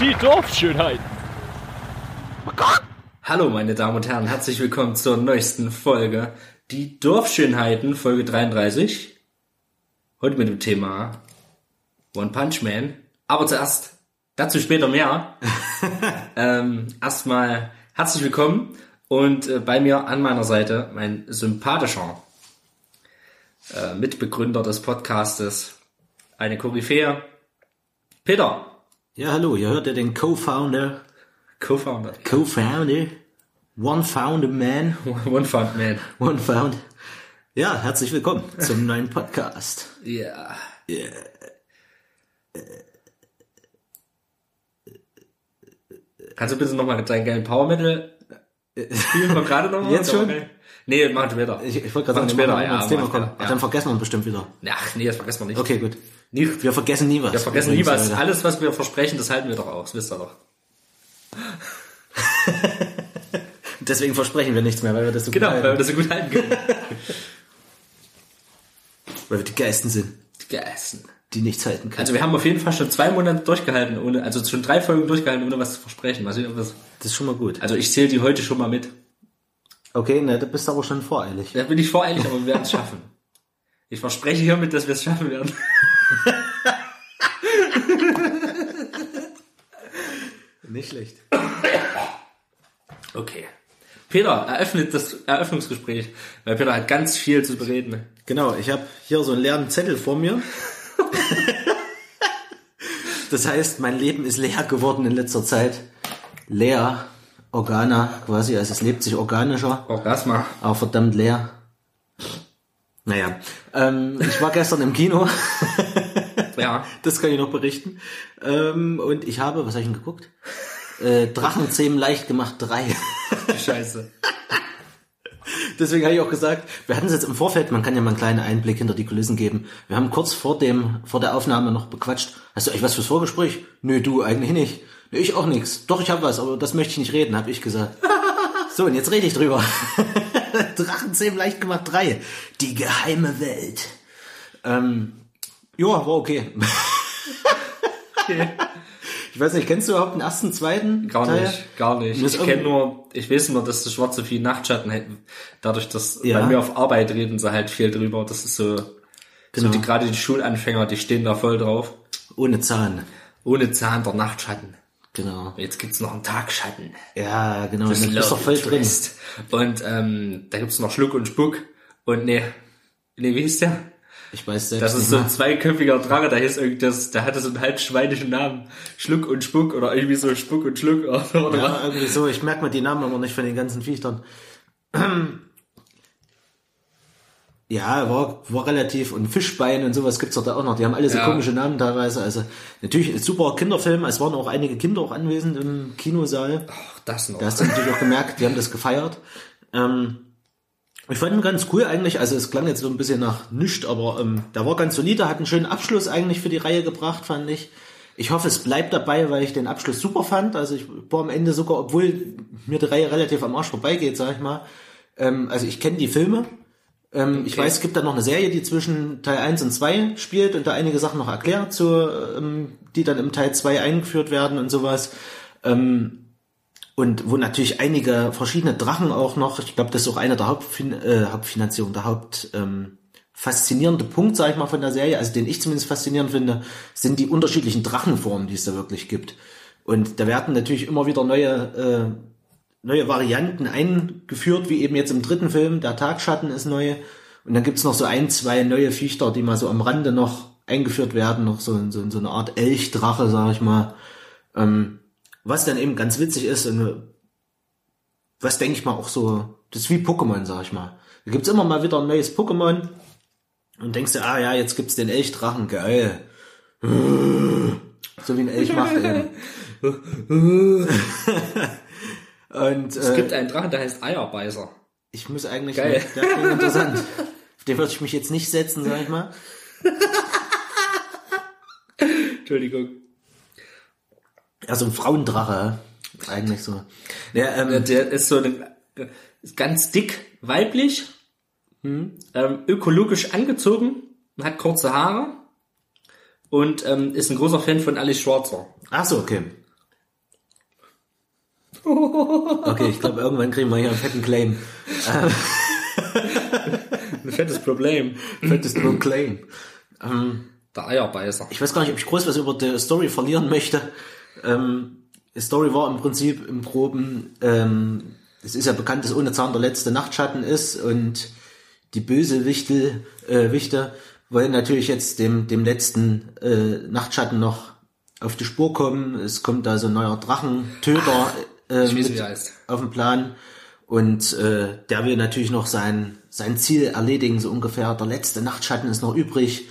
Die Dorfschönheit. Hallo meine Damen und Herren, herzlich willkommen zur neuesten Folge. Die Dorfschönheiten, Folge 33. Heute mit dem Thema One Punch Man. Aber zuerst, dazu später mehr. ähm, erstmal herzlich willkommen und äh, bei mir an meiner Seite mein sympathischer äh, Mitbegründer des Podcastes, eine Koryphäe, Peter, Ja, hallo, ihr hört ja den Co-Founder, Co-Founder, Co-Founder, One-Founded Man, One Fund Man. One-Found. Ja, herzlich willkommen zum neuen Podcast. Ja. Kannst du bitte nochmal deinen geilen Power Metal spielen wir gerade nochmal? Jetzt schon? Nee, machen wir später. Ich, ich wollte gerade sagen, später, ja, ins Thema kommen. Ach, ja. Dann vergessen wir ihn bestimmt wieder. Ach, nee, das vergessen wir nicht. Okay, gut. Nie, Wir vergessen nie was. wir vergessen nie was. Alles, was wir versprechen, das halten wir doch auch. Das wisst ihr doch. Deswegen versprechen wir nichts mehr, weil wir das so Genau, gut weil wir halten. das so gut halten können. weil wir die Geisten sind, Die Geisten. die nichts halten können. Also wir haben auf jeden Fall schon zwei Monate durchgehalten, ohne, also schon drei Folgen durchgehalten, ohne was zu versprechen. Ob das, das ist schon mal gut. also ich zähle die heute schon mal mit. Okay, ne, da bist du aber schon voreilig. Da bin ich voreilig, aber wir werden es schaffen. Ich verspreche hiermit, dass wir es schaffen werden. Nicht schlecht. Okay. Peter, eröffnet das Eröffnungsgespräch, weil Peter hat ganz viel zu bereden. Genau, ich habe hier so einen leeren Zettel vor mir. das heißt, mein Leben ist leer geworden in letzter Zeit. Leer, Organa quasi, also es lebt sich organischer, Orgasma. aber verdammt leer. Naja, ähm, ich war gestern im Kino, Ja. das kann ich noch berichten. Ähm, und ich habe, was habe ich denn geguckt? Äh, Drachenzähmen leicht gemacht, drei. Die Scheiße. Deswegen habe ich auch gesagt, wir hatten es jetzt im Vorfeld, man kann ja mal einen kleinen Einblick hinter die Kulissen geben. Wir haben kurz vor dem, vor der Aufnahme noch bequatscht. Hast du eigentlich was fürs Vorgespräch? Nö, du eigentlich nicht. Nö, ich auch nix. Doch, ich habe was, aber das möchte ich nicht reden, habe ich gesagt. So, und jetzt rede ich drüber. Drachenzähmen leicht gemacht drei. Die geheime Welt. Ähm, ja, war okay. Okay. Ich weiß nicht, kennst du überhaupt den ersten, zweiten Gar Teil? nicht, gar nicht. Ist Ich kenne nur, ich weiß nur, dass das Schwarze viel Nachtschatten hätten. Dadurch, dass Ja. bei mir auf Arbeit reden sie halt viel drüber. Das ist so, Genau. so die, gerade die Schulanfänger, die stehen da voll drauf. Ohne Zahn. Ohne Zahn der Nachtschatten. Genau. Jetzt gibt's noch einen Tagschatten. Ja, genau. Das Du bist doch voll drin. Und ähm, da gibt's noch Schluck und Spuck. Und nee, nee, wie hieß der? Ich weiß selbst Das ist nicht so ein zweiköpfiger Drache, der hieß irgendwie das, der hatte so einen halb schweinischen Namen. Schluck und Spuck oder irgendwie so Spuck und Schluck. Oder Ja, irgendwie so. Ich merke mir die Namen aber nicht von den ganzen Viechern. Ja, war, war relativ. Und Fischbein und sowas gibt's doch da auch noch. Die haben alle so Ja. komische Namen teilweise. Also natürlich ein super Kinderfilm. Es waren auch einige Kinder auch anwesend im Kinosaal. Ach, das noch. Da hast du natürlich auch gemerkt, die haben das gefeiert. Ähm, ich fand ihn ganz cool eigentlich. Also es klang jetzt so ein bisschen nach nichts, aber ähm, der war ganz solide, hat einen schönen Abschluss eigentlich für die Reihe gebracht, fand ich. Ich hoffe, es bleibt dabei, weil ich den Abschluss super fand. Also ich war am Ende sogar, obwohl mir die Reihe relativ am Arsch vorbeigeht, sag ich mal. Ähm, also ich kenne die Filme. Ähm, Ich Okay. weiß, es gibt da noch eine Serie, die zwischen Teil 1 und 2 spielt und da einige Sachen noch erklärt, zu, ähm, die dann im Teil 2 eingeführt werden und sowas. Ähm, und wo natürlich einige verschiedene Drachen auch noch, ich glaube, das ist auch einer der Hauptfin äh, Hauptfinanzierung, der Haupt ähm, faszinierende Punkt, sag ich mal, von der Serie, also den ich zumindest faszinierend finde, sind die unterschiedlichen Drachenformen, die es da wirklich gibt. Und da werden natürlich immer wieder neue, äh, neue Varianten eingeführt, wie eben jetzt im dritten Film, der Tagschatten ist neu. Und dann gibt's noch so ein, zwei neue Viechter, die mal so am Rande noch eingeführt werden, noch so, so, so eine Art Elchdrache, sag ich mal. Ähm, was dann eben ganz witzig ist und was denke ich mal auch so, das ist wie Pokémon, sag ich mal. Da gibt's immer mal wieder ein neues Pokémon und denkst du, ah ja, jetzt gibt's den Elchdrachen, geil. So wie ein Elch macht eben. und Es äh, gibt einen Drachen, der heißt Eierbeißer. Ich muss eigentlich, Geil. der klingt interessant. Auf den würde ich mich jetzt nicht setzen, sag ich mal. Entschuldigung. Ja, so ein Frauendrache, eigentlich so. Ja, ähm, Der ist so eine, ganz dick, weiblich, ähm, ökologisch angezogen, hat kurze Haare und ähm, ist ein großer Fan von Alice Schwarzer. ach so, okay. Okay, ich glaube, irgendwann kriegen wir hier einen fetten Claim. Ein fettes Problem. Fettes Claim. Ähm, Der Eierbeißer. ich weiß gar nicht, ob ich groß was über die Story verlieren möchte. Ähm, Story war im Prinzip im Groben, ähm, es ist ja bekannt, dass ohne Zahn der letzte Nachtschatten ist und die Bösewichte äh, Wichte wollen natürlich jetzt dem, dem letzten äh, Nachtschatten noch auf die Spur kommen. Es kommt da so ein neuer Drachentöter äh, weiß, mit auf den Plan und äh, der will natürlich noch sein, sein Ziel erledigen, so ungefähr. Der letzte Nachtschatten ist noch übrig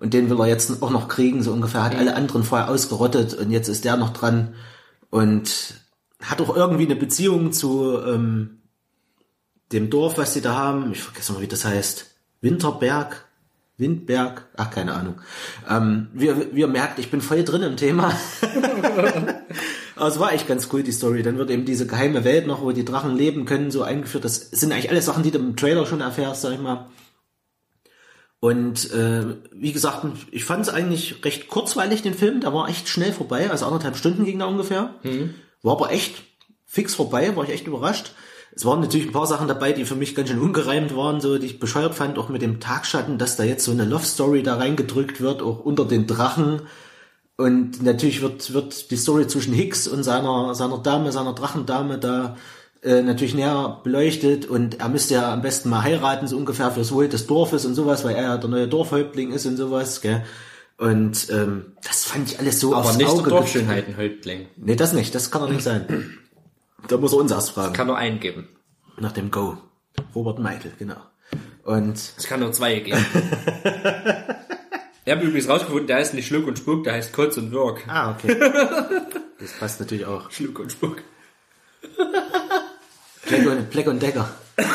und den will er jetzt auch noch kriegen, so ungefähr. Hat alle anderen vorher ausgerottet und jetzt ist der noch dran und hat auch irgendwie eine Beziehung zu ähm, dem Dorf, was die da haben. Ich vergesse mal, wie das heißt. Winterberg? Windberg? Ach, keine Ahnung. Ähm, wie, ihr- wie ihr merkt, ich bin voll drin im Thema. Aber es war echt ganz cool, die Story. Dann wird eben diese geheime Welt noch, wo die Drachen leben können, so eingeführt. Das sind eigentlich alle Sachen, die du im Trailer schon erfährst, sag ich mal. Und äh, wie gesagt, ich fand es eigentlich recht kurzweilig, den Film. Der war echt schnell vorbei, also anderthalb Stunden ging der ungefähr. War aber echt fix vorbei, war ich echt überrascht. Es waren natürlich ein paar Sachen dabei, die für mich ganz schön ungereimt waren, so die ich bescheuert fand, auch mit dem Tagschatten, dass da jetzt so eine Love Story da reingedrückt wird, auch unter den Drachen. Und natürlich wird, wird die Story zwischen Hicks und seiner, seiner Dame, seiner Drachendame da äh, natürlich näher beleuchtet und er müsste ja am besten mal heiraten, so ungefähr fürs Wohl des Dorfes und sowas, weil er ja der neue Dorfhäuptling ist und sowas, gell. Und ähm, das fand ich alles so Aber aufs nicht der Auge. Dorfschönheitenhäuptling. Nee, das nicht, das kann doch nicht sein. Da muss er uns erst fragen. Kann nur einen geben. Nach dem Go. Robert Meitel, genau. Und Es kann nur zwei geben. Ich habe übrigens rausgefunden, der heißt nicht Schluck und Spuck, der heißt Kotz und Wirk. Ah, okay. Das passt natürlich auch. Schluck und Spuck. Pleck und, Pleck und Decker.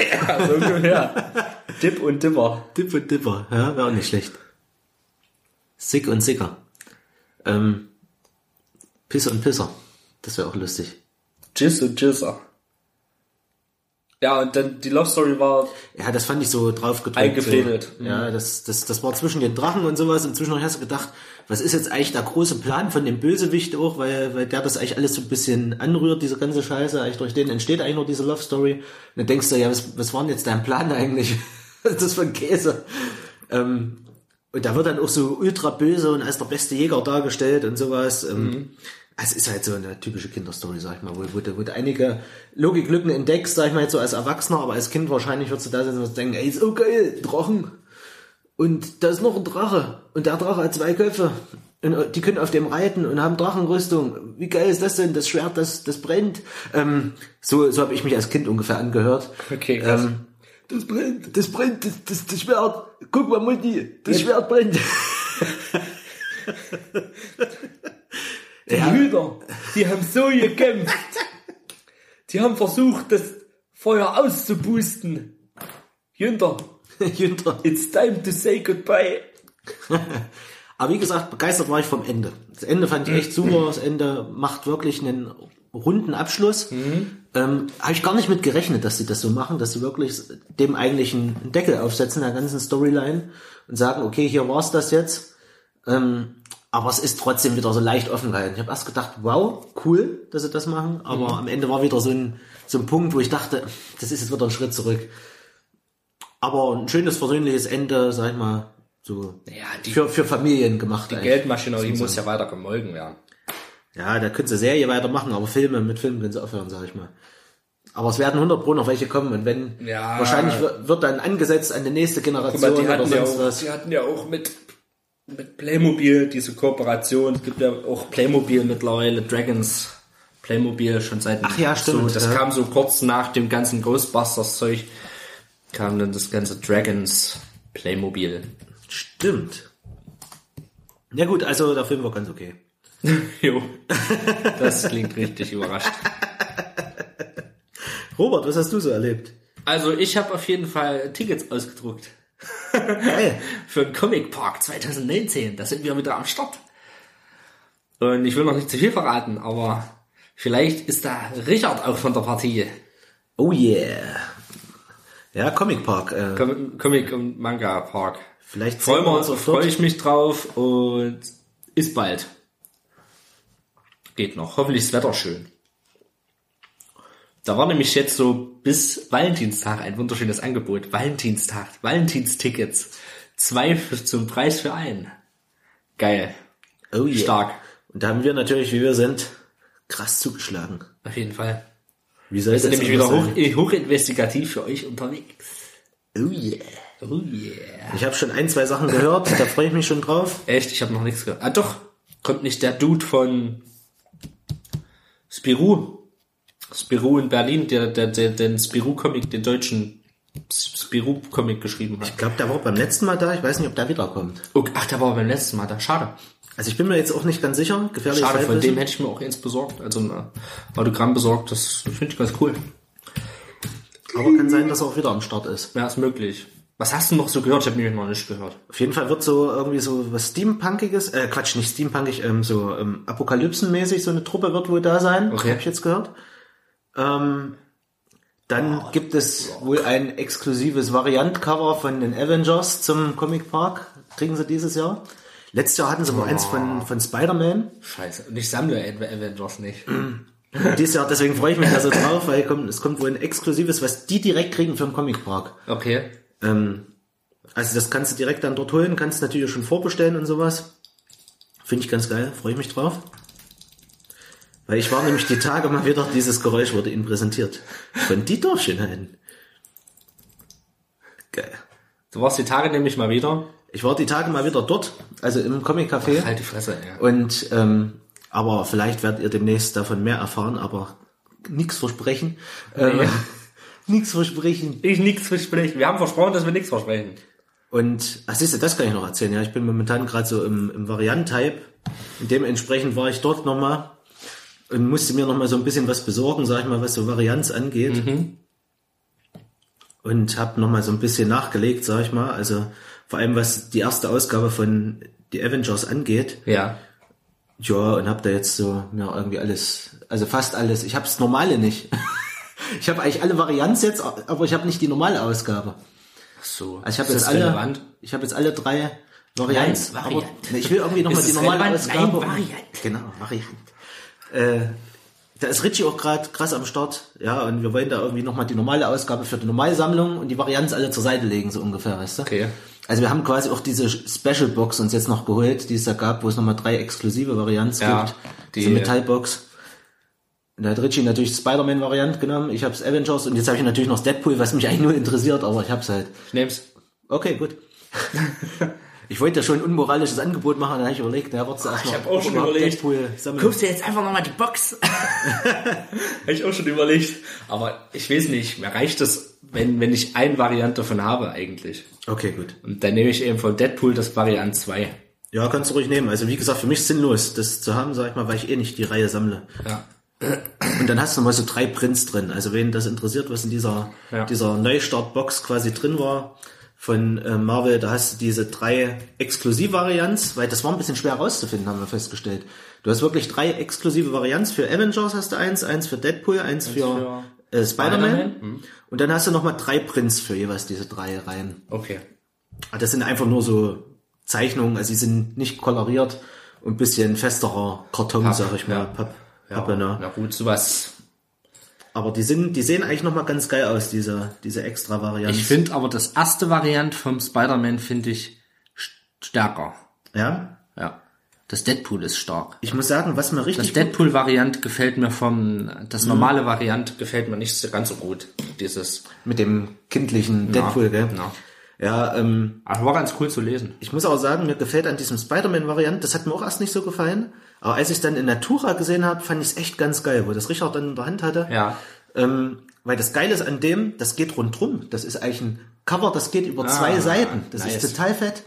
Ja, so ungefähr. Dip und Dipper. Dip und Dipper, ja, wäre auch nicht schlecht. Sick und Sicker. Ähm, Pisser und Pisser. Das wäre auch lustig. Jizz und Jizzer. Ja, und dann die Love Story war Ja, das fand ich so drauf gedrückt. Eingefädelt. So. Ja, das, das, das war zwischen den Drachen und sowas und zwischendurch hast du gedacht, was ist jetzt eigentlich der große Plan von dem Bösewicht auch, weil, weil der das eigentlich alles so ein bisschen anrührt, diese ganze Scheiße, eigentlich durch den entsteht eigentlich nur diese Love Story. Und dann denkst du, ja, was, was war denn jetzt dein Plan eigentlich? was ist das für ein Käse? Ähm, und da wird dann auch so ultra böse und als der beste Jäger dargestellt und sowas. Ähm, Es ist halt so eine typische Kinderstory, sag ich mal, wo, du, wo du einige Logiklücken entdeckst, sag ich mal jetzt so als Erwachsener, aber als Kind wahrscheinlich würdest du da sitzen und denken, ey, so geil, Drachen. Und da ist noch ein Drache. Und der Drache hat zwei Köpfe. Und die können auf dem reiten und haben Drachenrüstung. Wie geil ist das denn? Das Schwert, das, das brennt. Ähm, so so habe ich mich als Kind ungefähr angehört. Okay, krass. Ähm, das brennt, das brennt, das, das, das Schwert. Guck mal, Mutti, das Schwert brennt. Die Hüter, die haben so gekämpft. Die haben versucht, das Feuer auszupusten. Jünter, Jünter. it's time to say goodbye. Aber wie gesagt, begeistert war ich vom Ende. Das Ende fand ich echt super. Das Ende macht wirklich einen runden Abschluss. Ähm, Habe ich gar nicht mit gerechnet, dass sie das so machen, dass sie wirklich dem eigentlichen Deckel aufsetzen, der ganzen Storyline und sagen, okay, hier war's das jetzt. Ähm, aber es ist trotzdem wieder so leicht offen gehalten. Ich habe erst gedacht, wow, cool, dass sie das machen. Aber am Ende war wieder so ein, so ein Punkt, wo ich dachte, das ist jetzt wieder ein Schritt zurück. Aber ein schönes, versöhnliches Ende, sag ich mal, so Ja, die, für, für Familien gemacht. die eigentlich. Geldmaschinerie muss ja weiter gemolken werden. Ja, da können sie Serie weitermachen, aber Filme, mit Filmen können sie aufhören, sag ich mal. Aber es werden 100 Pro noch welche kommen und wenn, Ja. wahrscheinlich wird, wird dann angesetzt an die nächste Guck Generation mal, die oder hatten, ja sonst auch, was. die hatten ja auch mit, mit Playmobil diese Kooperation. Es gibt ja auch Playmobil mittlerweile, Dragons Playmobil schon seit Ach ja, stimmt, So, das ja. kam so kurz nach dem ganzen Ghostbusters-Zeug, kam dann das ganze Dragons Playmobil. Stimmt. Ja gut, also der Film war ganz okay. jo, das klingt richtig überrascht. Robert, was hast du so erlebt? Also ich habe auf jeden Fall Tickets ausgedruckt. Für den Comic Park 2019. Da sind wir wieder am Start. Und ich will noch nicht zu viel verraten, aber vielleicht ist da Richard auch von der Partie. Oh yeah. Ja, Comic Park. Äh, Com Comic und Manga Park. vielleicht Freuen wir uns, freue ich mich drauf und ist bald. Geht noch. Hoffentlich ist das Wetter schön. Da war nämlich jetzt so bis Valentinstag ein wunderschönes Angebot. Valentinstag, Valentinstickets. Zwei für, zum Preis für einen. Geil. Oh yeah. Stark. Und da haben wir natürlich, wie wir sind, krass zugeschlagen. Auf jeden Fall. Wie soll Wir sind das nämlich wieder hoch, sein? hochinvestigativ für euch unterwegs. Oh yeah. Oh yeah. Ich habe schon ein, zwei Sachen gehört, da freue ich mich schon drauf. Echt? Ich habe noch nichts gehört. Ah doch, kommt nicht der Dude von Spirou? Spirou in Berlin, der, der, der den Spirou-Comic, den deutschen Spirou-Comic geschrieben hat. Ich glaube, der war beim letzten Mal da. Ich weiß nicht, ob der wiederkommt. Oh, ach, der war beim letzten Mal da. Schade. Also ich bin mir jetzt auch nicht ganz sicher. Gefährliches Schade, von dem hätte ich mir auch eins besorgt. Also ein Autogramm besorgt. Das finde ich ganz cool. Aber kann sein, dass er auch wieder am Start ist. Ja, ist möglich. Was hast du noch so gehört? Ich habe nämlich noch nicht gehört. Auf jeden Fall wird so irgendwie so was Steampunkiges, äh, Quatsch, nicht Steampunkig, ähm, so ähm, Apokalypsenmäßig so eine Truppe wird wohl da sein. Okay. Hab ich jetzt gehört. Ähm, dann gibt es wohl ein exklusives Variant-Cover von den Avengers zum Comic Park. Kriegen sie dieses Jahr. Letztes Jahr hatten sie mal eins von, von Spider-Man. Scheiße. Und ich sammle Avengers nicht. Dieses Jahr, deswegen freue ich mich da so drauf, weil kommt, es kommt wohl ein exklusives, was die direkt kriegen für den Comic Park. Okay. Ähm, also das kannst du direkt dann dort holen, kannst natürlich schon vorbestellen und sowas. Finde ich ganz geil, freue ich mich drauf. Weil ich war nämlich die Tage mal wieder, dieses Geräusch wurde Ihnen präsentiert. Von die Dorfschönheiten. Geil. Du warst die Tage nämlich mal wieder. Ich war die Tage mal wieder dort, also im Comic Café. Halt die Fresse, ey. Und ähm, aber vielleicht werdet ihr demnächst davon mehr erfahren, aber nichts versprechen. Ähm, Nee. nichts versprechen. Ich nichts versprechen. Wir haben versprochen, dass wir nichts versprechen. Und, ach siehst du, das kann ich noch erzählen. Ja, ich bin momentan gerade so im, im Variant-Type. Und dementsprechend war ich dort nochmal und musste mir nochmal so ein bisschen was besorgen, sag ich mal, was so Varianz angeht. Und habe nochmal so ein bisschen nachgelegt, sag ich mal. Also vor allem was die erste Ausgabe von The Avengers angeht. Ja. Ja, und habe da jetzt so mir irgendwie alles, also fast alles. Ich habe das normale nicht. ich habe eigentlich alle Varianz jetzt, aber ich habe nicht die normale Ausgabe. Ach so. Also ich habe jetzt alle, relevant? ich habe jetzt alle drei Varianten. Nein, aber Variant. ich will irgendwie nochmal die normale relevant? Ausgabe. Nein, Variant. Genau, Variant. Äh, da ist Richie auch gerade krass am Start, ja, und wir wollen da irgendwie nochmal die normale Ausgabe für die Normalsammlung und die Varianz alle zur Seite legen, so ungefähr, weißt du? Okay. Also wir haben quasi auch diese Special Box uns jetzt noch geholt, die es da gab, wo es nochmal drei exklusive Varianz Ja, gibt. die- Diese Metallbox. Und da hat Richie natürlich Spider-Man-Variant genommen, ich hab's Avengers und jetzt habe ich natürlich noch Deadpool, was mich eigentlich nur interessiert, aber ich hab's halt. Ich nehm's. Okay, gut. ich wollte ja schon ein unmoralisches Angebot machen, dann habe ich überlegt, na, wird's erst ich mal hab auch schon überlegt. Guckst du jetzt einfach nochmal die Box? Habe ich auch schon überlegt. Aber ich weiß nicht, mir reicht es, wenn, wenn ich eine Variante davon habe eigentlich. Okay, gut. Und dann nehme ich eben von Deadpool das Variant 2. Ja, kannst du ruhig nehmen. Also wie gesagt, für mich sinnlos, das zu haben, sag ich mal, weil ich eh nicht die Reihe sammle. Ja. Und dann hast du mal so drei Prints drin. Also wen das interessiert, was in dieser, Ja. dieser Neustart-Box quasi drin war von äh, Marvel, da hast du diese drei Exklusiv-Varianz, weil das war ein bisschen schwer rauszufinden, haben wir festgestellt. Du hast wirklich drei exklusive Varianz. Für Avengers hast du eins, eins für Deadpool, eins für, äh, Spider-Man. Spider-Man, Und dann hast du nochmal drei Prints für jeweils diese drei Reihen. Okay. Ah, Das sind einfach nur so Zeichnungen, also sie sind nicht koloriert und ein bisschen festerer Karton, Papp, sag ich mal. ja. Papp, Ja, Pappe, ne? na gut, sowas. Aber die sind, die sehen eigentlich nochmal ganz geil aus, diese, diese extra Variante. Ich finde aber das erste Variant vom Spider-Man finde ich st- stärker. ja. Ja. Das Deadpool ist stark. Ich muss sagen, was mir Das richtig gut, Deadpool-Variant gefällt mir vom, das Mhm. normale Variant gefällt mir nicht so ganz so gut. Dieses, mit dem kindlichen Deadpool, gell? ja. Ja, ähm, Aber war ganz cool zu lesen. ich muss auch sagen, mir gefällt an diesem Spider-Man-Variant, das hat mir auch erst nicht so gefallen, aber als ich es dann in Natura gesehen habe, fand ich es echt ganz geil, wo das Richard dann in der Hand hatte. Ja. Ähm, weil das Geile ist an dem, das geht rundrum. Das ist eigentlich ein Cover, das geht über zwei Ah, Seiten. Das nice. ist total fett.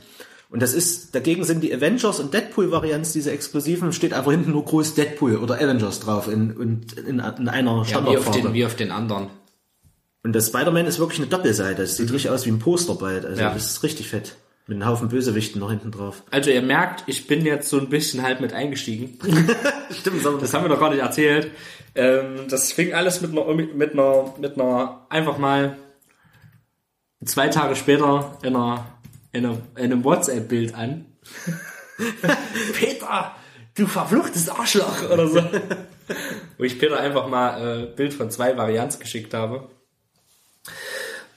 Und das ist, dagegen sind die Avengers und Deadpool-Varianz, diese exklusiven, steht einfach hinten nur groß Deadpool oder Avengers drauf in, und in, in einer Ja, wie auf, Standardfarbe. den, wie auf den anderen. Und das Spider-Man ist wirklich eine Doppelseite. Das sieht richtig aus wie ein Posterbald. Also Ja. das ist richtig fett. Mit einem Haufen Bösewichten noch hinten drauf. Also ihr merkt, ich bin jetzt so ein bisschen halt mit eingestiegen. Stimmt, das Das haben wir doch gar nicht erzählt. Ähm, das fing alles mit einer, mit einer, mit einer, einfach mal zwei Tage später in einer, in, einer, in einem WhatsApp-Bild an. Peter, du verfluchtes Arschloch oder so. Wo ich Peter einfach mal äh, Bild von zwei Varianten geschickt habe.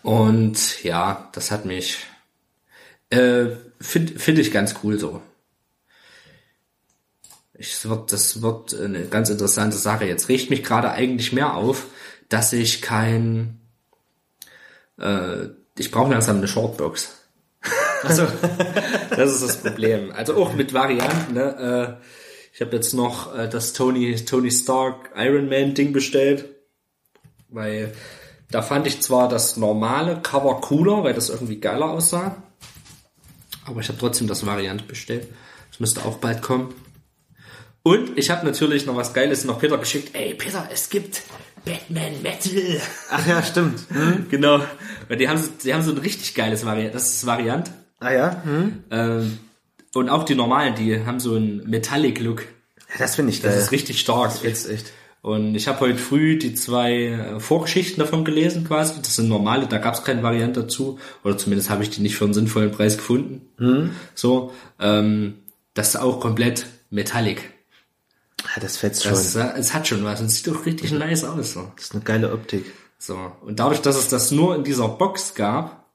Und ja, das hat mich, äh, finde find ich ganz cool so. Ich, es wird, das wird eine ganz interessante Sache. Jetzt riecht mich gerade eigentlich mehr auf, dass ich kein, äh, ich brauche langsam eine Shortbox. Also, das ist das Problem. Also auch mit Varianten. Ne? Äh, ich habe jetzt noch äh, das Tony Tony Stark Iron Man Ding bestellt, weil da fand ich zwar das normale Cover cooler, weil das irgendwie geiler aussah, aber ich habe trotzdem das Variant bestellt. Das müsste auch bald kommen. Und ich habe natürlich noch was Geiles noch Peter geschickt. Ey Peter, es gibt Batman Metal. Ach ja, stimmt. Hm? Genau. Weil die haben, so- die haben so ein richtig geiles Variant. Das ist das Variant. Ah ja? Hm? Ähm, und auch die normalen, die haben so einen Metallic-Look. ja das finde ich Das geil. ist richtig stark. Jetzt echt. Und ich habe heute früh die zwei äh, Vorgeschichten davon gelesen quasi. Das sind normale, da gab es keine Variante dazu. Oder zumindest habe ich die nicht für einen sinnvollen Preis gefunden. So. Ähm, das ist auch komplett Metallic. Ja, das fetzt schon. Das, äh, es hat schon was und sieht doch richtig nice aus. So. Das ist eine geile Optik. so. Und dadurch, dass es das nur in dieser Box gab,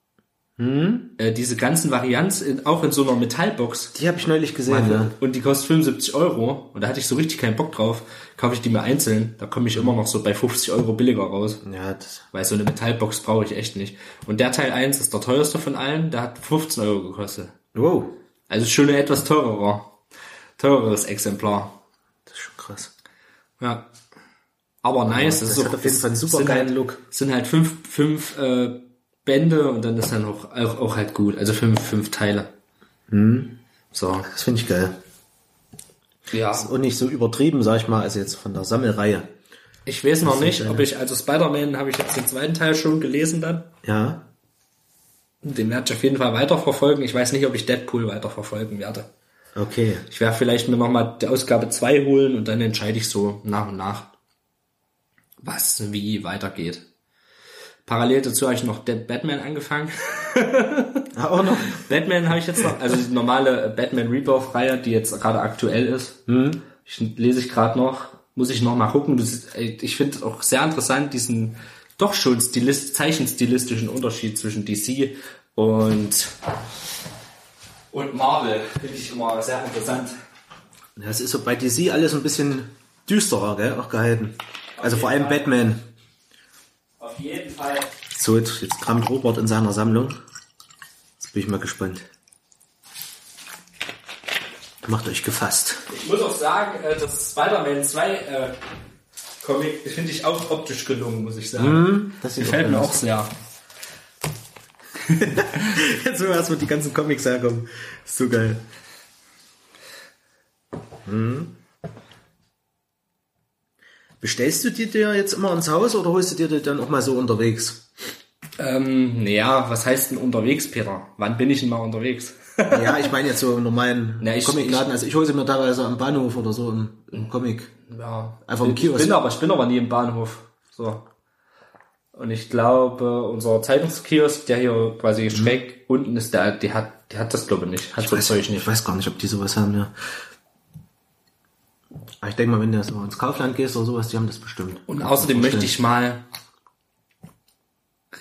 äh, diese ganzen Varianten in, auch in so einer Metallbox, Die habe ich neulich gesehen, ja. und die kostet 75 Euro. Und da hatte ich so richtig keinen Bock drauf. Kaufe ich die mir einzeln. Da komme ich immer noch so bei 50 Euro billiger raus. Ja, das, Weil so eine Metallbox brauche ich echt nicht. Und der Teil 1 ist der teuerste von allen. Der hat 15 Euro gekostet. wow. Also schon ein etwas teurerer. Teureres Exemplar. Das ist schon krass. Ja. Aber nice. das ist hat auch- auf jeden Fall einen super geilen halt, Look. sind halt fünf, fünf äh, Bände und dann ist dann auch, auch, auch halt gut. Also fünf, fünf Teile. Mhm. So. Das finde ich geil. Ja. Und nicht so übertrieben, sag ich mal, als jetzt von der Sammelreihe. Ich weiß noch ist nicht, ob ich, also Spider-Man habe ich jetzt den zweiten Teil schon gelesen dann. Ja. Den werde ich auf jeden Fall weiterverfolgen. Ich weiß nicht, ob ich Deadpool weiterverfolgen werde. Okay. Ich werde vielleicht mir nochmal die Ausgabe 2 holen und dann entscheide ich so nach und nach, was wie weitergeht. Parallel dazu habe ich noch Dead Batman angefangen. Auch noch. Batman habe ich jetzt noch, also die normale Batman Rebirth-Reihe, die jetzt gerade aktuell ist. Ich, lese ich gerade noch, muss ich noch mal gucken. Das ist, ich finde auch sehr interessant, diesen doch schon stilist, zeichenstilistischen Unterschied zwischen DC und, und Marvel. Finde ich immer sehr interessant. Ja, es ist so bei DC alles ein bisschen düsterer, gell, auch gehalten. Also vor allem Fall. Batman. Auf jeden Fall. So, jetzt, jetzt kramt Robert in seiner Sammlung. Jetzt bin ich mal gespannt. Macht euch gefasst. Ich muss auch sagen, äh, das Spider-Man 2 äh, Comic finde ich auch optisch gelungen, muss ich sagen. Das sieht Gefällt mir auch sehr. Jetzt so erstmal die ganzen Comics herkommen. Ist so geil. Hm. Bestellst du die dir jetzt immer ins Haus oder holst du dir die dann auch mal so unterwegs? Ähm, naja, was heißt denn unterwegs, Peter? Wann bin ich denn mal unterwegs? Ja, ich meine jetzt so im normalen Na, ich- Comicladen. Also ich hole sie mir teilweise am Bahnhof oder so im, im Comic. Ja, Einfach im ich Kiosk. bin aber, ich bin aber nie im Bahnhof. So. Und ich glaube, unser Zeitungskiosk, der hier quasi schräg unten ist, der, die hat, die hat das glaube ich nicht. Hat so weiß, Zeug ich nicht. weiß gar nicht, ob die sowas haben, ja. Aber ich denke mal, wenn du so ins Kaufland gehst oder sowas, die haben das bestimmt. Und außerdem möchte ich mal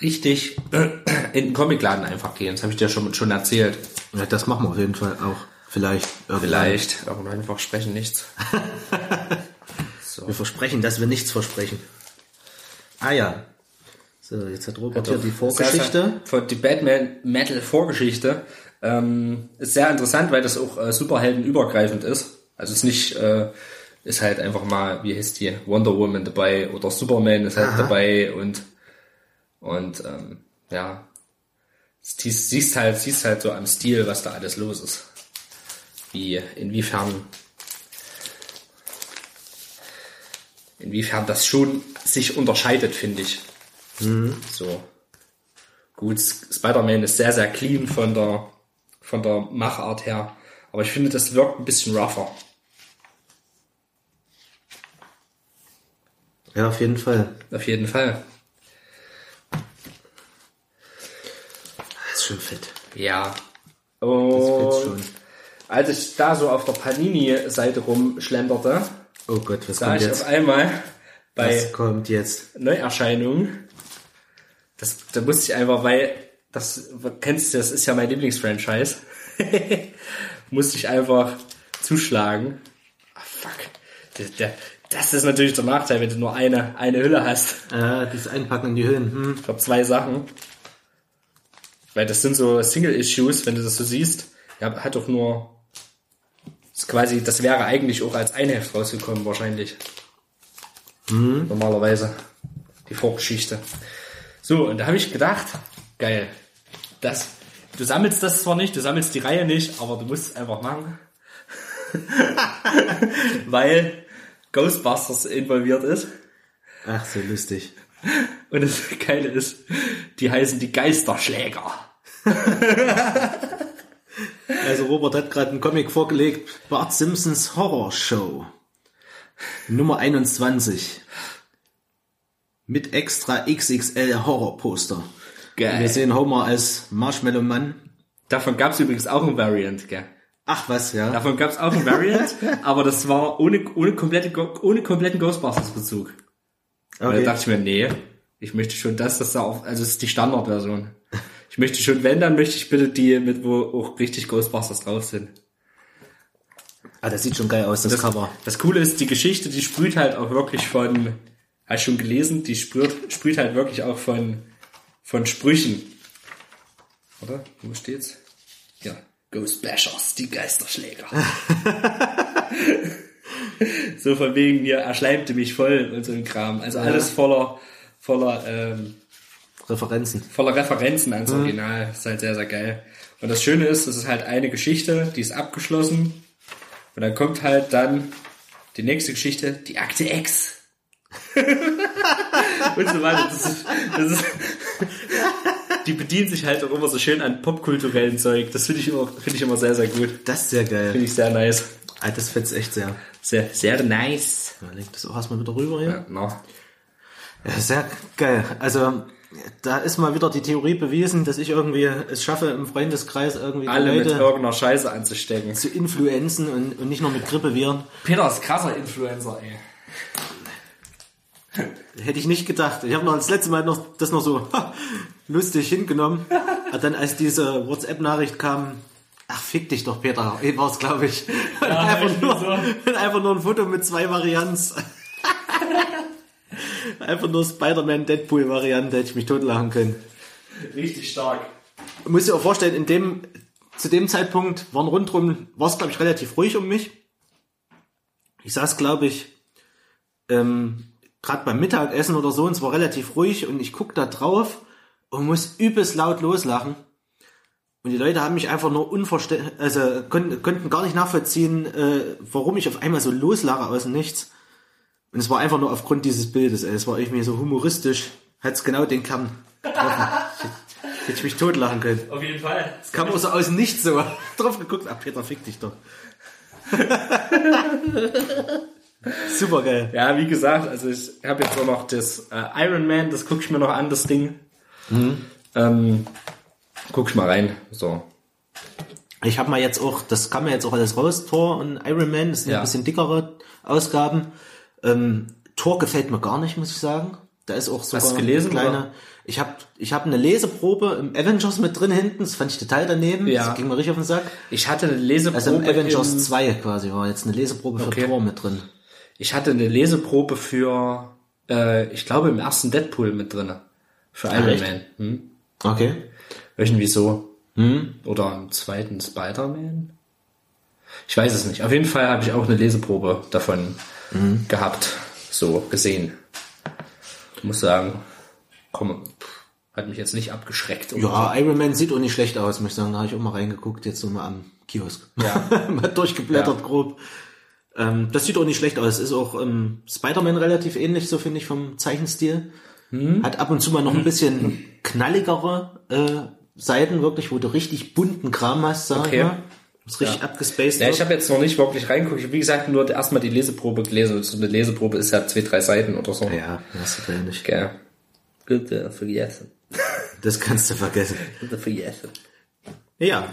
richtig in den Comicladen einfach gehen. Das habe ich dir schon, schon erzählt. Ja, das machen wir auf jeden Fall auch. Vielleicht. irgendwann. Vielleicht, aber wir versprechen nichts. Wir versprechen, dass wir nichts versprechen. Ah ja. So, jetzt hat Robert hier die Sehr, Vorgeschichte. sehr- die Batman Metal Vorgeschichte ähm, ist sehr interessant, weil das auch äh, superheldenübergreifend ist. Also es ist nicht, äh, ist halt einfach mal, wie heißt die, Wonder Woman dabei oder Superman ist halt dabei und und ähm, ja, siehst, siehst halt, siehst halt so am Stil, was da alles los ist. Wie, inwiefern inwiefern das schon sich unterscheidet, finde ich. So. Gut, Spider-Man ist sehr, sehr clean von der, von der Machart her. Aber ich finde, das wirkt ein bisschen rougher. Ja, auf jeden Fall. Auf jeden Fall. Das ist schon fett. Ja. Das Und fetzt schon. als ich da so auf der Panini-Seite rumschlenderte, Oh Gott, was sah kommt ich jetzt? auf einmal bei Was kommt jetzt? Neuerscheinungen, das, da musste ich einfach, weil das, kennst du, das ist ja mein Lieblingsfranchise, musste ich einfach zuschlagen. Ah, fuck. Der, der, das ist natürlich der Nachteil, wenn du nur eine, eine Hülle hast Äh, dieses Einpacken in die Hüllen. Hm. für zwei Sachen. Weil das sind so Single-Issues, wenn du das so siehst. Ja, hat doch nur, ist quasi, das wäre eigentlich auch als Einheft rausgekommen, wahrscheinlich. Normalerweise. Die Vorgeschichte. So, und da habe ich gedacht, geil, das, du sammelst das zwar nicht, du sammelst die Reihe nicht, aber du musst es einfach machen. Weil Ghostbusters involviert ist. Ach, so lustig. Und das Geile ist, die heißen die Geisterschläger. Also Robert hat gerade einen Comic vorgelegt, Bart Simpsons Horror Show. Nummer 21. Mit extra XXL Horrorposter. Geil. Wir sehen Homer als Marshmallow Mann. Davon gab es übrigens auch ein Variant, gell? Ach was, ja. Davon gab es auch ein Variant, aber das war ohne, ohne, komplette, ohne kompletten Ghostbusters-Bezug. Und Okay. da dachte ich mir, nee, ich möchte schon das, das da auf, also es ist die Standardversion. Ich möchte schon, wenn, dann möchte ich bitte die mit, wo auch richtig Ghostbusters drauf sind. Ah, das sieht schon geil aus, das, Cover. Das Coole ist, die Geschichte, die sprüht halt auch wirklich von, hast du schon gelesen, die sprüht, sprüht halt wirklich auch von, von Sprüchen. Oder? Wo steht's? Ja. Ghostbashers, die Geisterschläger. so von wegen, hier, er schleimte mich voll und so ein Kram. Also alles voller, voller, ähm, Referenzen. voller Referenzen ans Original. ist halt sehr, sehr geil. Und das Schöne ist, es ist halt eine Geschichte, die ist abgeschlossen. Und dann kommt halt dann die nächste Geschichte, die Akte X. und so weiter. Das ist, das ist, die bedienen sich halt auch immer so schön an popkulturellen Zeug. Das finde ich immer, finde ich immer sehr, sehr gut. Das ist sehr geil. Finde ich sehr nice. Ah, das fetzt echt sehr. Sehr, sehr nice. Leg das auch erstmal wieder rüber hier. Ja, no. Ja, sehr geil. Also, da ist mal wieder die Theorie bewiesen, dass ich irgendwie es schaffe, im Freundeskreis irgendwie Alle mit Leute irgendeiner Scheiße anzustecken. zu influenzen und, und nicht nur mit Grippeviren. Peter ist krasser Influencer, ey. Hätte ich nicht gedacht. Ich habe noch das letzte Mal noch das noch so lustig hingenommen. Aber dann als diese WhatsApp-Nachricht kam, ach fick dich doch, Peter, war es glaube ich. Und einfach, nur, so. und einfach nur ein Foto mit zwei Varianz. einfach nur Spider-Man Deadpool Variante, hätte ich mich totlachen können. Richtig stark. muss dir auch vorstellen, in dem, zu dem Zeitpunkt waren rundrum, war es glaube ich relativ ruhig um mich. Ich saß glaube ich, ähm, gerade beim Mittagessen oder so und es war relativ ruhig und ich guck da drauf und muss übelst laut loslachen. Und die Leute haben mich einfach nur unverständlich, also konnten, konnten gar nicht nachvollziehen, äh, warum ich auf einmal so loslache aus dem Nichts. Und es war einfach nur aufgrund dieses Bildes, ey. Es war irgendwie so humoristisch, hat's genau den Kern getroffen. Hätte ich mich totlachen können. Auf jeden Fall. Kam auch so aus dem Nichts so drauf geguckt. Ah, Peter, fick dich doch. Super geil. Ja, wie gesagt, also ich habe jetzt auch noch das äh, Iron Man, das gucke ich mir noch an, das Ding. Ähm, guck ich mal rein. So. Ich habe mal jetzt auch, das kam ja jetzt auch alles raus, Thor und Iron Man, das sind Ja. ein bisschen dickere Ausgaben. Ähm, Thor gefällt mir gar nicht, muss ich sagen. Da ist auch sogar Hast gelesen, eine kleine. oder? Ich habe ich hab eine Leseprobe im Avengers mit drin hinten, das fand ich total daneben. Ja. Das ging mir richtig auf den Sack. Ich hatte eine Leseprobe. Also im Avengers im, 2 quasi war jetzt eine Leseprobe für Okay. Thor mit drin. Ich hatte eine Leseprobe für, äh, ich glaube, im ersten Deadpool mit drin. Für Iron echt? Man. Hm? Okay. Irgendwie so. Hm? Oder im zweiten Spider-Man? Ich weiß es nicht. Auf jeden Fall habe ich auch eine Leseprobe davon Mhm. gehabt. So gesehen. Ich muss sagen, komm, hat mich jetzt nicht abgeschreckt. Ja, Iron Man sieht auch nicht schlecht aus, muss ich sagen. Da habe ich auch mal reingeguckt, jetzt so mal am Kiosk. Ja. mal durchgeblättert Ja. grob. Ähm, das sieht auch nicht schlecht aus. Ist auch ähm, Spider-Man relativ ähnlich, so finde ich, vom Zeichenstil. Hat ab und zu mal noch ein bisschen knalligere äh, Seiten, wirklich, wo du richtig bunten Kram hast, sag Okay. ich mal. Das richtig abgespaced Ja, ich habe jetzt noch nicht wirklich reingeguckt. Wie gesagt, nur erstmal die Leseprobe gelesen. So eine Leseprobe ist ja zwei, drei Seiten oder so. ja, hast du gleich nicht. Gell. Bitte vergessen. Das kannst du vergessen. Bitte vergessen. Ja.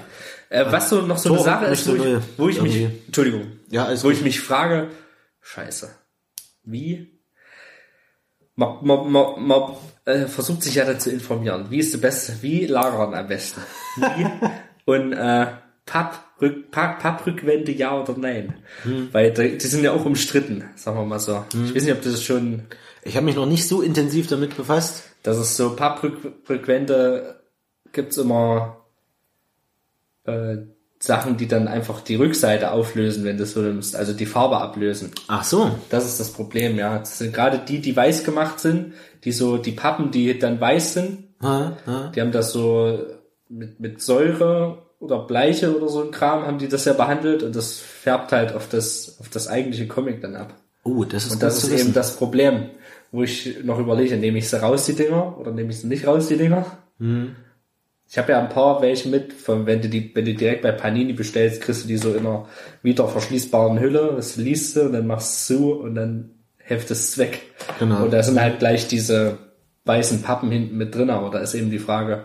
Äh, was so noch so eine Tor, Sache ist, wo ich, wo ich mich, Entschuldigung, Ja, wo gut. ich mich frage, scheiße, wie? Man, man, man, man äh, versucht sich ja dann zu informieren. Wie ist der beste, wie lagern am besten? Wie? Und äh, Papprück, Papp, Papprückwände ja oder nein? Hm. Weil die, die sind ja auch umstritten, sagen wir mal so. Ich weiß nicht, ob das schon, Ich habe mich noch nicht so intensiv damit befasst. dass es so Papprückwände gibt's immer äh, Sachen, die dann einfach die Rückseite auflösen, wenn du so nimmst, also die Farbe ablösen. Ach so. Das ist das Problem, ja. Das sind gerade die, die weiß gemacht sind, die so, die Pappen, die dann weiß sind, Ha, ha. die haben das so mit, mit Säure oder Bleiche oder so ein Kram, haben die das ja behandelt und das färbt halt auf das, auf das eigentliche Comic dann ab. Oh, das ist Und das ist eben das Problem, wo ich noch überlege, nehme ich sie raus, die Dinger, oder nehme ich sie nicht raus, die Dinger? Hm. Ich habe ja ein paar welche mit, von, wenn du die, wenn du direkt bei Panini bestellst, kriegst du die so in einer wieder verschließbaren Hülle, das liest du und dann machst du zu und dann heftest es weg. Genau. Und da sind halt gleich diese weißen Pappen hinten mit drin, aber da ist eben die Frage,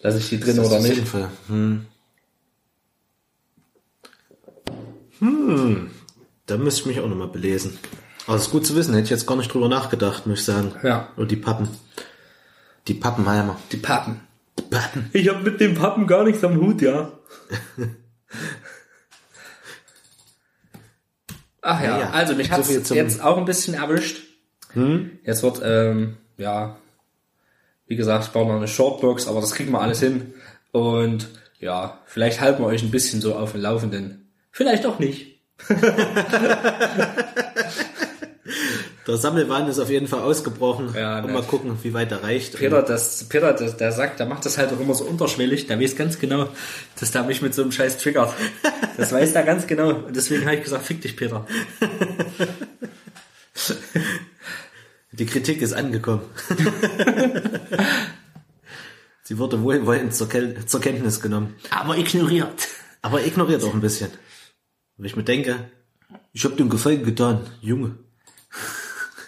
lasse ich die drin oder nicht. sinnvoll. Hm. Hm. Da müsste ich mich auch nochmal belesen. Aber das ist gut zu wissen, hätte ich jetzt gar nicht drüber nachgedacht, muss ich sagen. Ja. Und die Pappen. Die Pappenheimer. Die Pappen. Pappen. Ich habe mit dem Pappen gar nichts am Hut, ja. Ach ja, Ja, ja. also mich So hat's jetzt auch ein bisschen erwischt. Jetzt wird, ähm, ja, wie gesagt, ich baue noch eine Shortbox, aber das kriegen wir alles hin. Und ja, vielleicht halten wir euch ein bisschen so auf dem Laufenden. Vielleicht auch nicht. Der Sammelwahn ist auf jeden Fall ausgebrochen. Ja, und ne. mal gucken, wie weit er reicht. Peter, das, Peter, das, der sagt, der macht das halt auch immer so unterschwellig. Der weiß ganz genau, dass der mich mit so einem Scheiß triggert. Das weiß der ganz genau. Und deswegen habe ich gesagt, fick dich, Peter. Die Kritik ist angekommen. Sie wurde wohlwollend zur, Kel zur Kenntnis genommen. Aber ignoriert. Aber ignoriert auch ein bisschen. Wenn ich mir denke, ich habe dem Gefallen getan, Junge.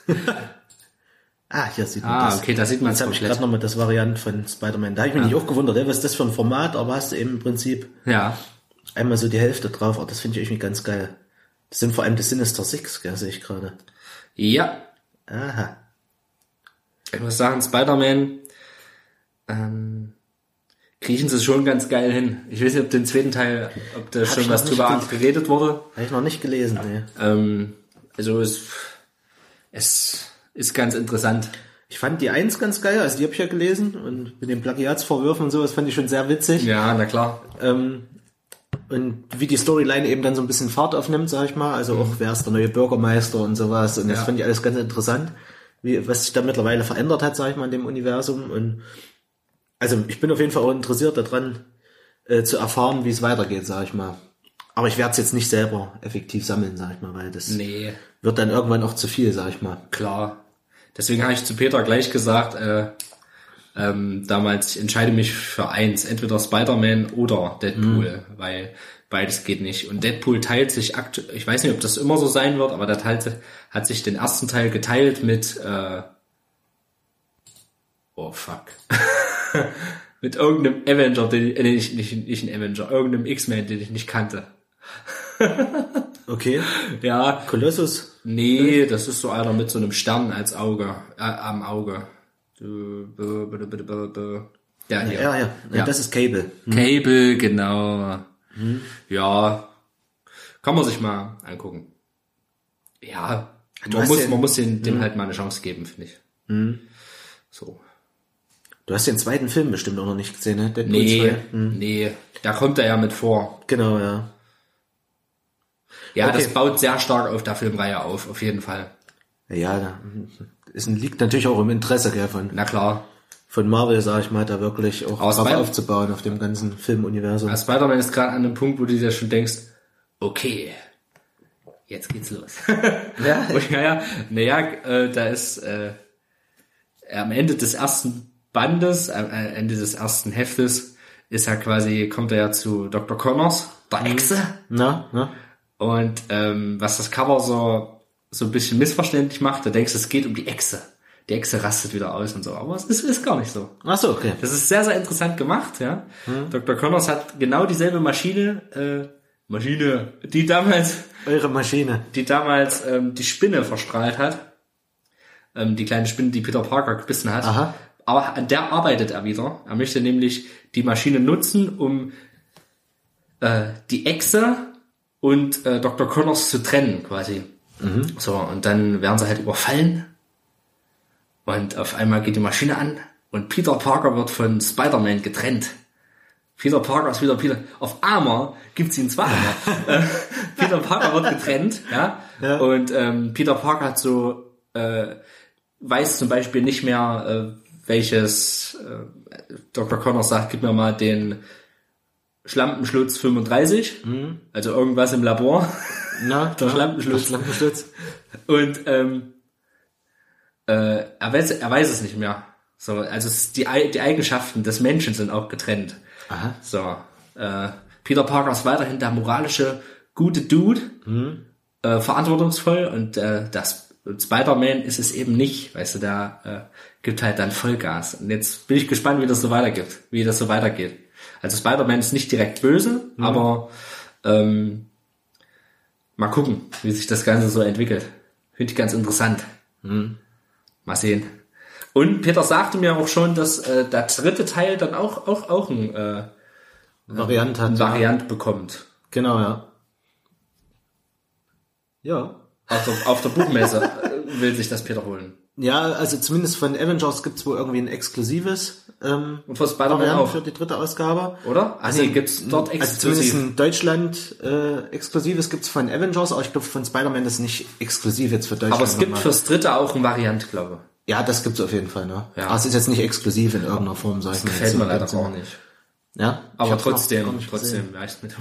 ah, hier sieht man Ah, das. okay, da sieht man es Jetzt habe ich komplett. gerade nochmal das Variant von Spider-Man. Da habe ich mich nicht auch gewundert, ey, was ist das für ein Format, aber hast du eben im Prinzip Ja. einmal so die Hälfte drauf. Oh, das finde ich irgendwie ganz geil. Das sind vor allem die Sinister Six, gell, sehe ich gerade. Ja. Aha. Ich muss sagen, Spider-Man, ähm, kriechen sie schon ganz geil hin. Ich weiß nicht, ob den zweiten Teil, ob da ich schon was drüber geredet wurde. Habe ich noch nicht gelesen, nee. Ähm, also es, es ist ganz interessant. Ich fand die Eins ganz geil, also die habe ich ja gelesen und mit den Plagiatsvorwürfen und so, das fand ich schon sehr witzig. Ja, na klar. Ähm, und wie die Storyline eben dann so ein bisschen Fahrt aufnimmt, sag ich mal, also auch wer ist der neue Bürgermeister und sowas und das Ja. fand ich alles ganz interessant, wie, was sich da mittlerweile verändert hat, sag ich mal, in dem Universum und also ich bin auf jeden Fall auch interessiert daran, äh, zu erfahren, wie es weitergeht, sag ich mal. Aber ich werde es jetzt nicht selber effektiv sammeln, sag ich mal, weil das Nee, wird dann irgendwann auch zu viel, sag ich mal. klar. Deswegen habe ich zu Peter gleich gesagt, äh, ähm, damals, ich entscheide mich für eins, entweder Spider-Man oder Deadpool, weil beides geht nicht. Und Deadpool teilt sich aktuell, ich weiß nicht, ob das immer so sein wird, aber der teilt, hat sich den ersten Teil geteilt mit, äh, oh fuck, mit irgendeinem Avenger, den ich, äh, nicht, nicht, nicht ein Avenger, irgendeinem X-Men, den ich nicht kannte. Okay. Ja, Kolossus. Nee, das ist so einer mit so einem Stern als Auge, äh, am Auge. Du- Ja, hier. Ja, ja, Ja. das ist Cable. Cable, genau. Ja, kann man sich mal angucken. Ja, man hast muss, den- man muss den, dem halt mal eine Chance geben, finde ich. So. Du hast den zweiten Film bestimmt auch noch nicht gesehen, ne? Deadpool Nee, 2. nee, da kommt er ja mit vor. Genau, ja. Ja, Okay. das baut sehr stark auf der Filmreihe auf, auf jeden Fall. Ja, ein, liegt natürlich auch im Interesse gell, von, Na klar. von Marvel, sag ich mal, da wirklich auch drauf aufzubauen auf dem ganzen Filmuniversum. Spider-Man ist gerade an einem Punkt, wo du dir schon denkst, okay, jetzt geht's los. Ja. Und ja, ja, naja, äh, da ist, äh, am Ende des ersten Bandes, am äh, Ende des ersten Heftes, ist er quasi, kommt er ja zu Dr. Connors, der Echse. Na, na? Und ähm, was das Cover so, so ein bisschen missverständlich macht, da denkst du, es geht um die Echse. Die Echse rastet wieder aus und so. Aber es ist, ist gar nicht so. Ach so, okay. Das ist sehr, sehr interessant gemacht, ja. Dr. Connors hat genau dieselbe Maschine, äh, Maschine, die damals, Eure Maschine. die damals ähm, die Spinne verstrahlt hat. Ähm, die kleine Spinne, die Peter Parker gebissen hat. Aha. Aber an der arbeitet er wieder. Er möchte nämlich die Maschine nutzen, um äh, die Echse und äh, Dr. Connors zu trennen, quasi. So, und dann werden sie halt überfallen. Und auf einmal geht die Maschine an und Peter Parker wird von Spider-Man getrennt. Peter Parker ist wieder Peter. Auf einmal gibt's ihn zweimal. Äh, Peter Parker wird getrennt, ja. Ja. Und ähm, Peter Parker hat so äh, weiß zum Beispiel nicht mehr, äh, welches äh, Dr. Connors sagt, gib mir mal den Schlampenschlutz 35, also irgendwas im Labor. Na, Der Schlampenschlutz. Schlampenschlutz. Und ähm, äh, er, weiß, er weiß es nicht mehr. So, also die, die Eigenschaften des Menschen sind auch getrennt. Aha. So, äh, Peter Parker ist weiterhin der moralische, gute Dude, äh, verantwortungsvoll und äh, das Spider-Man ist es eben nicht, weißt du, da äh, gibt halt dann Vollgas. Und jetzt bin ich gespannt, wie das so weitergeht, wie das so weitergeht. Also Spider-Man ist nicht direkt böse, aber ähm, mal gucken, wie sich das Ganze so entwickelt. Finde ich ganz interessant. Mal sehen. Und Peter sagte mir auch schon, dass äh, der dritte Teil dann auch auch auch ein äh, Variant hat. Variant bekommt. Genau, ja. Ja. Auf der, auf der Buchmesse äh, will sich das Peter holen. Ja, also zumindest von Avengers gibt's wohl irgendwie ein exklusives ähm, Und von Spider-Man auch, für die dritte Ausgabe. oder? Ah, nee, gibt's dort Also zumindest exklusiv. in Deutschland äh, exklusives gibt's von Avengers, aber ich glaube von Spider-Man ist nicht exklusiv jetzt für Deutschland. Aber es gibt nochmal. fürs dritte auch ein Variant, glaube Ja, das gibt's auf jeden Fall, ne? Ja. Aber es ist jetzt nicht exklusiv in irgendeiner Form, sag ich ich. mal. Gefällt mir leider auch nicht. Ja. Ich Aber trotzdem, trotzdem, ja, ich mit.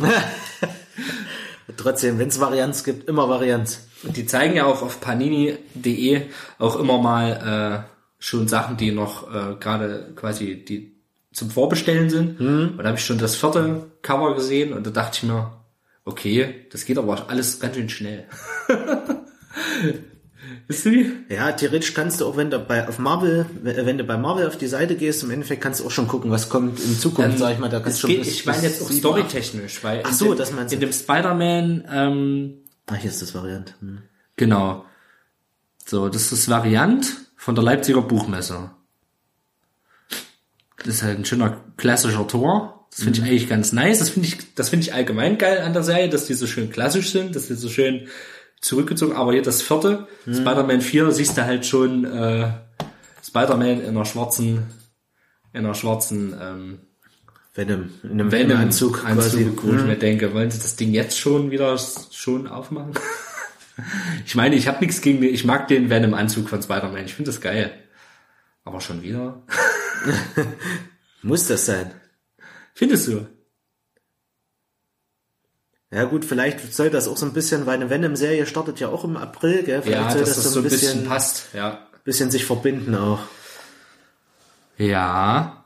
Trotzdem, wenn's Varianz gibt, immer Varianz. Die zeigen ja auch auf panini.de auch immer mal äh, schon Sachen, die noch äh, gerade quasi die zum Vorbestellen sind. Und da habe ich schon das vierte Cover gesehen und da dachte ich mir, okay, das geht aber auch alles ganz schön schnell. Wisst ihr wie? Ja, theoretisch kannst du auch, wenn du bei auf Marvel, wenn du bei Marvel auf die Seite gehst, im Endeffekt kannst du auch schon gucken, was kommt in Zukunft, sag ich mal. Da kannst Es du schon geht, bis- ich meine jetzt auch storytechnisch, weil Ach in so, dem, das meinst du. in dem Spider-Man, ähm, Ah, hier ist das Variant. Hm. genau. So, das ist das Variant von der Leipziger Buchmesse. Das ist halt ein schöner klassischer Tor. Das finde ich eigentlich ganz nice. Das finde ich, das finde ich allgemein geil an der Serie, dass die so schön klassisch sind, dass die so schön zurückgezogen. Aber hier das vierte, Spider-Man 4, siehst du halt schon äh, Spider-Man in einer schwarzen, in einer schwarzen ähm, Venom, in einem Venom Anzug. Anzug, wo ich mir denke, wollen sie das Ding jetzt schon wieder schon aufmachen? Ich meine, ich habe nichts gegen den, ich mag den Venom Anzug von Spider-Man, ich finde das geil. Aber schon wieder? Muss das sein? Findest du? Ja gut, vielleicht soll das auch so ein bisschen, weil eine Venom-Serie startet ja auch im April, gell? Vielleicht Ja, soll dass das so ein bisschen, passt, ja. bisschen sich verbinden auch. Ja,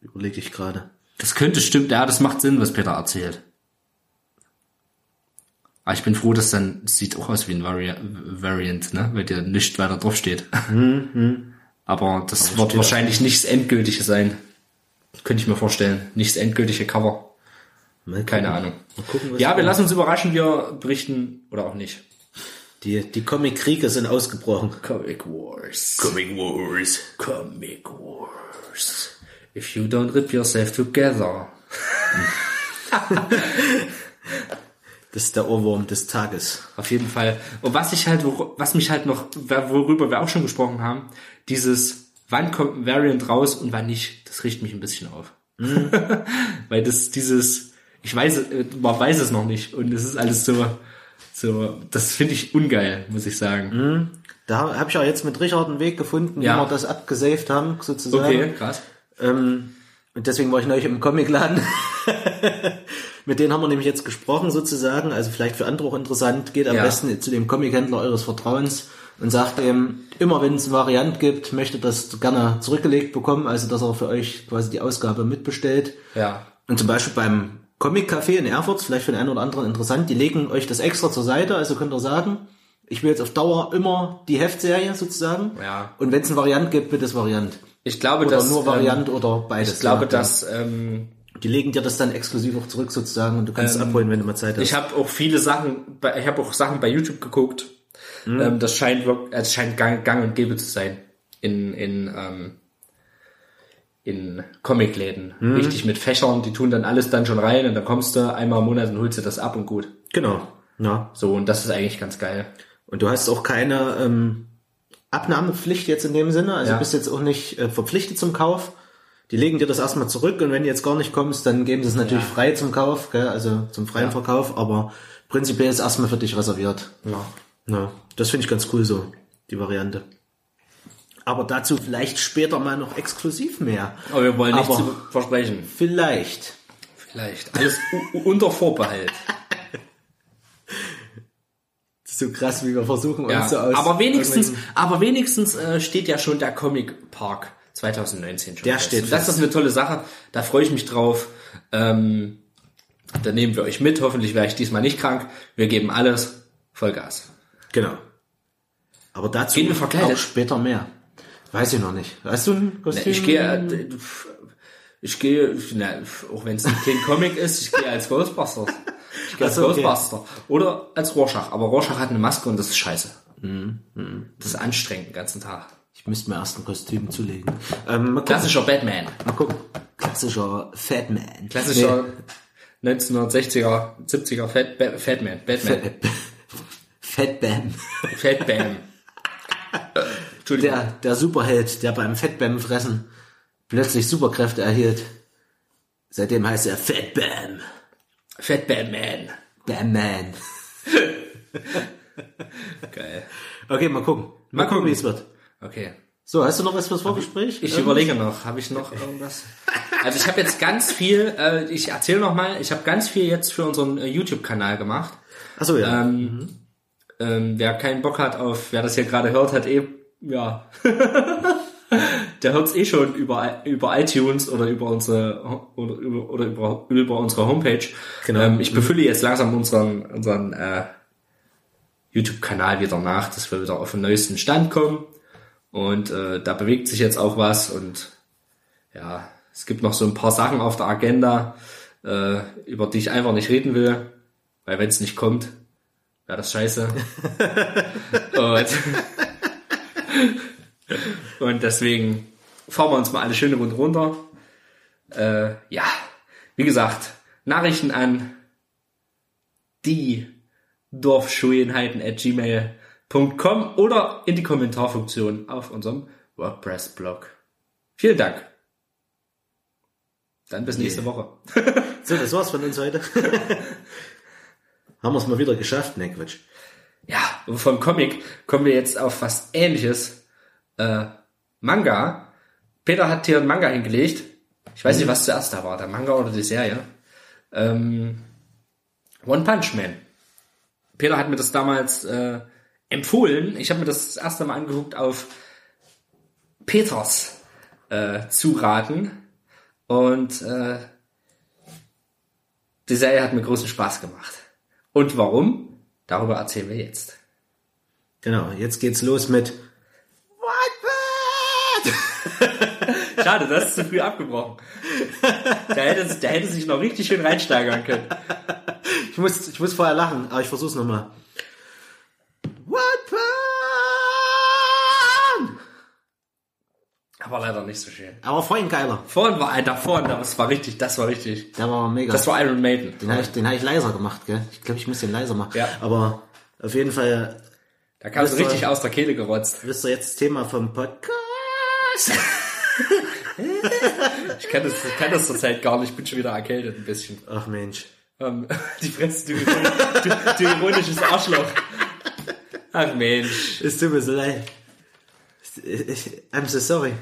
Überlege ich gerade. das könnte stimmt, ja, das macht Sinn, was Peter erzählt. Aber ich bin froh, dass dann, sieht auch aus wie ein Vari Variant, ne, weil der nicht weiter drauf steht. Aber das wird steht wahrscheinlich nicht das Endgültige sein. Könnte ich mir vorstellen. Nicht das endgültige Cover. Keine. Ahnung. Gucken, Ja, wir lassen uns überraschen, wir berichten oder auch nicht. Die, die Comic-Kriege sind ausgebrochen. Comic Wars. Comic Wars. Comic Wars. If you don't rip yourself together. Das ist der Ohrwurm des Tages. Auf jeden Fall. Und was ich halt, was mich halt noch, worüber wir auch schon gesprochen haben, dieses, wann kommt ein Variant raus und wann nicht, das riecht mich ein bisschen auf. Weil das, dieses, ich weiß, äh, man weiß es noch nicht und es ist alles so, so, das finde ich ungeil, muss ich sagen. Da habe ich auch jetzt mit Richard einen Weg gefunden, Ja. wie wir das abgesaved haben, sozusagen. Okay, krass. Ähm, und deswegen war ich neulich im Comicladen. Mit denen haben wir nämlich jetzt gesprochen sozusagen. Also vielleicht für andere auch interessant. Geht am Ja. besten zu dem Comichändler eures Vertrauens. und sagt ihm, immer wenn es eine Variante gibt, möchte das gerne zurückgelegt bekommen, also dass er für euch quasi die Ausgabe mitbestellt. Ja. Und zum Beispiel beim Comic Café in Erfurt, vielleicht für den einen oder anderen interessant, die legen euch das extra zur Seite, also könnt ihr sagen, ich will jetzt auf Dauer immer die Heftserie sozusagen. Ja. Und wenn es eine Variante gibt, bitte das Variant. Ich glaube, Oder dass nur Variant ähm, oder beides. ich glaube, nachdem. dass ähm, die legen dir das dann exklusiv auch zurück sozusagen und du kannst es abholen, wenn du mal Zeit hast. ich habe auch viele Sachen, bei, ich habe auch Sachen bei YouTube geguckt. Mhm. Ähm, das scheint wirklich, es scheint gang, gang und gäbe zu sein in in ähm, in Comicläden. Mhm. Richtig mit Fächern, die tun dann alles dann schon rein und dann kommst du einmal im Monat und holst dir das ab und gut. genau. Ja. So und das ist eigentlich ganz geil. Und du hast auch keine ähm, Abnahmepflicht jetzt in dem Sinne, also Ja. bist jetzt auch nicht äh, verpflichtet zum Kauf. Die legen dir das erstmal zurück und wenn du jetzt gar nicht kommst, dann geben sie es natürlich Ja. frei zum Kauf, gell? also zum freien Ja. Verkauf, aber prinzipiell ist erstmal für dich reserviert. Ja. Ja, das finde ich ganz cool so, die Variante. Aber dazu vielleicht später mal noch exklusiv mehr. Aber wir wollen nichts versprechen. Vielleicht. Vielleicht. Alles unter Vorbehalt. So krass, wie wir versuchen, Ja, uns so aus. aber wenigstens, aber wenigstens äh, steht ja schon der Comic Park 2019 schon. Der fest. steht Und Das fest. ist eine tolle Sache. Da freue ich mich drauf. Ähm, da nehmen wir euch mit. Hoffentlich werde ich diesmal nicht krank. Wir geben alles Vollgas. Genau. Aber dazu Gehen wir verkleidet? auch später mehr. Weiß ich noch nicht. Hast du ein Kostüm? Ich gehe, äh, ich gehe, na, auch wenn es kein Comic ist, ich gehe als Ghostbusters. Ich gehe als okay. Ghostbuster. Oder als Rorschach. Aber Rorschach hat eine Maske und das ist scheiße. Mhm, Das ist anstrengend den ganzen Tag. Ich müsste mir erst ein Kostüm zulegen. Ähm. Klassischer Batman. Mal gucken. Klassischer Fatman. Klassischer 1960er, 70er Fat, Ba- Fatman. Batman. Nee. Fatbam. Fatbam. Entschuldigung. Der, der Superheld, der beim Fatbam fressen plötzlich Superkräfte erhielt. Seitdem heißt er Fatbam. Fat Batman. Bam Man. Geil. Okay, mal gucken. Mal, Mal gucken, gucken. wie es wird. Okay. So, hast du noch was fürs Vorgespräch? Ich überlege noch, habe ich noch irgendwas? Also ich habe jetzt ganz viel, äh, ich erzähle noch mal, ich habe ganz viel jetzt für unseren äh, YouTube-Kanal gemacht. Achso, ja. Ähm, ähm, wer keinen Bock hat auf, wer das hier gerade hört, hat eh, ja, der hört's eh schon über, über iTunes oder über unsere oder über, oder über, über unsere Homepage. Genau. Ähm, ich befülle jetzt langsam unseren unseren äh, YouTube-Kanal wieder nach, dass wir wieder auf den neuesten Stand kommen. Und äh, da bewegt sich jetzt auch was und ja, es gibt noch so ein paar Sachen auf der Agenda, äh, über die ich einfach nicht reden will, weil wenn es nicht kommt, wäre das scheiße. und, und deswegen fahren wir uns mal alle schöne Runde runter. Äh, ja, wie gesagt, Nachrichten an die Dorfschönheiten at gmail.com oder in die Kommentarfunktion auf unserem WordPress-Blog. Vielen Dank. Dann bis nächste Woche. So, das war's von uns heute. Haben wir es mal wieder geschafft? Ne, Quatsch. Ja, und vom Comic kommen wir jetzt auf was ähnliches. Äh, Manga. Peter hat hier einen Manga hingelegt. Ich weiß nicht, was zuerst da war, der Manga oder die Serie. Ähm, One Punch Man. Peter hat mir das damals äh, empfohlen. Ich habe mir das das erste Mal angeguckt auf Peters äh, Zuraten. Und äh, die Serie hat mir großen Spaß gemacht. Und warum? Darüber erzählen wir jetzt. Genau, jetzt geht's los mit Schade, das ist zu früh abgebrochen. Da hätte, da hätte sich noch richtig schön reinsteigern können. Ich muss, ich muss vorher lachen, aber ich versuch's nochmal. Aber leider nicht so schön. Aber vorhin geiler. Vorhin war einer vorhin, das war richtig, das war richtig. Der war mega. Das war Iron Maiden. den habe ich, den hab ich leiser gemacht, gell? Ich glaube, ich muss den leiser machen. Ja. Aber auf jeden Fall Da kam es war- richtig aus der Kehle gerotzt. wisst ihr jetzt das Thema vom Podcast. Ich kann das, ich kann das zurzeit gar nicht, ich bin schon wieder erkältet ein bisschen. Ach Mensch. Ähm, die Fresse, du, du, du ironisches Arschloch. Ach Mensch. Es tut mir so leid. I'm so sorry.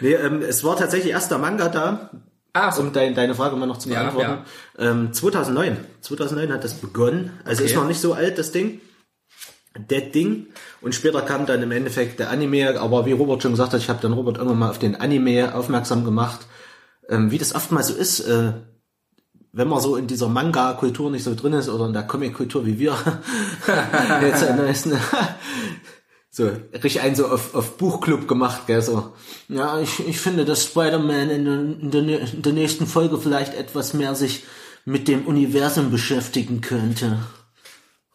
Nee, ähm, es war tatsächlich erst der Manga da, Ah, so. um dein, deine Frage mal noch zu Ja, beantworten. Ähm, 2009. 2009 hat das begonnen. Also Okay. ist noch nicht so alt, das Ding. Dead Ding und später kam dann im Endeffekt der Anime, aber wie Robert schon gesagt hat, ich habe dann Robert irgendwann mal auf den Anime aufmerksam gemacht, ähm, wie das oftmals so ist, äh, wenn man so in dieser Manga-Kultur nicht so drin ist oder in der Comic-Kultur wie wir, jetzt neuesten, so richtig ein so auf, auf Buchclub gemacht, gell, so. Ja, ich, ich finde, dass Spider-Man in, der- in, der, in der nächsten Folge vielleicht etwas mehr sich mit dem Universum beschäftigen könnte.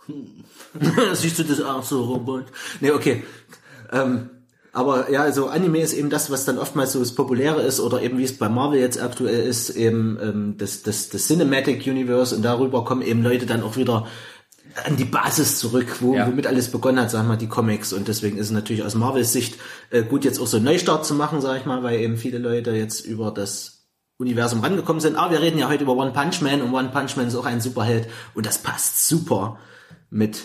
Siehst du das auch so, Robert? Nee, okay. Ähm, aber ja, also Anime ist eben das, was dann oftmals so das Populäre ist oder eben wie es bei Marvel jetzt aktuell ist, eben ähm, das, das, das Cinematic Universe und darüber kommen eben Leute dann auch wieder an die Basis zurück, wo, Ja. womit alles begonnen hat, sagen wir mal, die Comics. Und deswegen ist es natürlich aus Marvels Sicht äh, gut, jetzt auch so einen Neustart zu machen, sag ich mal, weil eben viele Leute jetzt über das Universum rangekommen sind. Aber wir reden ja heute über One Punch Man und One Punch Man ist auch ein Superheld und das passt super mit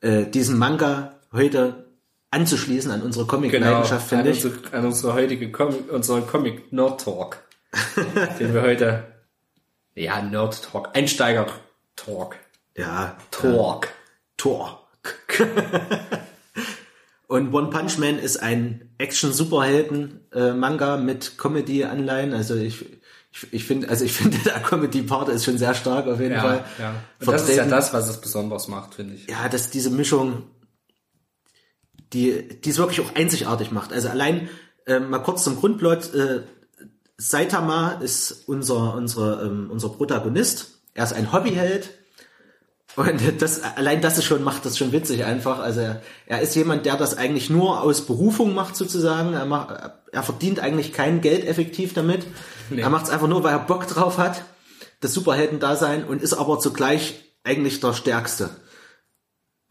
äh, diesem Manga heute anzuschließen an unsere Comic-Leidenschaft, Genau, an, finde ich. unsere, an unsere heutige Comic, unseren Comic Nerd Talk, den wir heute, ja, Nerd Talk, Einsteiger Talk, Ja, Talk. Tor. Und One Punch Man ist ein Action-Superhelden-Manga mit Comedy-Anleihen. Also ich, ich, ich finde, also ich finde, der Comedy-Part ist schon sehr stark auf jeden Ja, Fall. ja. Und das ist ja das, was es besonders macht, finde ich. ja, dass diese Mischung, die, die es wirklich auch einzigartig macht. Also allein äh, mal kurz zum Grundplot. Äh, Saitama ist unser, unsere, ähm, unser Protagonist. Er ist ein Hobbyheld. Und das, allein das ist schon, macht das schon witzig einfach. Also er, er ist jemand, der das eigentlich nur aus Berufung macht sozusagen. Er, macht, er verdient eigentlich kein Geld effektiv damit. Er macht es einfach nur, weil er Bock drauf hat, das Superhelden-Dasein und ist aber zugleich eigentlich der Stärkste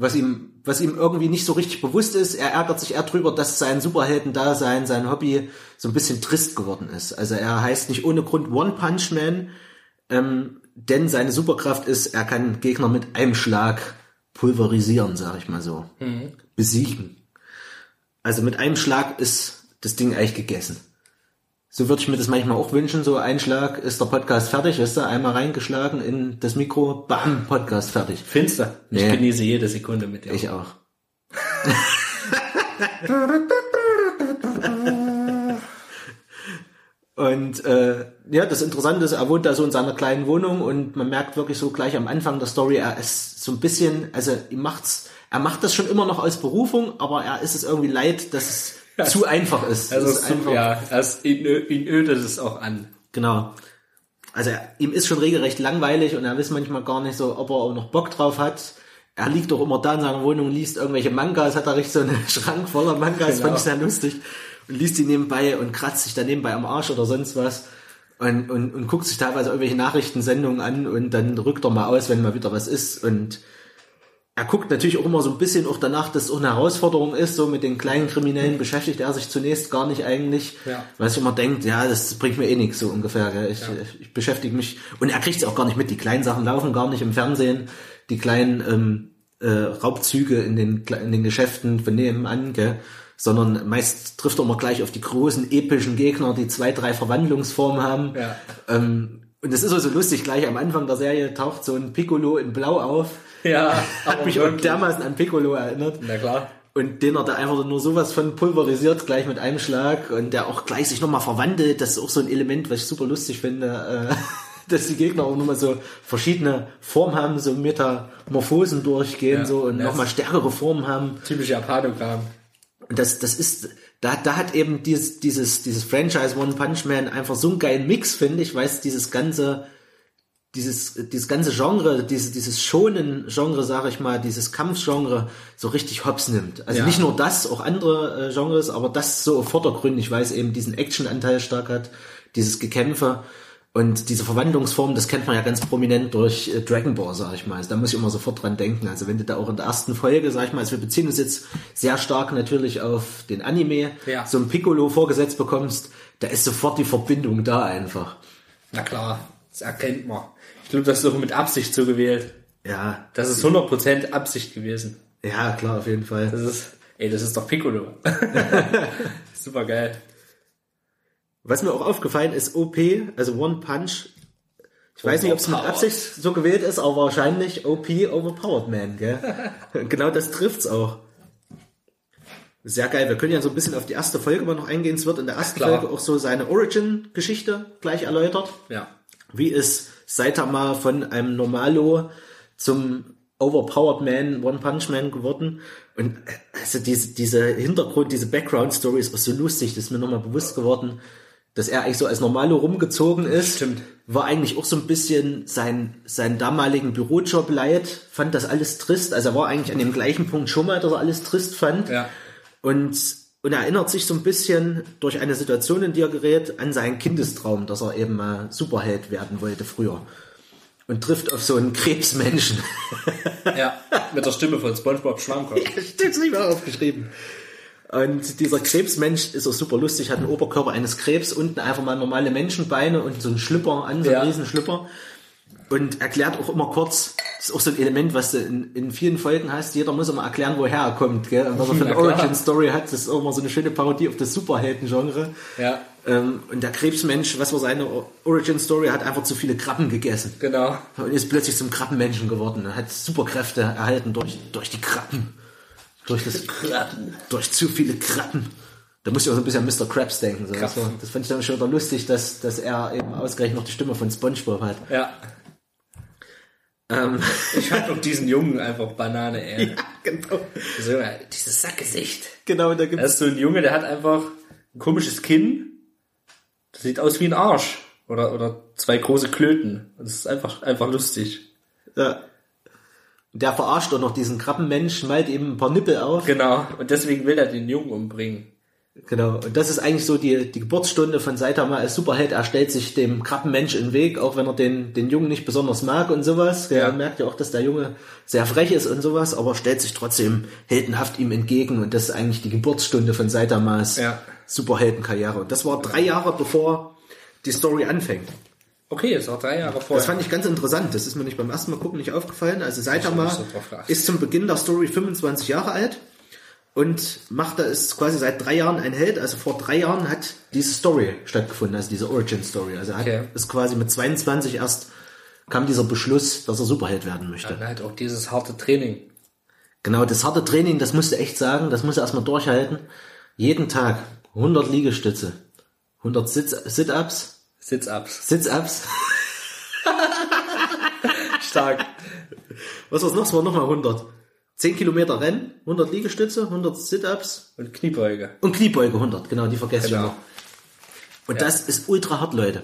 was ihm, was ihm irgendwie nicht so richtig bewusst ist. Er ärgert sich eher drüber, dass sein Superhelden-Dasein, sein Hobby so ein bisschen trist geworden ist. Also er heißt nicht ohne Grund One Punch Man, ähm, denn seine Superkraft ist, er kann Gegner mit einem Schlag pulverisieren, sag ich mal so. Besiegen. Also mit einem Schlag ist das Ding eigentlich gegessen. So würde ich mir das manchmal auch wünschen, so ein Schlag ist der Podcast fertig, ist da einmal reingeschlagen in das Mikro, bam, Podcast fertig. Finster. Ich Nee. genieße jede Sekunde mit dir. Ich auch. Und äh, ja, das Interessante ist, er wohnt da so in seiner kleinen Wohnung und man merkt wirklich so gleich am Anfang der Story, er ist so ein bisschen, also ihm macht's, er macht das schon immer noch aus Berufung, aber er ist es irgendwie leid, dass es zu einfach ist. Also, ist ja, es, ihn, ihn ödet es auch an. Genau. Also er, ihm ist schon regelrecht langweilig und er weiß manchmal gar nicht so, ob er auch noch Bock drauf hat. Er liegt doch immer da in seiner Wohnung, liest irgendwelche Mangas, hat da richtig so einen Schrank voller Mangas, Genau. fand ich sehr lustig. Und liest die nebenbei und kratzt sich da nebenbei am Arsch oder sonst was. Und, und, und guckt sich teilweise irgendwelche Nachrichtensendungen an und dann rückt er mal aus, wenn mal wieder was ist. Und er guckt natürlich auch immer so ein bisschen auch danach, dass es auch eine Herausforderung ist, so mit den kleinen Kriminellen beschäftigt er sich zunächst gar nicht eigentlich, Ja. weil sich immer denkt, ja, das bringt mir eh nichts so ungefähr. Gell? Ich, ich beschäftige mich und er kriegt es auch gar nicht mit. Die kleinen Sachen laufen gar nicht im Fernsehen, die kleinen ähm, äh, Raubzüge in den in den Geschäften von nebenan, gell? Sondern meist trifft er immer gleich auf die großen epischen Gegner, die zwei, drei Verwandlungsformen haben. Ja. Ähm, und es ist also lustig, gleich am Anfang der Serie taucht so ein Piccolo in Blau auf. Ja, Hat mich auch dermaßen an Piccolo erinnert. Na klar. Und den hat er einfach nur sowas von pulverisiert, gleich mit einem Schlag. Und der auch gleich sich nochmal verwandelt. Das ist auch so ein Element, was ich super lustig finde. Äh, dass die Gegner auch nochmal so verschiedene Formen haben, so Metamorphosen durchgehen Ja, so und nochmal stärkere Formen haben. Typisch Japanogramm. Und das, das ist, da, da hat eben dieses, dieses, dieses Franchise One Punch Man einfach so einen geilen Mix, finde ich, weil es dieses ganze, dieses, dieses ganze Genre, diese, dieses schonen Genre, sage ich mal, dieses Kampfgenre so richtig hops nimmt. Also Ja. nicht nur das, auch andere äh, Genres, aber das so vordergründig, weil es eben diesen Action-Anteil stark hat, dieses Gekämpfe und diese Verwandlungsform, das kennt man ja ganz prominent durch äh, Dragon Ball, sag ich mal. Also da muss ich immer sofort dran denken. Also wenn du da auch in der ersten Folge, sag ich mal, also wir beziehen uns jetzt sehr stark natürlich auf den Anime, Ja. so ein Piccolo vorgesetzt bekommst, da ist sofort die Verbindung da einfach. Na klar, das erkennt man. Ich glaube, das ist auch mit Absicht so gewählt. Ja, Das ist 100% Absicht gewesen. ja, klar, auf jeden Fall. Das ist, ey, das ist doch Piccolo. Super geil. Was mir auch aufgefallen ist, OP, also One Punch, Ich weiß nicht, ob es mit. Absicht so gewählt ist, aber wahrscheinlich OP Overpowered Man, gell? genau das trifft's auch. Sehr geil. Wir können ja so ein bisschen auf die erste Folge mal noch eingehen. Es wird in der ersten Klar. Folge auch so seine Origin-Geschichte gleich erläutert. Ja. Wie ist Saitama von einem Normalo zum Overpowered Man, One Punch Man geworden? Und äh, also diese, diese Hintergrund, diese Background-Story ist auch so lustig, das ist mir nochmal bewusst geworden, dass er eigentlich so als Normalo rumgezogen ist. Stimmt. War eigentlich auch so ein bisschen sein, seinen damaligen Bürojob leid, fand das alles trist. Also er war eigentlich an dem gleichen Punkt schon mal, dass er alles trist fand. Ja. Und, und er erinnert sich so ein bisschen durch eine Situation, in die er gerät, an seinen Kindestraum, dass er eben mal Superheld werden wollte früher. Und trifft auf so einen Krebsmenschen. Ja. Mit der Stimme von SpongeBob Schwammkopf. Steht's nicht mehr aufgeschrieben. Und dieser Krebsmensch ist auch super lustig, hat einen Oberkörper eines Krebs, unten einfach mal normale Menschenbeine und so einen Schlüpper an, so einen Ja. riesen Schlüpper. Und erklärt auch immer kurz, das ist auch so ein Element, was du in, in vielen Folgen hast, jeder muss immer erklären, woher er kommt, gell? Und was er für eine. Origin-Story hat, das ist auch immer so eine schöne Parodie auf das Superhelden-Genre. Ja. Ähm, und der Krebsmensch, was war seine Origin-Story, hat einfach zu viele Krabben gegessen. Genau. Und ist plötzlich zum Krabbenmenschen geworden. Er hat Superkräfte erhalten durch, durch die Krabben. Durch das Durch zu viele Krabben. Da muss ich auch so ein bisschen an Mr. Krabs denken. So. Das, war, das fand ich dann schon wieder lustig, dass, dass er eben ausgerechnet noch die Stimme von Spongebob hat. Ja. Ähm, Ich fand auch diesen Jungen einfach Banane, ey. genau. So, dieses Sackgesicht. Genau, da gibt's Das ist so ein Junge, der hat einfach ein komisches Kinn. Das sieht aus wie ein Arsch. Oder, oder zwei große Klöten. Und Das ist einfach, einfach lustig. ja. Der verarscht auch noch diesen Krabbenmensch, malt ihm ein paar Nippel auf. Genau. Und deswegen will er den Jungen umbringen. Genau. Und das ist eigentlich so die, die Geburtsstunde von Saitama als Superheld. Er stellt sich dem Krabbenmensch in den Weg, auch wenn er den, den Jungen nicht besonders mag und sowas. Er Ja. merkt ja auch, dass der Junge sehr frech ist und sowas, aber stellt sich trotzdem heldenhaft ihm entgegen. Und das ist eigentlich die Geburtsstunde von Saitamas Ja. Superheldenkarriere. Und das war drei Jahre bevor die Story anfängt. Okay, ist auch drei Jahre vorher. Das fand ich ganz interessant. Das ist mir nicht beim ersten Mal gucken nicht aufgefallen. Also Saitama ist zum Beginn der Story 25 Jahre alt und macht da ist quasi seit drei Jahren ein Held. Also vor drei Jahren hat diese Story stattgefunden, also diese Origin Story. Also er hat, Okay. ist quasi mit 22 erst kam dieser Beschluss, dass er Superheld werden möchte. Dann halt auch dieses harte Training. Genau, das harte Training, das musst du echt sagen, das musst du erstmal durchhalten. Jeden Tag 100 Liegestütze, 100 Sitz- Sit-Ups, Sitz-Ups. Sitz-Ups. Stark. Was war's noch? Es waren nochmal 100. 10 Kilometer Rennen, 100 Liegestütze, 100 Sit-Ups Und Kniebeuge. und Kniebeuge 100. Genau, die vergesse ich Genau. immer. Und das ist ultra hart, Leute.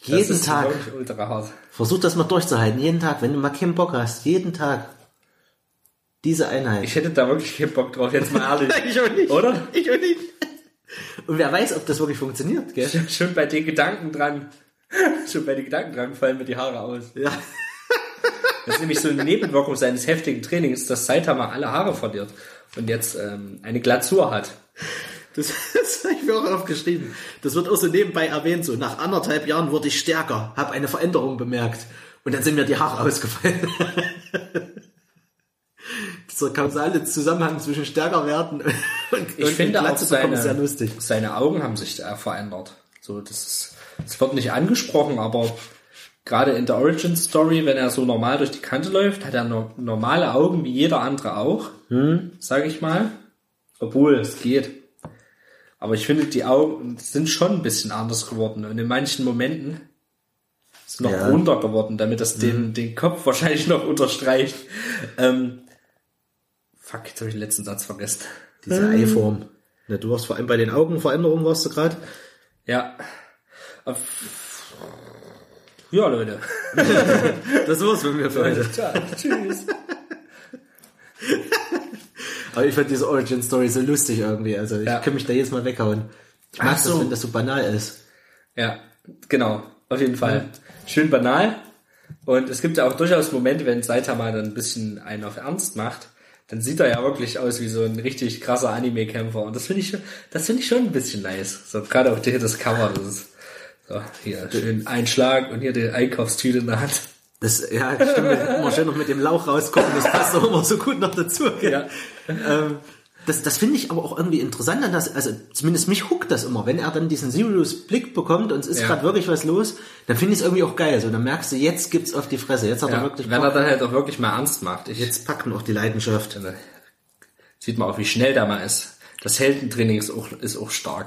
Das Jeden ist Tag. wirklich ultra hart. Versuch das mal durchzuhalten. Jeden Tag. Wenn du mal keinen Bock hast. Jeden Tag. Diese Einheit. Ich hätte da wirklich keinen Bock drauf, jetzt mal ehrlich. ich auch nicht. Oder? Ich auch nicht. Und wer weiß, ob das wirklich funktioniert, gell? Schon bei den Gedanken dran. Schon bei den Gedanken dran fallen mir die Haare aus. Ja. Das ist nämlich so eine Nebenwirkung seines heftigen Trainings, dass Saitama alle Haare verliert und jetzt ähm, eine Glasur hat. Das, das habe ich mir auch aufgeschrieben. Das wird auch so nebenbei erwähnt. So, nach anderthalb Jahren wurde ich stärker, habe eine Veränderung bemerkt. Und dann sind mir die Haare ausgefallen. Dieser kausale Zusammenhang zwischen stärker werden und, Ich und finde auch seine, ist sehr lustig. seine Augen haben sich äh, verändert. So, das ist, das wird nicht angesprochen, aber gerade in der Origin Story, wenn er so normal durch die Kante läuft, hat er no normale Augen wie jeder andere auch, Hm? sage ich mal. Obwohl, es geht. Aber ich finde, die Augen sind schon ein bisschen anders geworden und in manchen Momenten ist noch Ja. Hm. runder geworden, damit das den, den Kopf wahrscheinlich noch unterstreicht. Ähm, fuck, jetzt habe ich den letzten Satz vergessen. Diese Eiform. Ja, du warst vor allem bei den Augenveränderungen, warst du gerade. Ja. Auf- Ja, Leute. Das war's von mir für heute. Ciao. Tschüss. Aber ich fand diese Origin Story so lustig irgendwie. Also ich Ja. kann mich da jedes Mal weghauen. Ich mag Ach das, so. wenn das so banal ist. Ja, genau. Auf jeden Fall. Schön banal. Und es gibt ja auch durchaus Momente, wenn Saitama dann ein bisschen einen auf Ernst macht, dann sieht er ja wirklich aus wie so ein richtig krasser Anime-Kämpfer. Und das finde ich schon, das finde ich schon ein bisschen nice. So, gerade auch hier das Cover, das ist, so, hier, schön ein Schlag und hier die Einkaufstüte in der Hand. Das, ja, stimmt, immer schön noch mit dem Lauch rausgucken, das passt doch immer so gut noch dazu. Gell? Ja. Ähm, Das, das finde ich aber auch irgendwie interessant, an das, also zumindest mich huckt das immer. Wenn er dann diesen Sirius Blick bekommt und es ist Ja. gerade wirklich was los, dann finde ich es irgendwie auch geil. So, dann merkst du, jetzt gibt's auf die Fresse, jetzt hat er Ja, wirklich wenn er Bock. dann halt auch wirklich mal ernst macht. Ich, Jetzt packt ihn auch die Leidenschaft. Sieht man auch, wie schnell der mal ist. Das Heldentraining ist auch, ist auch stark.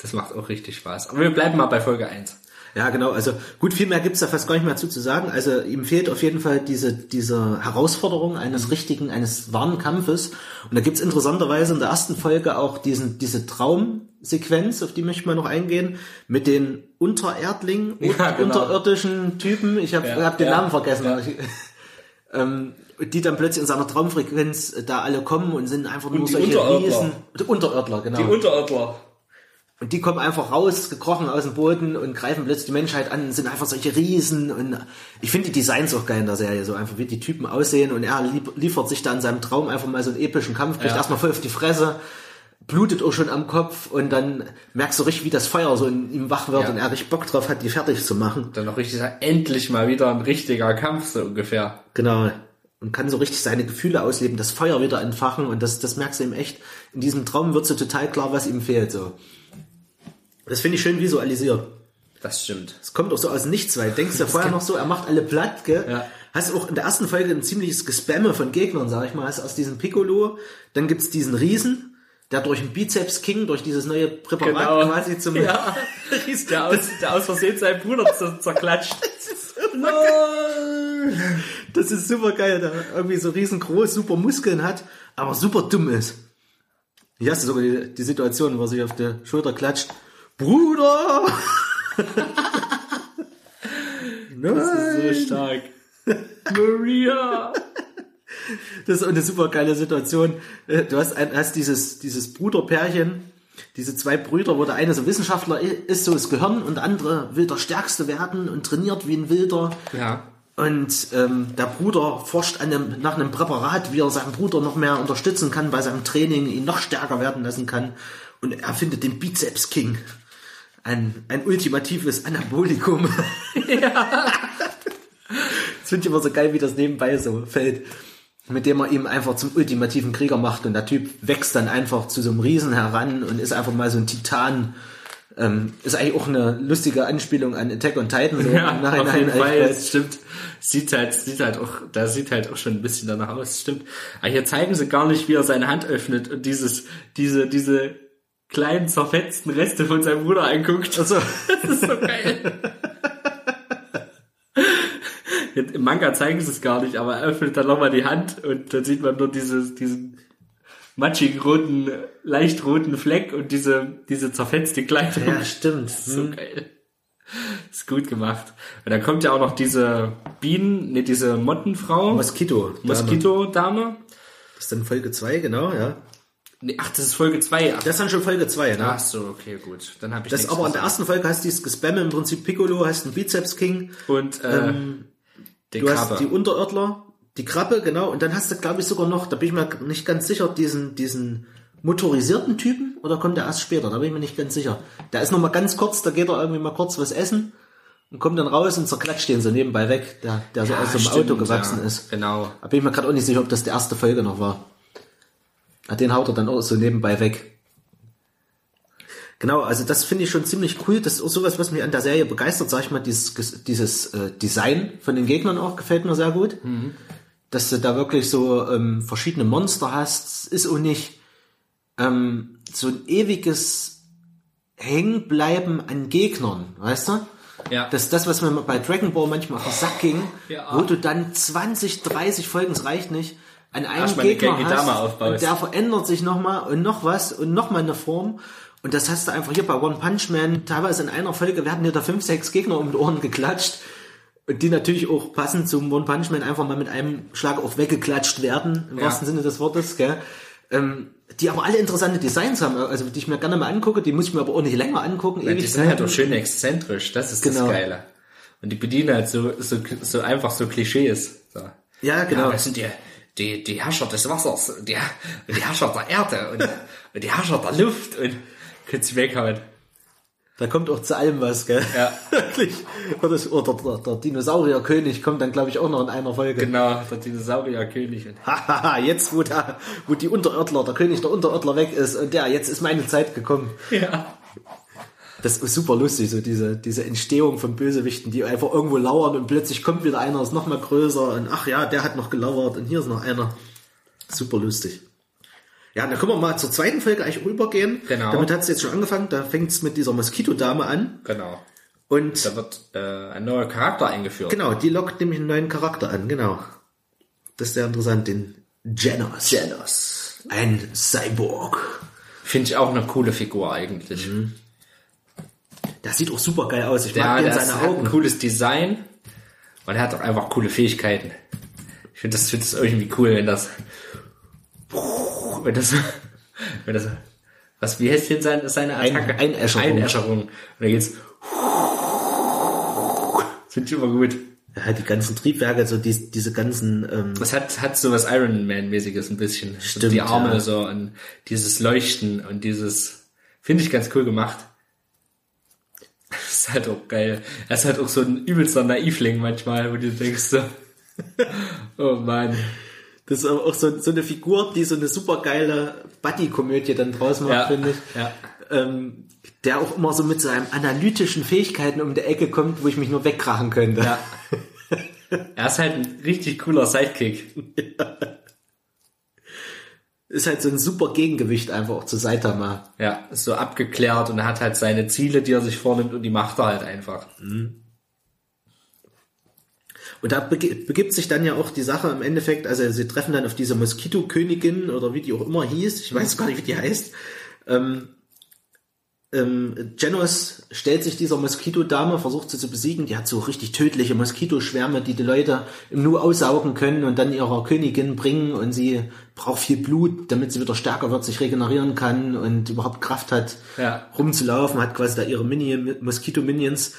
Das macht auch richtig Spaß. Aber wir bleiben mal bei Folge 1. Ja, genau. Also gut, viel mehr gibt's da fast gar nicht mehr zu, zu sagen. Also ihm fehlt auf jeden Fall diese, diese Herausforderung eines richtigen, eines wahren Kampfes. Und da gibt's interessanterweise in der ersten Folge auch diesen, diese Traumsequenz, auf die möchte ich mal noch eingehen, mit den Untererdling, Ja, genau. unterirdischen Typen. Ich habe Ja, hab den ja, Namen vergessen. ja. Ähm, die dann plötzlich in seiner Traumfrequenz da alle kommen und sind einfach nur die solche Unterirdler. Riesen. Die Unterirdler, genau. Unterörtler. Und die kommen einfach raus, gekrochen aus dem Boden und greifen plötzlich die Menschheit an und sind einfach solche Riesen. Und ich finde die Designs auch geil in der Serie, so einfach wie die Typen aussehen. Und er liefert sich da in seinem Traum einfach mal so einen epischen Kampf, kriegt Ja. erstmal voll auf die Fresse, blutet auch schon am Kopf und dann merkst du richtig, wie das Feuer so in ihm wach wird Ja. und er richtig Bock drauf hat, die fertig zu machen. Dann noch richtig endlich mal wieder ein richtiger Kampf, so ungefähr. Genau. Und kann so richtig seine Gefühle ausleben, das Feuer wieder entfachen und das, das merkst du ihm echt. In diesem Traum wird so total klar, was ihm fehlt, so. Das finde ich schön visualisiert. Das stimmt. Es kommt auch so aus nichts, weil du denkst ja vorher noch so, er macht alle platt, gell? Ja. Hast auch in der ersten Folge ein ziemliches Gespamme von Gegnern, sag ich mal. Hast aus diesem Piccolo, dann gibt's diesen Riesen, der durch den Bizeps King, durch dieses neue Präparat Genau. quasi zum Ja. Riesen, Der aus, der aus Versehen seinen Bruder zer- zerklatscht. Das ist super geil, der irgendwie so riesengroß, super Muskeln hat, aber super dumm ist. Hier hast du sogar die, die Situation, wo er sich auf der Schulter klatscht. Bruder! Nein! So stark. Maria! Das ist eine super geile Situation. Äh, Du hast, ein, hast dieses, dieses Bruderpärchen, diese zwei Brüder, wo der eine so Wissenschaftler ist, so das Gehirn, und der andere will der Stärkste werden und trainiert wie ein Wilder. Ja. Und ähm, der Bruder forscht einem, nach einem Präparat, wie er seinen Bruder noch mehr unterstützen kann bei seinem Training, ihn noch stärker werden lassen kann. Und er findet den Bizeps King. Ein, ein ultimatives Anabolikum. Das finde ich immer so geil, wie das nebenbei so fällt. Mit dem er ihm einfach zum ultimativen Krieger macht und der Typ wächst dann einfach zu so einem Riesen heran und ist einfach mal so ein Titan. Ähm, ist eigentlich auch eine lustige Anspielung an Attack on Titan. So Ja, auf jeden Fall, das stimmt. Sieht halt, sieht halt auch, da sieht halt auch schon ein bisschen danach aus, stimmt. Aber hier zeigen sie gar nicht, wie er seine Hand öffnet und dieses, diese, diese kleinen zerfetzten Reste von seinem Bruder anguckt. Also, Das ist so geil. Im Manga zeigen sie es gar nicht, aber er öffnet dann nochmal die Hand und dann sieht man nur dieses, diesen matschigen roten, leicht roten Fleck und diese, diese zerfetzte Kleidung. ja, stimmt. So Hm. geil. Ist gut gemacht. Und dann kommt ja auch noch diese Bienen, ne, diese Mottenfrau. Moskito. Moskito-Dame. Das ist dann Folge 2, genau, ja. Nee, ach, das ist Folge 2. Ach, Das ist dann schon Folge 2, ne? ach so, okay, gut. Dann habe ich Das aber in der ersten Folge hast du dieses Gespamme im Prinzip Piccolo, hast einen Bizeps King, Und äh, die du hast Krabbe. die Unterirdler, die Krabbe, genau, und dann hast du, glaube ich, sogar noch, da bin ich mir nicht ganz sicher, diesen, diesen motorisierten Typen, oder kommt der erst später? Da bin ich mir nicht ganz sicher. Der ist noch mal ganz kurz, da geht er irgendwie mal kurz was essen und kommt dann raus und zerklatscht den so nebenbei weg, der, der so Ja, aus dem stimmt, Auto gewachsen ja, ist. Genau. Da bin ich mir gerade auch nicht sicher, ob das die erste Folge noch war. Den haut er dann auch so nebenbei weg. Genau, also das finde ich schon ziemlich cool. Das ist auch sowas, was mich an der Serie begeistert, sag ich mal, dieses, dieses äh, Design von den Gegnern auch gefällt mir sehr gut. Dass du da wirklich so ähm, verschiedene Monster hast, ist auch nicht ähm, so ein ewiges Hängenbleiben an Gegnern, weißt du? Ja. Das ist das, was mir bei Dragon Ball manchmal auf den Sack ging, Ja. wo du dann 20, 30 Folgen, es reicht nicht, an einem eine Gegner hast aufbaust. und der verändert sich nochmal und noch was und nochmal eine Form und das hast du einfach hier bei One Punch Man, teilweise in einer Folge werden dir da fünf, sechs Gegner um die Ohren geklatscht und die natürlich auch passend zum One Punch Man einfach mal mit einem Schlag auch weggeklatscht werden, im Ja. wahrsten Sinne des Wortes, gell? Ähm, die aber alle interessante Designs haben, also die ich mir gerne mal angucke, die muss ich mir aber auch nicht länger angucken. Ja, die sind halt auch schön exzentrisch, das ist Genau. das Geile. Und die bedienen halt so, so, so einfach so Klischees. So. Ja, genau. Ja, das sind die, die, die Herrscher des Wassers, und die, und die Herrscher der Erde und, und die Herrscher der Luft und könnt's weghauen. Da kommt auch zu allem was, gell? Ja. Wirklich. Oder, oder der, der Dinosaurierkönig kommt dann, glaube ich, auch noch in einer Folge. Genau, der Dinosaurierkönig. Hahaha, jetzt, wo, da, wo die Unterörtler, der König der Unterörtler weg ist und der, jetzt ist meine Zeit gekommen. Ja. Das ist super lustig, so diese, diese Entstehung von Bösewichten, die einfach irgendwo lauern und plötzlich kommt wieder einer, ist noch mal größer und ach ja, der hat noch gelauert und hier ist noch einer. Super lustig. Ja, dann können wir mal zur zweiten Folge eigentlich rübergehen. Genau. Damit hat es jetzt schon angefangen. Da fängt es mit dieser Moskitodame an. Genau. Und Da wird äh, ein neuer Charakter eingeführt. genau, die lockt nämlich einen neuen Charakter an. Genau. Das ist sehr interessant, den Janos. Genos. Ein Cyborg. Finde ich auch eine coole Figur eigentlich. Der sieht auch super geil aus. Ich Der, mag den seine ist, hat ein Augen. cooles Design und er hat auch einfach coole Fähigkeiten. Ich finde das, find das irgendwie cool, wenn das, wenn das, wenn das, was, wie heißt denn seine, seine Ein- Attacke? Einäscherung. Einäscherung. Und dann geht's, das finde ich immer gut. Ja, die ganzen Triebwerke, so die, diese ganzen, ähm, Das hat, hat so was Iron Man-mäßiges ein bisschen. Stimmt, die Arme ja. so und dieses Leuchten und dieses, finde ich ganz cool gemacht. Das ist halt auch geil. Er ist halt auch so ein übelster Naivling manchmal, wo du denkst so, oh Mann. Das ist aber auch so, so eine Figur, die so eine super geile Buddy-Komödie dann draus macht, Ja, finde ich. ja. Ähm, der auch immer so mit seinen analytischen Fähigkeiten um die Ecke kommt, wo ich mich nur wegkrachen könnte. Ja. Er ist halt ein richtig cooler Sidekick. Ist halt so ein super Gegengewicht einfach auch zu Saitama. Ja, ist so abgeklärt und er hat halt seine Ziele, die er sich vornimmt und die macht er halt einfach. Und da begibt sich dann ja auch die Sache im Endeffekt, also sie treffen dann auf diese Moskito-Königin oder wie die auch immer hieß, ich weiß gar nicht, wie die heißt. Ähm, ähm, Genos stellt sich dieser Moskitodame, versucht sie zu besiegen, die hat so richtig tödliche Moskitoschwärme, die die Leute im Nu aussaugen können und dann ihrer Königin bringen. Und sie braucht viel Blut, damit sie wieder stärker wird, sich regenerieren kann und überhaupt Kraft hat, Ja. rumzulaufen, hat quasi da ihre Mini Moskito-Minions.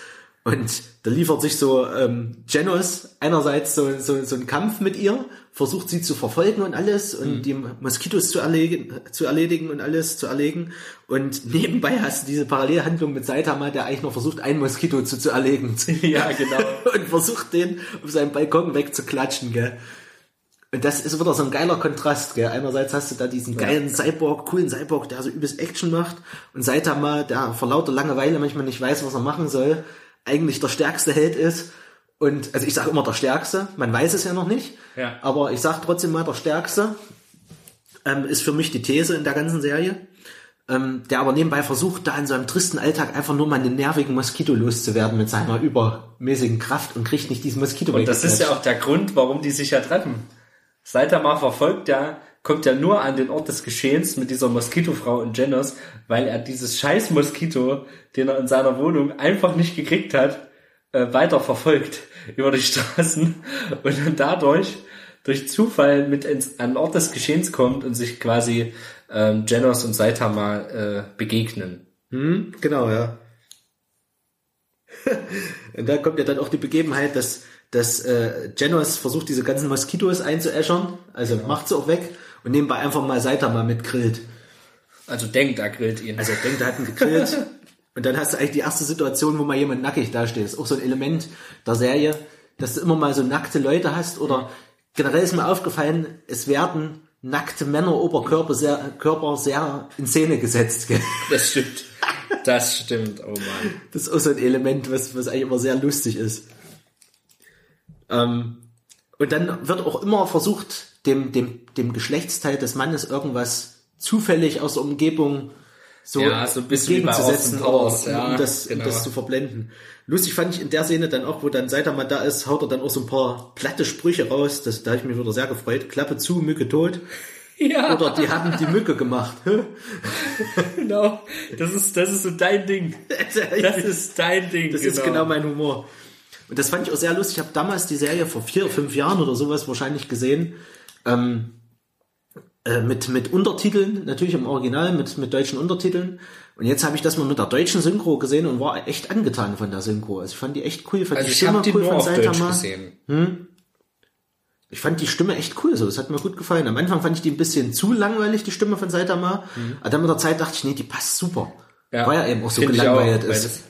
Und da liefert sich so ähm, Genos einerseits so, so, so einen Kampf mit ihr, versucht sie zu verfolgen und alles und die Moskitos zu erledigen, zu erledigen und alles zu erlegen. Und nebenbei hast du diese Parallelhandlung mit Saitama, der eigentlich noch versucht, einen Moskito zu, zu erlegen. Ja, genau. und versucht den auf seinem Balkon wegzuklatschen, gell. Und das ist wieder so ein geiler Kontrast, gell. Einerseits hast du da diesen geilen Cyborg, coolen Cyborg, der so übelst Action macht. Und Saitama, der vor lauter Langeweile manchmal nicht weiß, was er machen soll, eigentlich der stärkste Held ist. Und, also ich sage immer der Stärkste, man weiß es ja noch nicht. Ja. Aber ich sag trotzdem mal der Stärkste. Ähm, ist für mich die These in der ganzen Serie. Ähm, der aber nebenbei versucht, da in seinem tristen Alltag einfach nur mal einen nervigen Moskito loszuwerden mit seiner übermäßigen Kraft und kriegt nicht diesen Moskito Und das ist ja auch der Grund, warum die sich ja treffen. Saitama verfolgt ja, kommt ja nur an den Ort des Geschehens mit dieser Moskitofrau und Genos, weil er dieses scheiß Moskito, den er in seiner Wohnung einfach nicht gekriegt hat, äh, weiter verfolgt über die Straßen und dann dadurch durch Zufall mit ins, an den Ort des Geschehens kommt und sich quasi ähm, Genos und Saitama äh, begegnen. Hm, genau, ja. und da kommt ja dann auch die Begebenheit, dass, dass äh, Genos versucht, diese ganzen Moskitos einzuäschern, also Genau. macht sie auch weg und nebenbei einfach mal Saitama mitgrillt. Also denkt, er grillt ihn. Also denkt, er hat ihn gegrillt. Und dann hast du eigentlich die erste Situation, wo mal jemand nackig dasteht. Das ist auch so ein Element der Serie, dass du immer mal so nackte Leute hast oder generell ist mir aufgefallen, es werden nackte Männer Oberkörper sehr, Körper sehr in Szene gesetzt. Gell? das stimmt. Das stimmt, oh Mann. Das ist auch so ein Element, was, was eigentlich immer sehr lustig ist. Ähm, und dann wird auch immer versucht, dem, dem, dem Geschlechtsteil des Mannes irgendwas zufällig aus der Umgebung so, Ja, so ein bisschen entgegenzusetzen, um, ja, um, das, genau. um das zu verblenden. Lustig fand ich in der Szene dann auch, wo dann Saitama da ist, haut er dann auch so ein paar platte Sprüche raus. Das, da habe ich mich wieder sehr gefreut. Klappe zu, Mücke tot. Ja. Oder die haben die Mücke gemacht. Genau, das ist, das ist so dein Ding. Das ist dein Ding. Das ist genau mein Humor. Und das fand ich auch sehr lustig. Ich habe damals die Serie vor vier, fünf Jahren oder sowas wahrscheinlich gesehen. Ähm, äh, mit, mit Untertiteln, natürlich im Original, mit, mit deutschen Untertiteln. Und jetzt habe ich das mal mit der deutschen Synchro gesehen und war echt angetan von der Synchro. Also ich fand die echt cool. Fand Also die ich habe die cool nur von auf Deutsch Saitama. gesehen. Ich fand die Stimme echt cool, so. Das hat mir gut gefallen. Am Anfang fand ich die ein bisschen zu langweilig, die Stimme von Saitama. Mhm. Aber dann mit der Zeit dachte ich, nee, die passt super. Ja. Weil er eben auch so gelangweilt weil ist.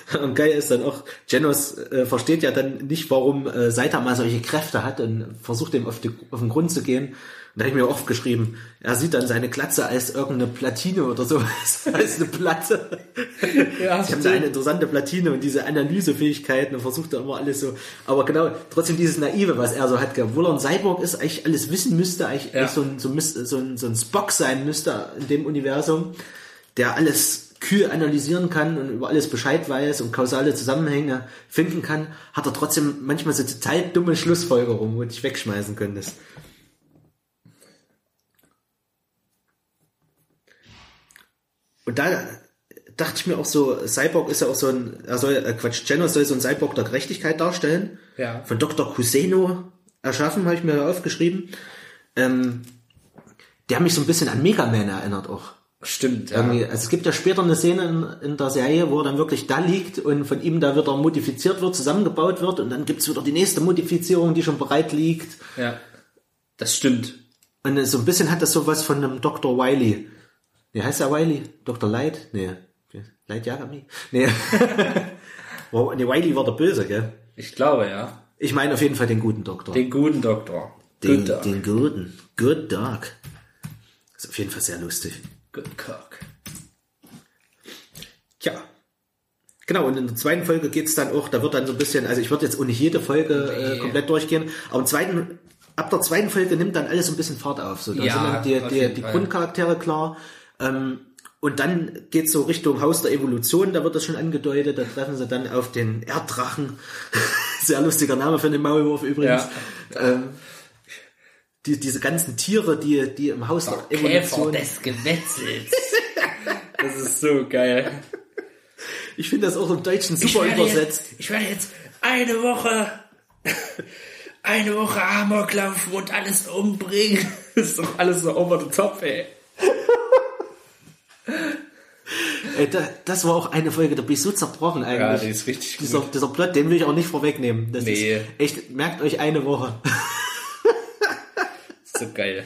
Und geil ist dann auch, Genos äh, versteht ja dann nicht, warum äh, Saitama solche Kräfte hat und versucht ihm auf, die, auf den Grund zu gehen. Und da habe ich mir oft geschrieben, er sieht dann seine Glatze als irgendeine Platine oder sowas, als eine Platte. Ja, Sie haben da eine interessante Platine und diese Analysefähigkeiten und versucht da immer alles so. Aber genau, trotzdem dieses Naive, was er so hat, obwohl er ein Cyborg ist, eigentlich alles wissen müsste, eigentlich, Ja. so, ein, so, ein, so ein Spock sein müsste in dem Universum, der alles kühl analysieren kann und über alles Bescheid weiß und kausale Zusammenhänge finden kann, hat er trotzdem manchmal so total dumme Schlussfolgerungen, wo du dich wegschmeißen könntest. Und da dachte ich mir auch so, Cyborg ist ja auch so ein, er soll, äh Quatsch, Genos soll so ein Cyborg der Gerechtigkeit darstellen. Ja. Von Dr. Kuseno erschaffen, habe ich mir aufgeschrieben. Ähm, der mich so ein bisschen an Mega Man erinnert auch. Stimmt, ja. Irgendwie, also es gibt ja später eine Szene in, in der Serie, wo er dann wirklich da liegt und von ihm da wieder modifiziert wird, zusammengebaut wird und dann gibt's wieder die nächste Modifizierung, die schon bereit liegt. ja. Das stimmt. Und so ein bisschen hat das sowas von einem Dr. Wiley. Wie heißt der Wiley? Dr. Light? Nee. Light Yagami? Nee. wow, nee, Wiley war der Böse, gell? Ich glaube, ja. Ich meine auf jeden Fall den guten Doktor. Den guten Doktor. Den, den guten. Good Dog. Ist auf jeden Fall sehr lustig. Good Cock. Tja. Genau, und in der zweiten Folge geht's dann auch, da wird dann so ein bisschen, also ich würde jetzt nicht jede Folge äh, komplett durchgehen, aber im zweiten, ab der zweiten Folge nimmt dann alles so ein bisschen Fahrt auf. So, da Ja, sind dann die, die, die Fall. Grundcharaktere klar. Ähm, und dann geht's so Richtung Haus der Evolution, da wird das schon angedeutet, da treffen sie dann auf den Erddrachen. Sehr lustiger Name für den Maulwurf übrigens. Ähm, die, diese ganzen Tiere, die, die im Haus der, Käfer Evolution. des Gewetzels. das ist so geil. Ich finde das auch im Deutschen super übersetzt. Jetzt, ich werde jetzt eine Woche, eine Woche Amok laufen und alles umbringen. Das ist doch alles so over the top, ey. Ey, da, das war auch eine Folge, da bin ich so zerbrochen eigentlich. Ja, die ist richtig gut. dieser, dieser Plot, den will ich auch nicht vorwegnehmen. Das Nee. ist echt, merkt euch eine Woche. So geil.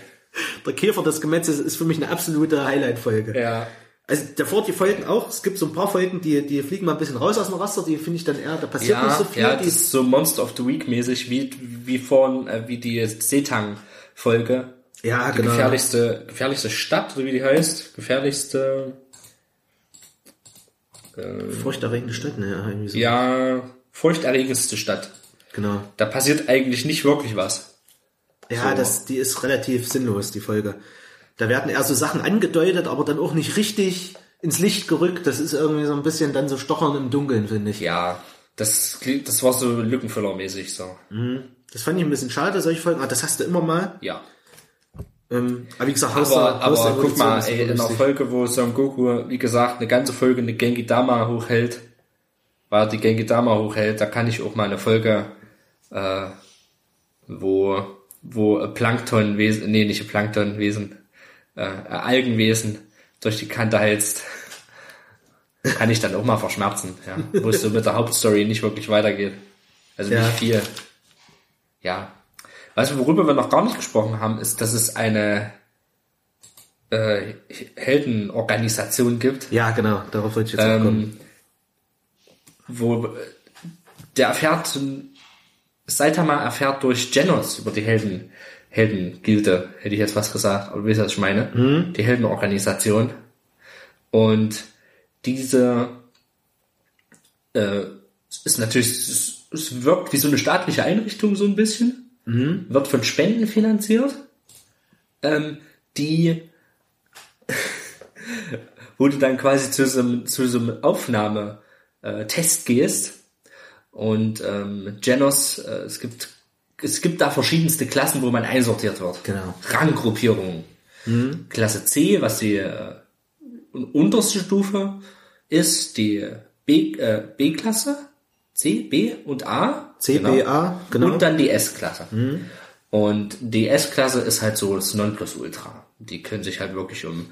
Der Käfer des Gemetzes ist für mich eine absolute Highlight-Folge. Ja. Also davor die Folgen auch, es gibt so ein paar Folgen, die, die fliegen mal ein bisschen raus aus dem Raster, die finde ich dann eher, da passiert nicht Ja, so viel. ja, die, das ist so Monster of the Week mäßig, wie, wie vorhin, äh, wie die Setang-Folge. ja Die genau. gefährlichste, gefährlichste Stadt, oder wie die heißt. Gefährlichste, Furchterregende Stadt, ne? So. ja, furchterregendste Stadt. Genau. Da passiert eigentlich nicht wirklich was. Ja, So. das, die ist relativ sinnlos, die Folge. Da werden eher so Sachen angedeutet, aber dann auch nicht richtig ins Licht gerückt. Das ist irgendwie so ein bisschen dann so stochern im Dunkeln, finde ich. Ja, das, das war so Lückenfüller-mäßig so. Das fand ich ein bisschen schade, solche Folgen. Aber das hast du immer mal. Ja. Ähm, aber wie gesagt, Haus Aber, Haus aber guck mal, ey, in einer. Folge, wo Son Goku, wie gesagt, eine ganze Folge eine Genki Dama hochhält, weil er die Genki Dama hochhält, da kann ich auch mal eine Folge, äh, wo, wo Planktonwesen, nee, nicht Planktonwesen, äh, Algenwesen durch die Kante heizt, kann ich dann auch mal verschmerzen, ja, wo es so mit der Hauptstory nicht wirklich weitergeht. Also Ja. nicht viel. Ja. Weißt du, worüber wir noch gar nicht gesprochen haben, ist, dass es eine äh, Heldenorganisation gibt, Ja, genau, darauf wollte ich jetzt auch kommen. ähm, wo der erfährt, Saitama erfährt durch Genos über die Helden, Heldengilde, hätte ich jetzt was gesagt, aber du weißt, was ich meine, die Heldenorganisation. Und diese äh, ist natürlich, es, es wirkt wie so eine staatliche Einrichtung so ein bisschen, wird von Spenden finanziert, ähm, die wo du dann quasi zu so einem, zu so einem Aufnahmetest gehst und ähm, Genos, äh, es gibt es gibt da verschiedenste Klassen, wo man einsortiert wird. Genau. Ranggruppierungen. Klasse C, was die äh, unterste Stufe ist, die B, äh, B-Klasse, C, B und A. C, B, A, genau. Und dann die S-Klasse. Und die S-Klasse ist halt so das Nonplusultra. Die können sich halt wirklich um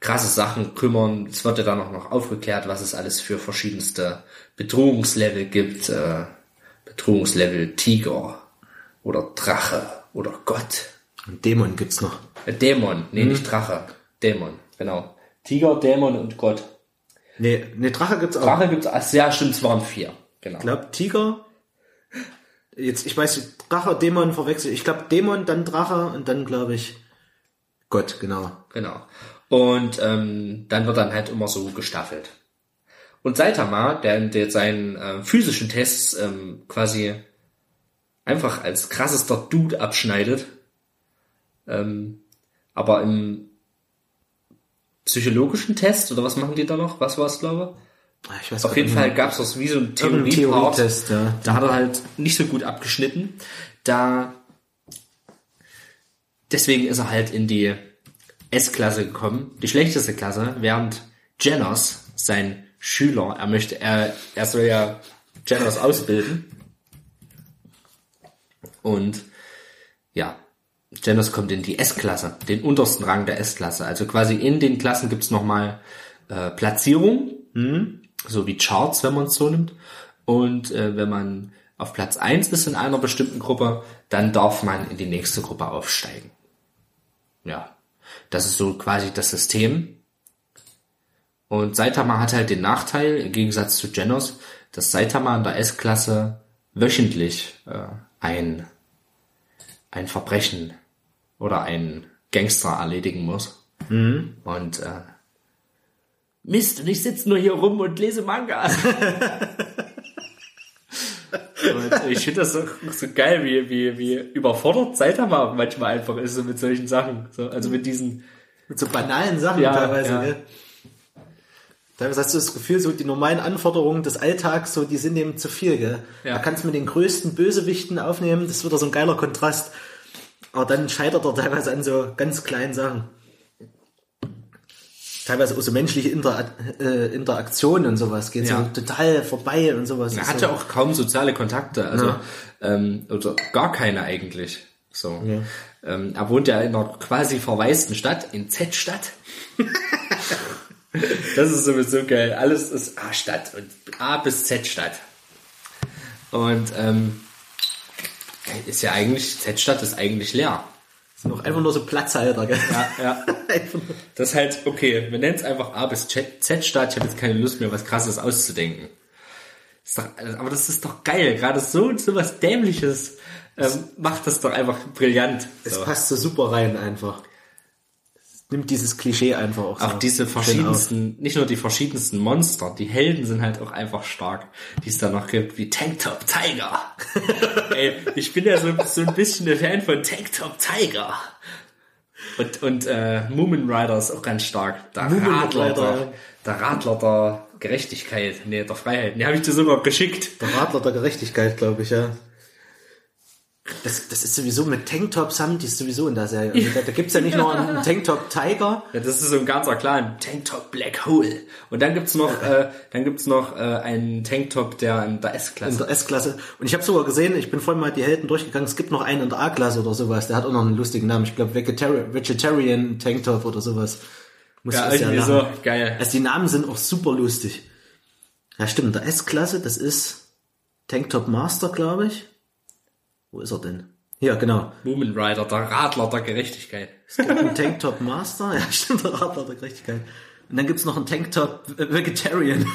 krasse Sachen kümmern. Es wird ja dann auch noch aufgeklärt, was es alles für verschiedenste Bedrohungslevel gibt. Äh, Bedrohungslevel Tiger oder Drache oder Gott. Ein Dämon gibt's noch. Äh, Dämon, nee, nicht Drache. Dämon, genau. Tiger, Dämon und Gott. Nee, nee, Drache gibt's auch. Drache gibt's, ach, ja, stimmt, es waren vier. Genau. Ich glaube, Tiger. Jetzt, ich weiß, nicht, Drache, Dämon verwechselt. Ich glaube, Dämon, dann Drache und dann, glaube ich, Gott, genau. Genau. Und ähm, dann wird dann halt immer so gestaffelt. Und Saitama, der, der seinen äh, physischen Tests ähm, quasi einfach als krassester Dude abschneidet, ähm, aber im psychologischen Test, oder was machen die da noch? Was war es, glaube Ah, Ich weiß ich? Auf jeden Fall gab es das wie so ein. Theorietest, ja. Da hat er halt nicht so gut abgeschnitten. Da deswegen ist er halt in die S-Klasse gekommen, die schlechteste Klasse, während Janos, sein Schüler, er möchte, er, er soll ja Janos ausbilden. Und ja, Janos kommt in die S-Klasse, den untersten Rang der S-Klasse. Also quasi in den Klassen gibt's nochmal äh, Platzierung, so wie Charts, wenn man es so nimmt. Und äh, wenn man auf Platz eins ist in einer bestimmten Gruppe, dann darf man in die nächste Gruppe aufsteigen. Ja, das ist so quasi das System. Und Saitama hat halt den Nachteil, im Gegensatz zu Genos, dass Saitama in der S-Klasse wöchentlich äh, ein, ein Verbrechen oder ein Gangster erledigen muss. Und äh, Mist, und ich sitze nur hier rum und lese Manga. und ich finde das so, so geil, wie, wie, wie überfordert Saitama manchmal einfach ist so mit solchen Sachen. So, also mit diesen, Mit so banalen Sachen Ja, teilweise, ja. gell? Teilweise hast du das Gefühl, so die normalen Anforderungen des Alltags, so die sind eben zu viel, gell? Ja. Da kannst du mit den größten Bösewichten aufnehmen, das wird so ein geiler Kontrast. Aber dann scheitert er teilweise an so ganz kleinen Sachen. Teilweise auch so menschliche Inter äh, Interaktionen und sowas geht Ja. so total vorbei und sowas. er Ist hat so, ja auch kaum soziale Kontakte, also, Ja. ähm, oder gar keine eigentlich. So. Ähm, er wohnt ja in einer quasi verwaisten Stadt, in Z-Stadt. das ist sowieso geil. Alles ist A-Stadt und A bis Z-Stadt. Und ähm, ist ja eigentlich, Z-Stadt ist eigentlich leer. Auch einfach nur so Platzhalter, gell? Ja, ja. Das ist halt, okay, wir nennen es einfach A bis Z-Stadt. Ich habe jetzt keine Lust mehr, was krasses auszudenken. Ist doch, aber das ist doch geil. Gerade so, so was Dämliches ähm, macht das doch einfach brillant. Es So. passt so super rein einfach. Nimmt dieses Klischee einfach auch so Auch diese verschiedensten, nicht nur die verschiedensten Monster, die Helden sind halt auch einfach stark, die es da noch gibt, wie Tanktop Tiger. Ey, ich bin ja so, so ein bisschen der Fan von Tanktop Tiger. Und, und äh, Moomin Rider ist auch ganz stark. Der Moomin Radler, der, der Radler der Gerechtigkeit, nee, der Freiheit. Nee, habe ich dir sogar geschickt. Der Radler der Gerechtigkeit, glaube ich, ja. Das, das ist sowieso mit Tanktops haben die ist sowieso in der Serie. Also da, da gibt's ja nicht nur einen Tanktop Tiger. Ja, das ist so ein ganzer Clan. Tanktop Black Hole. Und dann gibt's noch, äh, dann gibt's noch äh, einen Tanktop, der in der In S-Klasse. der S-Klasse. Und ich habe sogar gesehen, ich bin vorhin mal die Helden durchgegangen, es gibt noch einen in der A-Klasse oder sowas, der hat auch noch einen lustigen Namen. Ich glaube Vegetarian, Vegetarian Tanktop oder sowas. Muss Ja, irgendwie lachen. so. Geil. Also die Namen sind auch super lustig. Ja, stimmt, in der S-Klasse, das ist Tanktop Master, glaube ich. Wo ist er denn? Ja, genau. Moomin Rider, der Radler der Gerechtigkeit. Es gibt einen Tanktop Master, ja stimmt, der Radler der Gerechtigkeit. Und dann gibt's noch einen Tanktop Vegetarian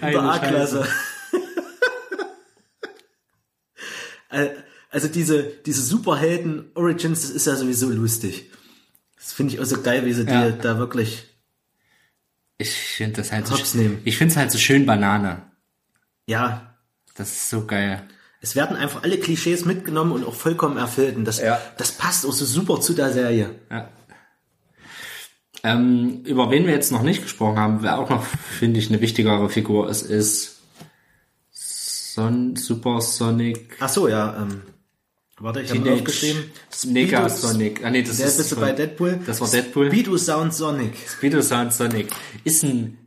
in der A-Klasse. Äh, Also diese, diese Superhelden Origins, das ist ja sowieso lustig. Das finde ich auch so geil, wie sie Ja. die da wirklich Ich finde das halt so, nehmen. ich finde es halt so schön Banane. ja, Das ist so geil. es werden einfach alle Klischees mitgenommen und auch vollkommen erfüllt. Und das, Ja. das passt auch so super zu der Serie. Ja. Ähm, über wen wir jetzt noch nicht gesprochen haben, wer auch noch, finde ich, eine wichtigere Figur ist, ist Son Super Sonic Ach so, ja. Ähm, warte, ich habe Teenage aufgeschrieben. Mega Sonic. Ah nee, das ist bist du bei Deadpool? Das war Deadpool. Speedo Sound Sonic. Speedo Sound Sonic ist ein,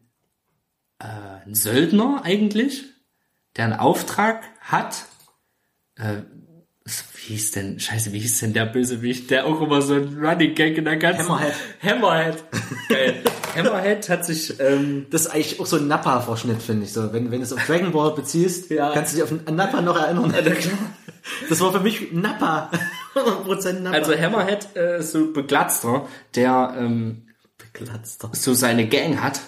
äh, ein Söldner eigentlich, der einen Auftrag hat. Äh, wie hieß denn, scheiße, wie hieß denn der Bösewicht, der auch immer so ein Running Gag in der ganzen... Hammerhead. Hammerhead. Geil. Hammerhead hat sich, ähm, Das ist eigentlich auch so ein Nappa-Verschnitt, finde ich. So, wenn, wenn du es auf Dragon Ball beziehst, Ja. kannst du dich auf Nappa noch erinnern. Das war für mich Nappa. 100% Nappa. Also Hammerhead äh, so ein Beglatzter, der ähm, Glatzter. so seine Gang hat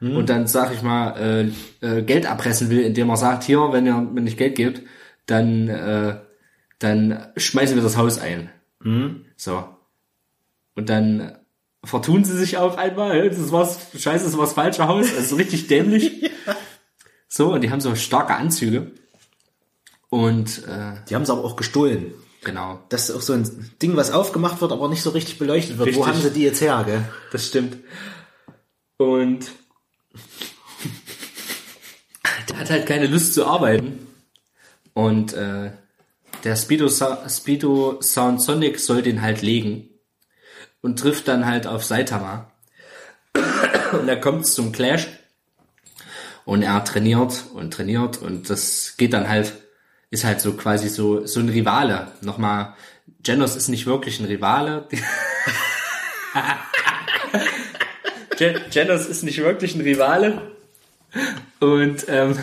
und dann, sag ich mal, äh, äh, Geld erpressen will, indem er sagt, hier, wenn ihr mir nicht Geld gebt, dann, äh, dann schmeißen wir das Haus ein. So. Und dann vertun sie sich auch einmal, das was, scheiße, das ist was falsche Haus, also richtig dämlich. So, und die haben so starke Anzüge. Und äh, Die haben es aber auch gestohlen. genau, Das ist auch so ein Ding, was aufgemacht wird, aber nicht so richtig beleuchtet wird. Wo Richtig. haben sie die jetzt her, gell? das stimmt. Und der hat halt keine Lust zu arbeiten. Und äh, der Speedo, Speedo Sound Sonic soll den halt legen und trifft dann halt auf Saitama. Und da kommt es zum Clash. Und er trainiert und trainiert und das geht dann halt, ist halt so quasi so, so ein Rivale. Nochmal, Genos ist nicht wirklich ein Rivale. Genos ist nicht wirklich ein Rivale. Und ähm,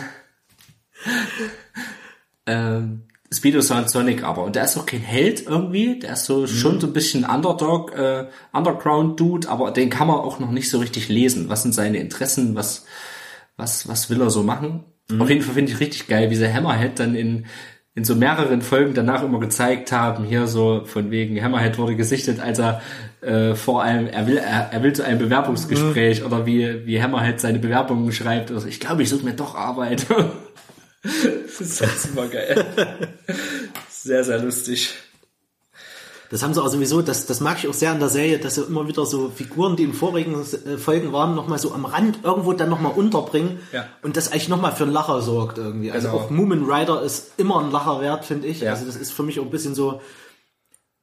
ähm, Speedo Sound Sonic aber. Und der ist auch kein Held irgendwie. Der ist so schon so ein bisschen Underdog, äh, Underground-Dude, aber den kann man auch noch nicht so richtig lesen. Was sind seine Interessen? Was, was, was will er so machen? Auf jeden Fall finde ich richtig geil, wie sie Hammerhead dann in, in so mehreren Folgen danach immer gezeigt haben, hier so von wegen Hammerhead wurde gesichtet, als er äh, vor allem, er will, er, er will zu einem Bewerbungsgespräch oder wie, wie Hammerhead seine Bewerbungen schreibt. Also ich glaube, ich suche mir doch Arbeit. das ist halt super geil. Sehr, sehr lustig. Das haben sie auch sowieso, das, das mag ich auch sehr an der Serie, dass sie immer wieder so Figuren, die in vorigen äh, Folgen waren, nochmal so am Rand irgendwo dann nochmal unterbringen Ja. und das eigentlich nochmal für einen Lacher sorgt irgendwie. Also Genau. auch Moomin Rider ist immer ein Lacher wert, finde ich. Ja. Also das ist für mich auch ein bisschen so,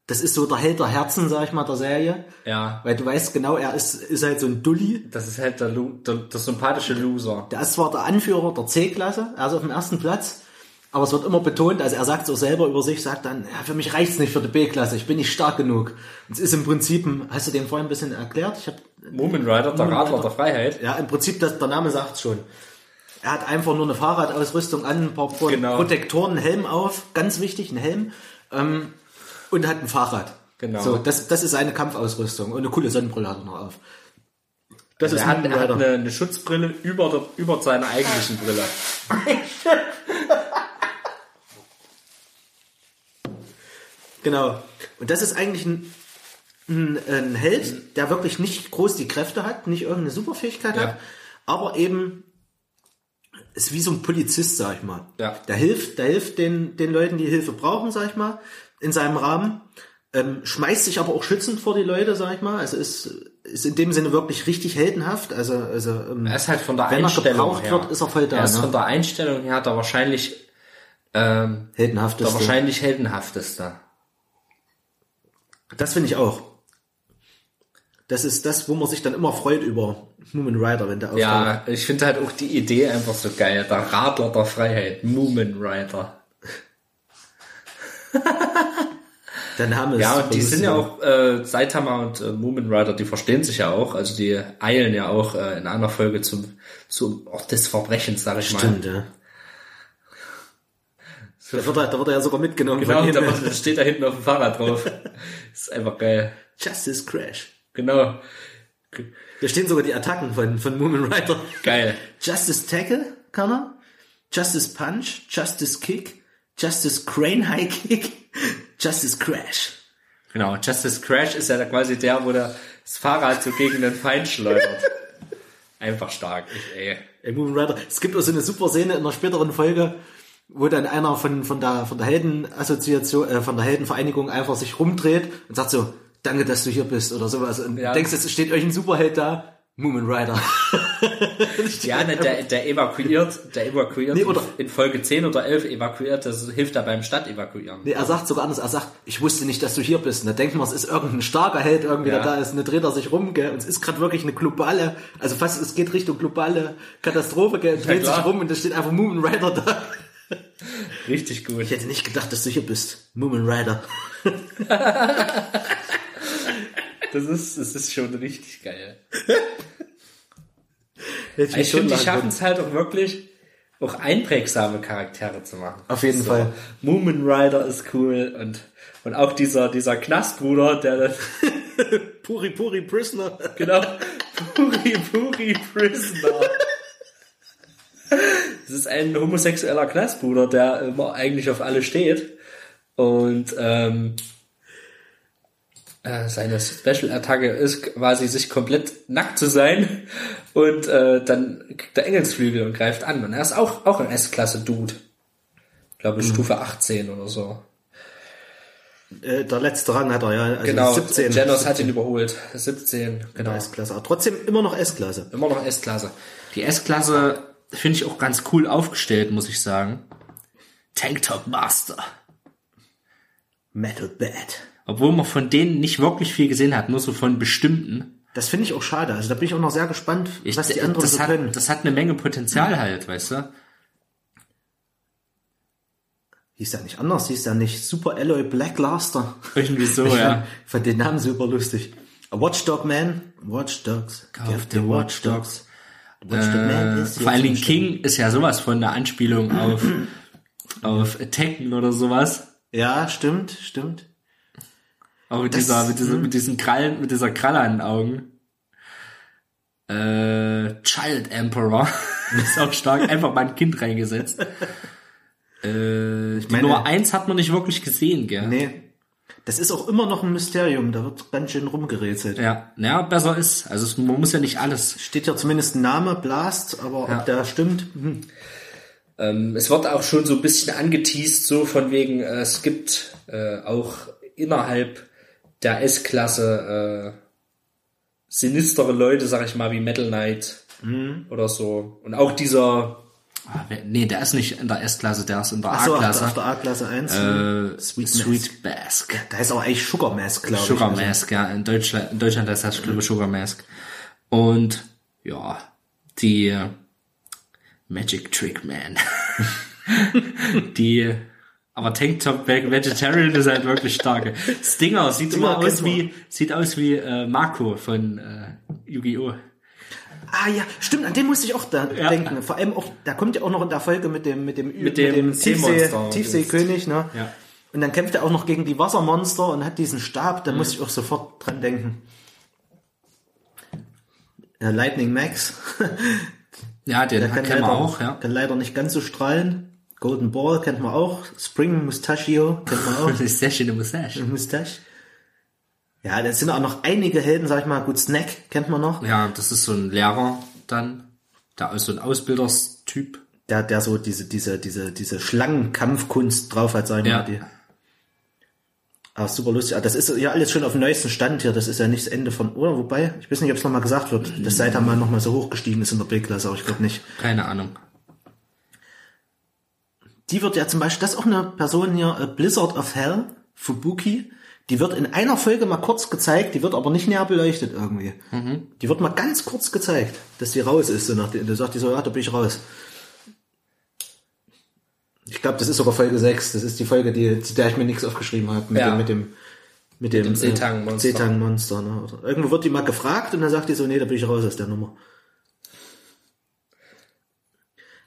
das ist so der Held der Herzen, sag ich mal, der Serie. Ja. Weil du weißt genau, er ist, ist halt so ein Dulli. Das ist halt der, Lu der, der sympathische Loser. Der ist zwar der Anführer der C-Klasse, er ist auf dem ersten Platz, aber es wird immer betont, also er sagt es auch selber über sich, sagt dann, ja, für mich reicht's nicht für die B-Klasse, ich bin nicht stark genug. Und es ist im Prinzip, hast du den vorhin ein bisschen erklärt? Ich hab, Moomin Rider, der Radler der Freiheit. ja, im Prinzip, das, der Name sagt schon. Er hat einfach nur eine Fahrradausrüstung an, ein paar Pro Genau. Protektoren, einen Helm auf, ganz wichtig, ein Helm, ähm, und hat ein Fahrrad. Genau. So, das, das ist seine Kampfausrüstung und eine coole Sonnenbrille hat er noch auf. Das er hat, Moomin er hat eine, eine Schutzbrille über, der, über seiner eigentlichen Brille. Genau. Und das ist eigentlich ein, ein, ein Held, der wirklich nicht groß die Kräfte hat, nicht irgendeine Superfähigkeit Ja. hat, aber eben ist wie so ein Polizist, sag ich mal. Ja. Der hilft, der hilft den, den Leuten, die Hilfe brauchen, sag ich mal, in seinem Rahmen. Ähm, schmeißt sich aber auch schützend vor die Leute, sag ich mal. Also ist, ist in dem Sinne wirklich richtig heldenhaft. Also, also ähm, Er ist halt von der Wenn er Einstellung gebraucht her. wird, ist er voll da, Er ist ne? von der Einstellung her der wahrscheinlich, ähm, heldenhaft der ist. wahrscheinlich heldenhafteste. Das finde ich auch. Das ist das, wo man sich dann immer freut über Moomin Rider, wenn der auftaucht. Ja, ich finde halt auch die Idee einfach so geil. Der Radler der Freiheit. Moomin Rider. Der Name ist Ja, und die sind ja auch, äh, Saitama und äh, Moomin Rider, die verstehen sich ja auch. Also die eilen ja auch äh, in einer Folge zum, zum Ort des Verbrechens, sag ich mal. Stimmt, ja. Da wird, er, da wird er ja sogar mitgenommen Genau, da steht da hinten auf dem Fahrrad drauf. ist einfach geil. Justice Crash. Genau. Da stehen sogar die Attacken von, von Moomin Rider. Geil. Justice Tackle kann er. Justice Punch. Justice Kick. Justice Crane High Kick. Justice Crash. Genau. Justice Crash ist ja da quasi der, wo der das Fahrrad so gegen den Feind schleudert. Einfach stark. Ich, ey. Ey, Moomin Rider. Es gibt auch so eine super Szene in einer späteren Folge, wo dann einer von, von der, von der Heldenassoziation, äh, von der Heldenvereinigung einfach sich rumdreht und sagt so, danke, dass du hier bist oder sowas. Und Ja. du denkst, es steht euch ein Superheld da. Moomin Rider. Ja, ne, der, der evakuiert, der evakuiert Nee, oder- in Folge 10 oder 11 evakuiert, das hilft da beim Stadtevakuieren. Nee, er sagt sogar anders, er sagt, ich wusste nicht, dass du hier bist. Und da denkt man, es ist irgendein starker Held irgendwie, Ja. der da ist. Und dann dreht er sich rum, gell. Und es ist gerade wirklich eine globale, also fast, es geht Richtung globale Katastrophe, gell. Dreht klar. sich rum und da steht einfach Moomin Rider da. Richtig gut. Ich hätte nicht gedacht, dass du hier bist. Moomin Rider. Das ist, das ist schon richtig geil. Hätte Ich finde, die schaffen es halt auch wirklich, auch einprägsame Charaktere zu machen. Auf jeden Fall. Moomin Rider ist cool und, und auch dieser, dieser Knastbruder, der das, Puri Puri Prisoner. genau, Puri Puri Prisoner. Das ist ein homosexueller Knastbruder, der immer eigentlich auf alle steht. Und ähm, äh, seine Special-Attacke ist quasi sich komplett nackt zu sein und äh, dann kriegt er Engelsflügel und greift an. Und er ist auch, auch ein S-Klasse-Dude. Ich glaube Stufe 18 oder so. Äh, der letzte Rang hat er ja. Also Genau, 17. Janos hat ihn überholt. 17, genau. S-Klasse. Aber trotzdem immer noch S-Klasse. Immer noch S-Klasse. Die S-Klasse finde ich auch ganz cool aufgestellt, muss ich sagen. Tanktop Master. Metal Bad. Obwohl man von denen nicht wirklich viel gesehen hat, nur so von bestimmten. Das finde ich auch schade. Also da bin ich auch noch sehr gespannt, Ich, was die anderen das, so hat, können. das hat eine Menge Potenzial halt, weißt du? Hieß ja nicht anders, hieß ja nicht Super Alloy Black Blaster. Irgendwie so, ja. Ich fand den Namen super lustig. A Watchdog Man. Watchdogs. Kauf dir Watchdogs. Watchdog Man Äh, ist vor allen Dingen King ist ja sowas von einer Anspielung auf, auf Tekken oder sowas. Ja, stimmt, stimmt. Auch mit Das- dieser, mit, dieser, mit diesen Krallen, mit dieser Kralle an den Augen. Äh, Child Emperor. ist auch stark. Einfach mal ein Kind reingesetzt. Äh, die meine- Nummer eins hat man nicht wirklich gesehen, gell? Nee. Das ist auch immer noch ein Mysterium. Da wird ganz schön rumgerätselt. Ja, ja, besser ist. Also es, man muss ja nicht alles. Steht ja zumindest ein Name, Blast, aber Ja. ob der stimmt, hm. Ähm, es wird auch schon so ein bisschen angeteased, so von wegen, äh, es gibt äh, auch innerhalb der S-Klasse äh, sinistere Leute, sag ich mal, wie Metal Knight oder so. Und auch dieser, ah, nee, der ist nicht in der S-Klasse, der ist in der Ach so, auf der, A-Klasse. auf der A-Klasse 1. Äh, Sweet Sweet, Mask. Bask. Da ist auch eigentlich Sugar Mask, glaube ich. Sugar Also, Mask, ja. In Deutschland, in Deutschland heißt das, glaube ich, Sugar Mask. Und, ja, die Magic Trick Man. die, aber Tanktop Veg- Vegetarian ist halt wirklich stark. Stinger sieht Stinger immer aus man. wie, sieht aus wie äh, Marco von äh, Yu-Gi-Oh! Ah ja, stimmt, an den musste ich auch da Ja. denken. Vor allem auch, da kommt ja auch noch in der Folge mit dem mit dem, mit dem Tiefsee, Seemonster. Tiefseekönig, ne? Ja. Und dann kämpft er auch noch gegen die Wassermonster und hat diesen Stab, da muss ich auch sofort dran denken. Ja, Lightning Max. Ja, den Der kann, kennen leider, wir auch, ja. kann leider nicht ganz so strahlen. Golden Ball kennt man auch. Spring Mustachio kennt man auch. Das ist sehr schöne Mustache. Mustache. Ja, da sind auch noch einige Helden, sag ich mal. Gut, Snack kennt man noch. Ja, das ist so ein Lehrer dann, der ist so ein Ausbilderstyp. Der, der so diese, diese, diese, diese Schlangenkampfkunst drauf hat, sag ich Ja. mal. Die. Ah, super lustig. Ah, das ist ja alles schon auf dem neuesten Stand hier. Das ist ja nicht das Ende von, oder? Wobei, ich weiß nicht, ob es nochmal gesagt wird, dass Saitama mal nochmal so hochgestiegen ist in der B-Klasse, aber ich glaube nicht. Keine Ahnung. Die wird ja zum Beispiel, das ist auch eine Person hier, äh, Blizzard of Hell, Fubuki. Die wird in einer Folge mal kurz gezeigt, die wird aber nicht näher beleuchtet irgendwie. Die wird mal ganz kurz gezeigt, dass die raus ist. So nach, da sagt die so, ja, da bin ich raus. Ich glaube, das ist sogar Folge 6. Das ist die Folge, die, zu der ich mir nichts aufgeschrieben habe. Mit, Ja. dem, mit dem, mit dem, dem Seetang-Monster. Äh, Seetang-Monster. Ne? Irgendwo wird die mal gefragt und dann sagt die so, nee, da bin ich raus aus der Nummer.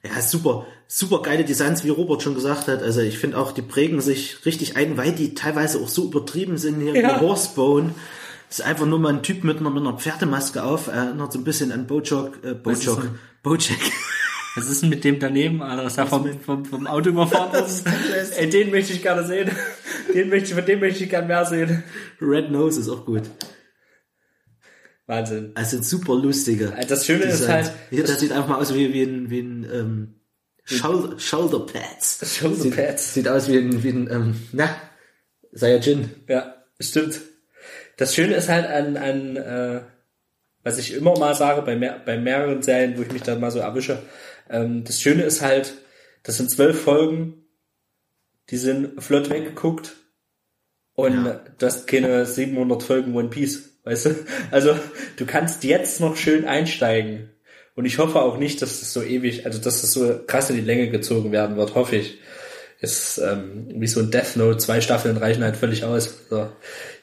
Ja, super, super geile Designs, wie Robert schon gesagt hat. Also ich finde auch, die prägen sich richtig ein, weil die teilweise auch so übertrieben sind hier Ja. Horsebone. Das ist einfach nur mal ein Typ mit einer, mit einer Pferdemaske auf, erinnert so ein bisschen an Bojack, äh, ist Bojack. Was ist denn mit dem daneben, Alter? Ist er vom, vom, vom Auto überfahren worden? Ey, den möchte ich gerne sehen. Den möchte ich, von dem möchte ich gerne mehr sehen. Red Nose ist auch gut. Wahnsinn. Also super lustige. Das Schöne ist Designs. halt, Hier, das sieht einfach mal aus wie, wie ein, wie ein ähm, Shoulder, Shoulder Pads. Shoulder sieht, Pads. Sieht aus wie ein, wie ein ähm, na, Saiyajin. ja, stimmt. Das Schöne ist halt an, an äh, was ich immer mal sage bei, mehr, bei mehreren Serien, wo ich mich dann mal so erwische, ähm, das Schöne ist halt, das sind zwölf Folgen, die sind flott weggeguckt und du hast keine 700 Folgen One Piece, weißt du? Also du kannst jetzt noch schön einsteigen und ich hoffe auch nicht, dass das so ewig, also dass das so krass in die Länge gezogen werden wird, hoffe ich. Ist ähm, wie so ein Death Note, zwei Staffeln reichen halt völlig aus. So.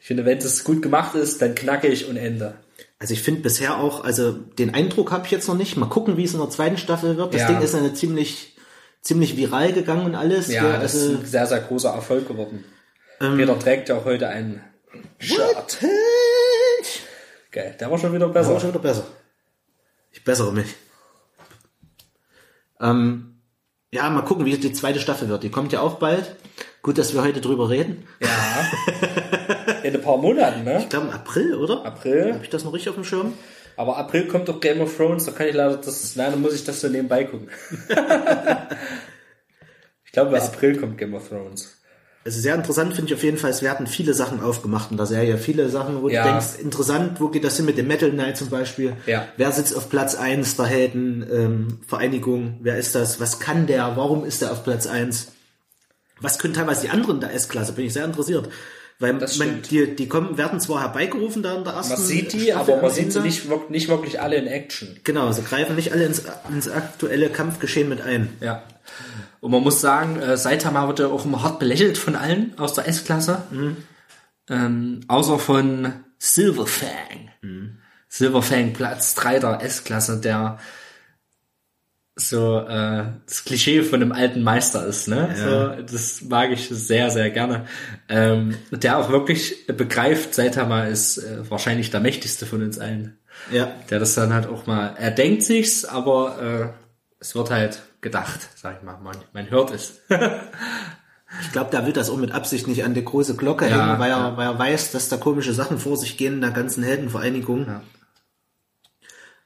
Ich finde, wenn es gut gemacht ist, dann knackig und Ende. Also ich finde bisher auch, also den Eindruck habe ich jetzt noch nicht. Mal gucken, wie es in der zweiten Staffel wird. Das Ja. Ding ist eine ziemlich ziemlich viral gegangen und alles. Ja, gell, das also, ist ein sehr, sehr großer Erfolg geworden. Ähm, Peter trägt ja auch heute einen Shirt. Geil, der war schon wieder Das war besser. schon wieder besser. Ich bessere mich. Ähm, ja, mal gucken, wie die zweite Staffel wird. Die kommt ja auch bald. Gut, dass wir heute drüber reden. Ja. In ein paar Monaten, ne? Ich glaube im April, oder? April. Habe ich das noch richtig auf dem Schirm? Aber April kommt doch Game of Thrones, da kann ich leider das, leider muss ich das so nebenbei gucken. ich glaube, April kommt Game of Thrones. Also sehr interessant finde ich auf jeden Fall, es werden viele Sachen aufgemacht in der Serie. Viele Sachen, wo Ja. du denkst, interessant, wo geht das hin mit dem Metal Knight zum Beispiel? Ja. Wer sitzt auf Platz 1 der Helden, ähm, Vereinigung? Wer ist das? Was kann der? Warum ist er auf Platz 1? Was können teilweise die anderen der S-Klasse? Bin ich sehr interessiert. Weil man, die, die kommen, werden zwar herbeigerufen da in der ersten Man sieht die, Staffel aber man sieht sie nicht, nicht wirklich alle in Action. Genau, sie greifen nicht alle ins, ins aktuelle Kampfgeschehen mit ein. Ja. Und man muss sagen, äh, Saitama wird ja auch immer hart belächelt von allen aus der S-Klasse. Ähm, außer von Silverfang. Silverfang, Platz 3 der S-Klasse, der so äh, das Klischee von einem alten Meister ist, ne? So, das mag ich sehr, sehr gerne. Ähm, der auch wirklich begreift, Saitama ist äh, wahrscheinlich der mächtigste von uns allen. Ja. Der das dann halt auch mal, er denkt sich's, aber äh, es wird halt gedacht, sag ich mal, man, man hört es. Ich glaube, der will das auch mit Absicht nicht an die große Glocke Ja, hängen, weil er, ja. weil er weiß, dass da komische Sachen vor sich gehen in der ganzen Heldenvereinigung. Ja.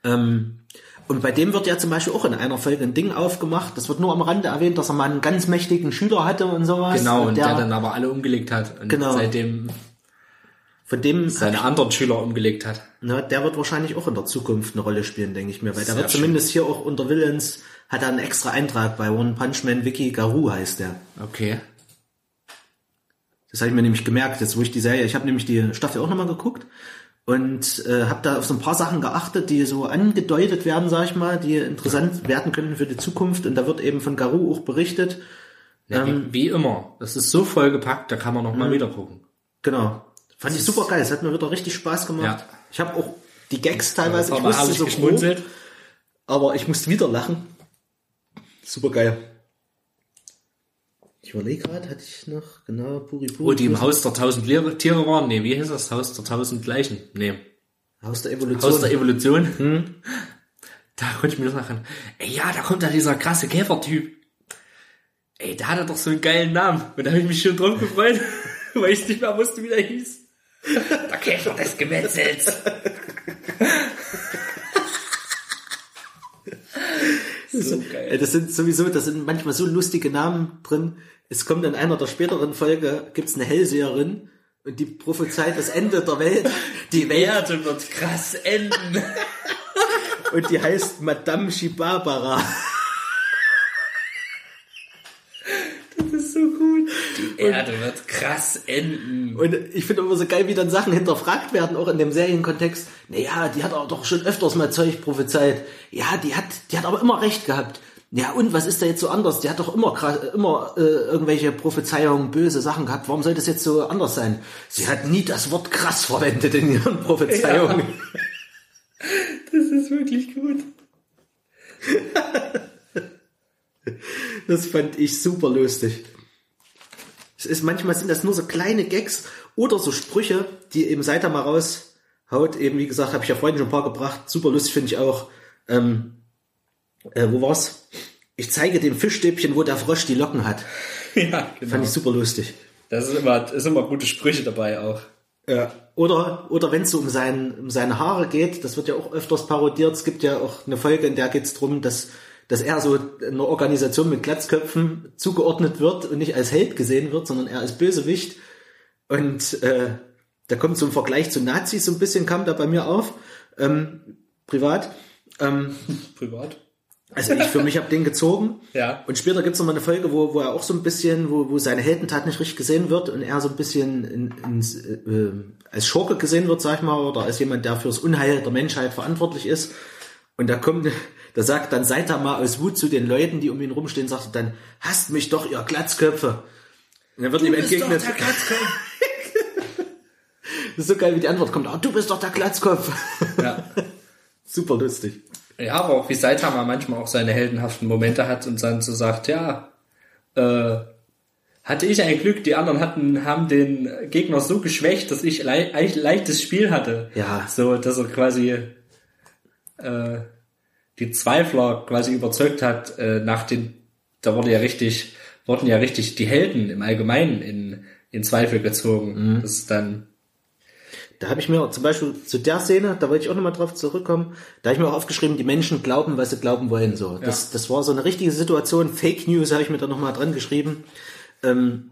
Ähm, und bei dem wird ja zum Beispiel auch in einer Folge ein Ding aufgemacht. Das wird nur am Rande erwähnt, dass er mal einen ganz mächtigen Schüler hatte und sowas. Genau, und der, der, dann aber alle umgelegt hat und Genau. seitdem von dem, seine anderen Schüler umgelegt hat. na, der wird wahrscheinlich auch in der Zukunft eine Rolle spielen, denke ich mir, weil der Sehr wird zumindest hier auch unter Villains hat er einen extra Eintrag bei One Punch Man Wiki Garou heißt der. Okay. Das habe ich mir nämlich gemerkt, jetzt wo ich die Serie, ich habe nämlich die Staffel auch nochmal geguckt und äh, habe da auf so ein paar Sachen geachtet, die so angedeutet werden, sag ich mal, die interessant werden könnten für die Zukunft. Und da wird eben von Garou auch berichtet. Ja, Ähm, wie, wie immer. Das ist so vollgepackt, da kann man noch Mhm. wieder gucken. Genau. Fand ich super geil. Es hat mir wieder richtig Spaß gemacht. Ja. Ich habe auch die Gags teilweise, ich Aber wusste ich so grob, aber ich musste wieder lachen. Super geil. Ich überlege gerade, hatte ich noch, genau, Puri Puri. Wo die im Haus der tausend Tiere waren. Nee, wie hieß das? Haus der tausend Leichen. Nee. Haus der Evolution. Haus der Evolution. Da konnte ich mir das machen. Ey, ja, da kommt da dieser krasse Käfertyp. Ey, der hatte doch so einen geilen Namen. Und da habe ich mich schon drauf gefreut, weil ich nicht mehr wusste, wie der hieß. Der Käfer des Gemetzels. so Ey, geil. Das sind sowieso, das sind manchmal so lustige Namen drin. Es kommt in einer der späteren Folge, gibt's eine Hellseherin und die prophezeit das Ende der Welt. Die Welt Erde wird krass enden. und die heißt Madame Shibabara. Das ist so gut. Die Erde wird krass enden. Und ich finde immer so geil, wie dann Sachen hinterfragt werden, auch in dem Serienkontext. Naja, die hat aber doch schon öfters mal Zeug prophezeit. Ja, die hat, die hat aber immer recht gehabt. Ja, und was ist da jetzt so anders? Die hat doch immer, immer äh, irgendwelche Prophezeiungen, böse Sachen gehabt. Warum soll das jetzt so anders sein? Sie hat nie das Wort krass verwendet in ihren Prophezeiungen. Das ist wirklich gut. Das fand ich super lustig. Es ist, manchmal sind das nur so kleine Gags oder so Sprüche, die eben Saitama raushaut. Eben, wie gesagt, habe ich ja vorhin schon ein paar gebracht. Super lustig finde ich auch. Ähm, äh, wo war's? Ich zeige dem Fischstäbchen, wo der Frosch die Locken hat. Ja, genau. Fand ich super lustig. Das ist immer, ist immer gute Sprüche dabei auch. Ja. Oder, oder wenn es so um, sein, um seine Haare geht, das wird ja auch öfters parodiert. Es gibt ja auch eine Folge, in der geht es darum, dass, dass er so einer Organisation mit Glatzköpfen zugeordnet wird und nicht als Held gesehen wird, sondern er als Bösewicht. Und äh, da kommt so ein Vergleich zu Nazis so ein bisschen, kam da bei mir auf, ähm, privat. Ähm, Privat. Also ich für mich habe den gezogen. Ja. Und später gibt's noch mal eine Folge, wo, wo er auch so ein bisschen, wo, wo seine Heldentat nicht richtig gesehen wird und er so ein bisschen in, ins, äh, als Schurke gesehen wird, sag ich mal, oder als jemand, der fürs Unheil der Menschheit verantwortlich ist. Und da kommt, da sagt dann Saitama aus Wut zu den Leuten, die um ihn rumstehen, sagt er dann, hasst mich doch, ihr Glatzköpfe. Und dann wird ihm entgegnet, das ist so geil, wie die Antwort kommt, oh, du bist doch der Glatzkopf. Ja. Super lustig. Ja, aber auch wie Saitama manchmal auch seine heldenhaften Momente hat und dann so sagt, ja, äh, hatte ich ein Glück, die anderen hatten, haben den Gegner so geschwächt, dass ich le ein leichtes Spiel hatte. Ja. So, dass er quasi äh, die Zweifler quasi überzeugt hat, äh, nach den, da wurde ja richtig, wurden ja richtig die Helden im Allgemeinen in, in Zweifel gezogen. Mhm. Das ist dann, Da habe ich mir zum Beispiel zu der Szene, da wollte ich auch nochmal drauf zurückkommen, da habe ich mir auch aufgeschrieben, die Menschen glauben, was sie glauben wollen. So, das, das war so eine richtige Situation. Fake News habe ich mir da nochmal dran geschrieben. Ähm,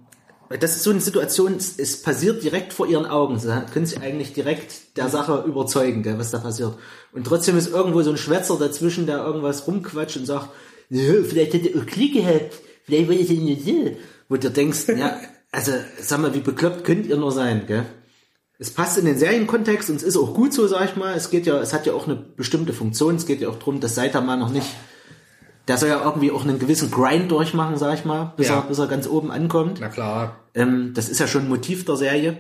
das ist so eine Situation, es, es passiert direkt vor ihren Augen. Sie können sich eigentlich direkt der Sache überzeugen, gell, was da passiert. Und trotzdem ist irgendwo so ein Schwätzer dazwischen, der irgendwas rumquatscht und sagt, "Ja, vielleicht hätte er Klick gehabt, vielleicht wollte nur so. Wo du denkst, ja, also sag mal, wie bekloppt könnt ihr nur sein, gell? Es passt in den Serienkontext und es ist auch gut so, sag ich mal. Es geht ja, es hat ja auch eine bestimmte Funktion. Es geht ja auch darum, dass Saitama noch nicht, der soll ja irgendwie auch einen gewissen Grind durchmachen, sag ich mal, bis, Ja. er, bis er ganz oben ankommt. na klar, Ähm, das ist ja schon ein Motiv der Serie.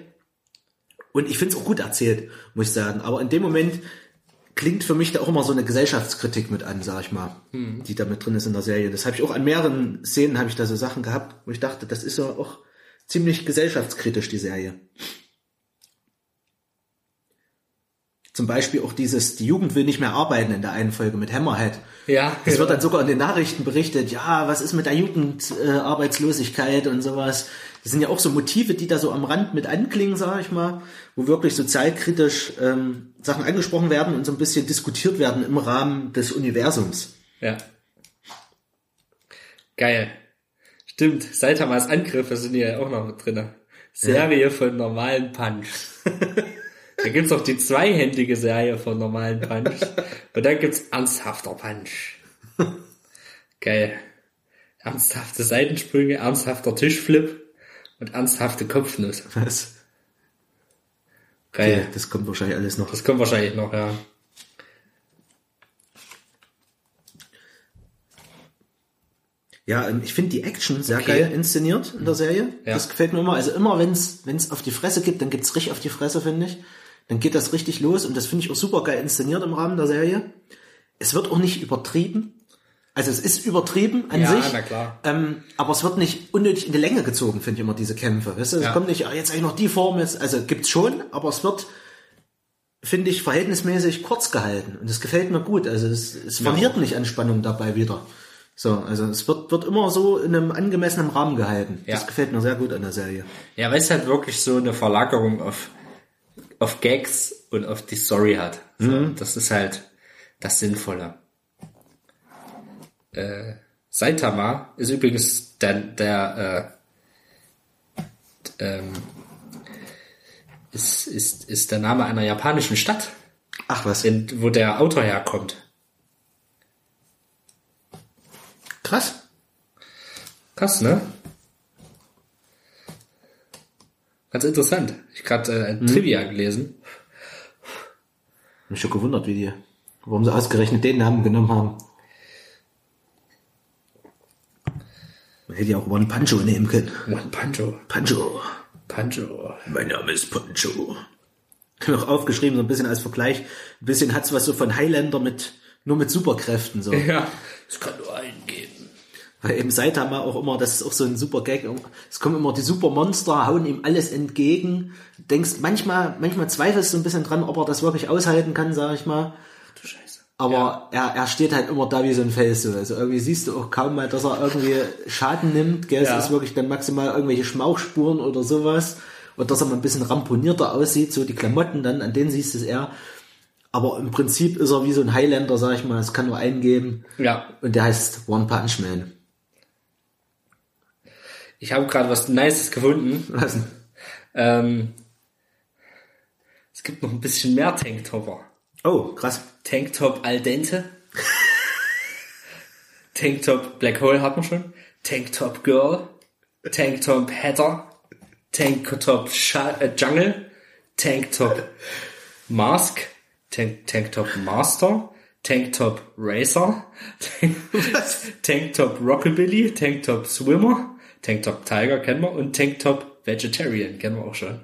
Und ich finde es auch gut erzählt, muss ich sagen. Aber in dem Moment klingt für mich da auch immer so eine Gesellschaftskritik mit an, sag ich mal, die da mit drin ist in der Serie. Das habe ich auch an mehreren Szenen habe ich da so Sachen gehabt, wo ich dachte, das ist ja auch ziemlich gesellschaftskritisch, die Serie. Zum Beispiel auch dieses, die Jugend will nicht mehr arbeiten in der einen Folge mit Hammerhead. ja. Es wird dann sogar in den Nachrichten berichtet, ja, was ist mit der Jugendarbeitslosigkeit äh, und sowas. Das sind ja auch so Motive, die da so am Rand mit anklingen, sage ich mal, wo wirklich sozialkritisch ähm, Sachen angesprochen werden und so ein bisschen diskutiert werden im Rahmen des Universums. Ja. Geil. Stimmt, Saitamas Angriffe sind ja auch noch mit drinne. Serie von normalen Punch. da gibt's auch die zweihändige Serie von normalen Punch. Und dann gibt's ernsthafter Punch. Geil. Ernsthafte Seitensprünge, ernsthafter Tischflip und ernsthafte Kopfnuss. Was? Geil. Das kommt wahrscheinlich alles noch. Das kommt wahrscheinlich noch, ja. Ja, ähm, ich finde die Action sehr Okay. geil inszeniert in der Serie. Ja. Das gefällt mir immer. Also immer, wenn es auf die Fresse gibt, dann gibt's richtig auf die Fresse, finde ich. Dann geht das richtig los und das finde ich auch super geil inszeniert im Rahmen der Serie. Es wird auch nicht übertrieben. Also es ist übertrieben an Ja, sich. na klar. Ähm, aber es wird nicht unnötig in die Länge gezogen, finde ich immer, diese Kämpfe. Weißt du, es Ja. kommt nicht, ah, jetzt eigentlich noch die Form, jetzt, also gibt's schon, aber es wird, finde ich, verhältnismäßig kurz gehalten. Und das gefällt mir gut. Also es, es verliert nicht an Spannung dabei wieder. So, also es wird, wird immer so in einem angemessenen Rahmen gehalten. Ja. Das gefällt mir sehr gut an der Serie. Ja, weil es halt wirklich so eine Verlagerung auf, auf Gags und auf die Story hat. So, Das ist halt das Sinnvolle. Äh, Saitama ist übrigens der, der äh, ähm, ist, ist, ist der Name einer japanischen Stadt, Ach was, in, wo der Autor herkommt. krass. Krass, ne? Ganz interessant. Ich gerade äh, ein Trivia gelesen. Mich schon gewundert, wie die, warum sie ausgerechnet den Namen genommen haben. Man hätte ja auch One Pancho nehmen können. One Pancho. Pancho. Pancho. Mein Name ist Pancho. Auch aufgeschrieben, so ein bisschen als Vergleich. Ein bisschen hat's was so von Highlander mit, nur mit Superkräften, so. Ja. Es kann nur einen geben. Weil eben Saitama auch immer, das ist auch so ein super Gag. Es kommen immer die Supermonster, hauen ihm alles entgegen. Denkst, manchmal, manchmal zweifelst du ein bisschen dran, ob er das wirklich aushalten kann, sag ich mal. Du Scheiße. Aber er, er steht halt immer da wie so ein Fels. So. Also irgendwie siehst du auch kaum mal, dass er irgendwie Schaden nimmt. Gell? Ja. Es ist wirklich dann maximal irgendwelche Schmauchspuren oder sowas. Und dass er mal ein bisschen ramponierter aussieht, so die Klamotten dann, an denen siehst du es eher. Aber im Prinzip ist er wie so ein Highlander, sag ich mal. Es kann nur einen geben. Ja. Und der heißt One Punch Man. Ich habe gerade was Nices gefunden. Was? Ähm, es gibt noch ein bisschen mehr Tanktopper. Oh, krass. Tanktop al dente. Tanktop Black Hole hat man schon. Tanktop Girl. Tanktop Header. Tanktop äh, Jungle. Tanktop Mask. Tank Tanktop Master. Tanktop Racer. Tanktop Rockabilly. Tanktop Swimmer. Tanktop Tiger kennen wir. Und Tanktop Vegetarian kennen wir auch schon.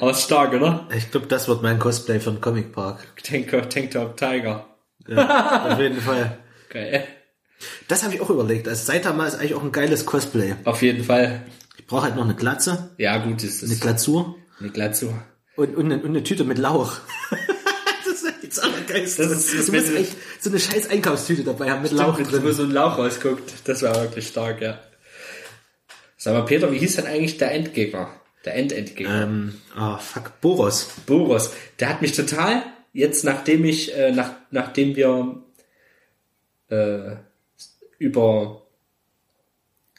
Aber ist stark, oder? Ich glaube, das wird mein Cosplay für den Comic Park. Tanktop, Tanktop Tiger. Auf jeden Fall. Geil. Das habe ich auch überlegt. Also Saitama ist eigentlich auch ein geiles Cosplay. Auf jeden Fall. Ich brauche halt noch eine Glatze, Ja, gut, ist eine das Glatzur eine Glatze. und, und, eine, und eine Tüte mit Lauch. das ist das Allergeilste. Das ist- das du musst echt so eine scheiß Einkaufstüte dabei haben mit Lauch Lauch drin. wo so ein Lauch rausguckt. Das war wirklich stark, ja. Sag mal, Peter, wie hieß denn eigentlich der Endgegner? Der Endendgegner? Ähm, ah, fuck, Boros. Boros. Der hat mich total, jetzt nachdem ich, äh, nach, nachdem wir äh, über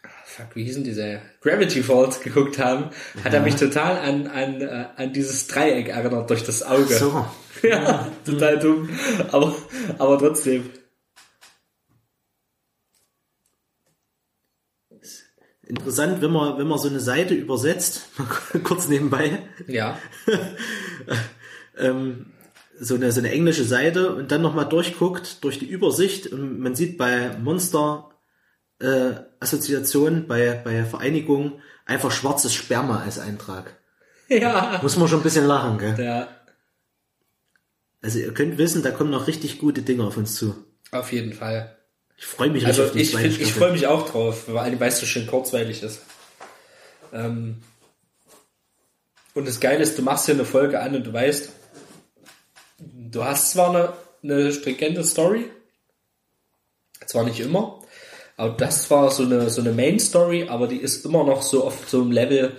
ah, fuck, wie hießen diese Gravity Falls geguckt haben, hat er mich total an, an, äh, an dieses Dreieck erinnert durch das Auge. So. Ja, total dumm. Aber, aber trotzdem. Interessant, wenn man, wenn man so eine Seite übersetzt, kurz nebenbei, Ja. ähm, so eine, so eine englische Seite und dann nochmal durchguckt durch die Übersicht und man sieht bei Monster äh, Assoziation, bei, bei Vereinigung einfach schwarzes Sperma als Eintrag. Ja. Muss man schon ein bisschen lachen, gell? Ja. Also ihr könnt wissen, da kommen noch richtig gute Dinge auf uns zu. Auf jeden Fall. Ich freue mich Also richtig auf die ich, ich freue mich auch drauf, weil weil es so schön kurzweilig ist. Ähm, und das Geile ist, du machst hier eine Folge an und du weißt, du hast zwar eine, eine stringente Story, zwar nicht immer, aber das war so eine, so eine Main Story, aber die ist immer noch so auf so einem Level,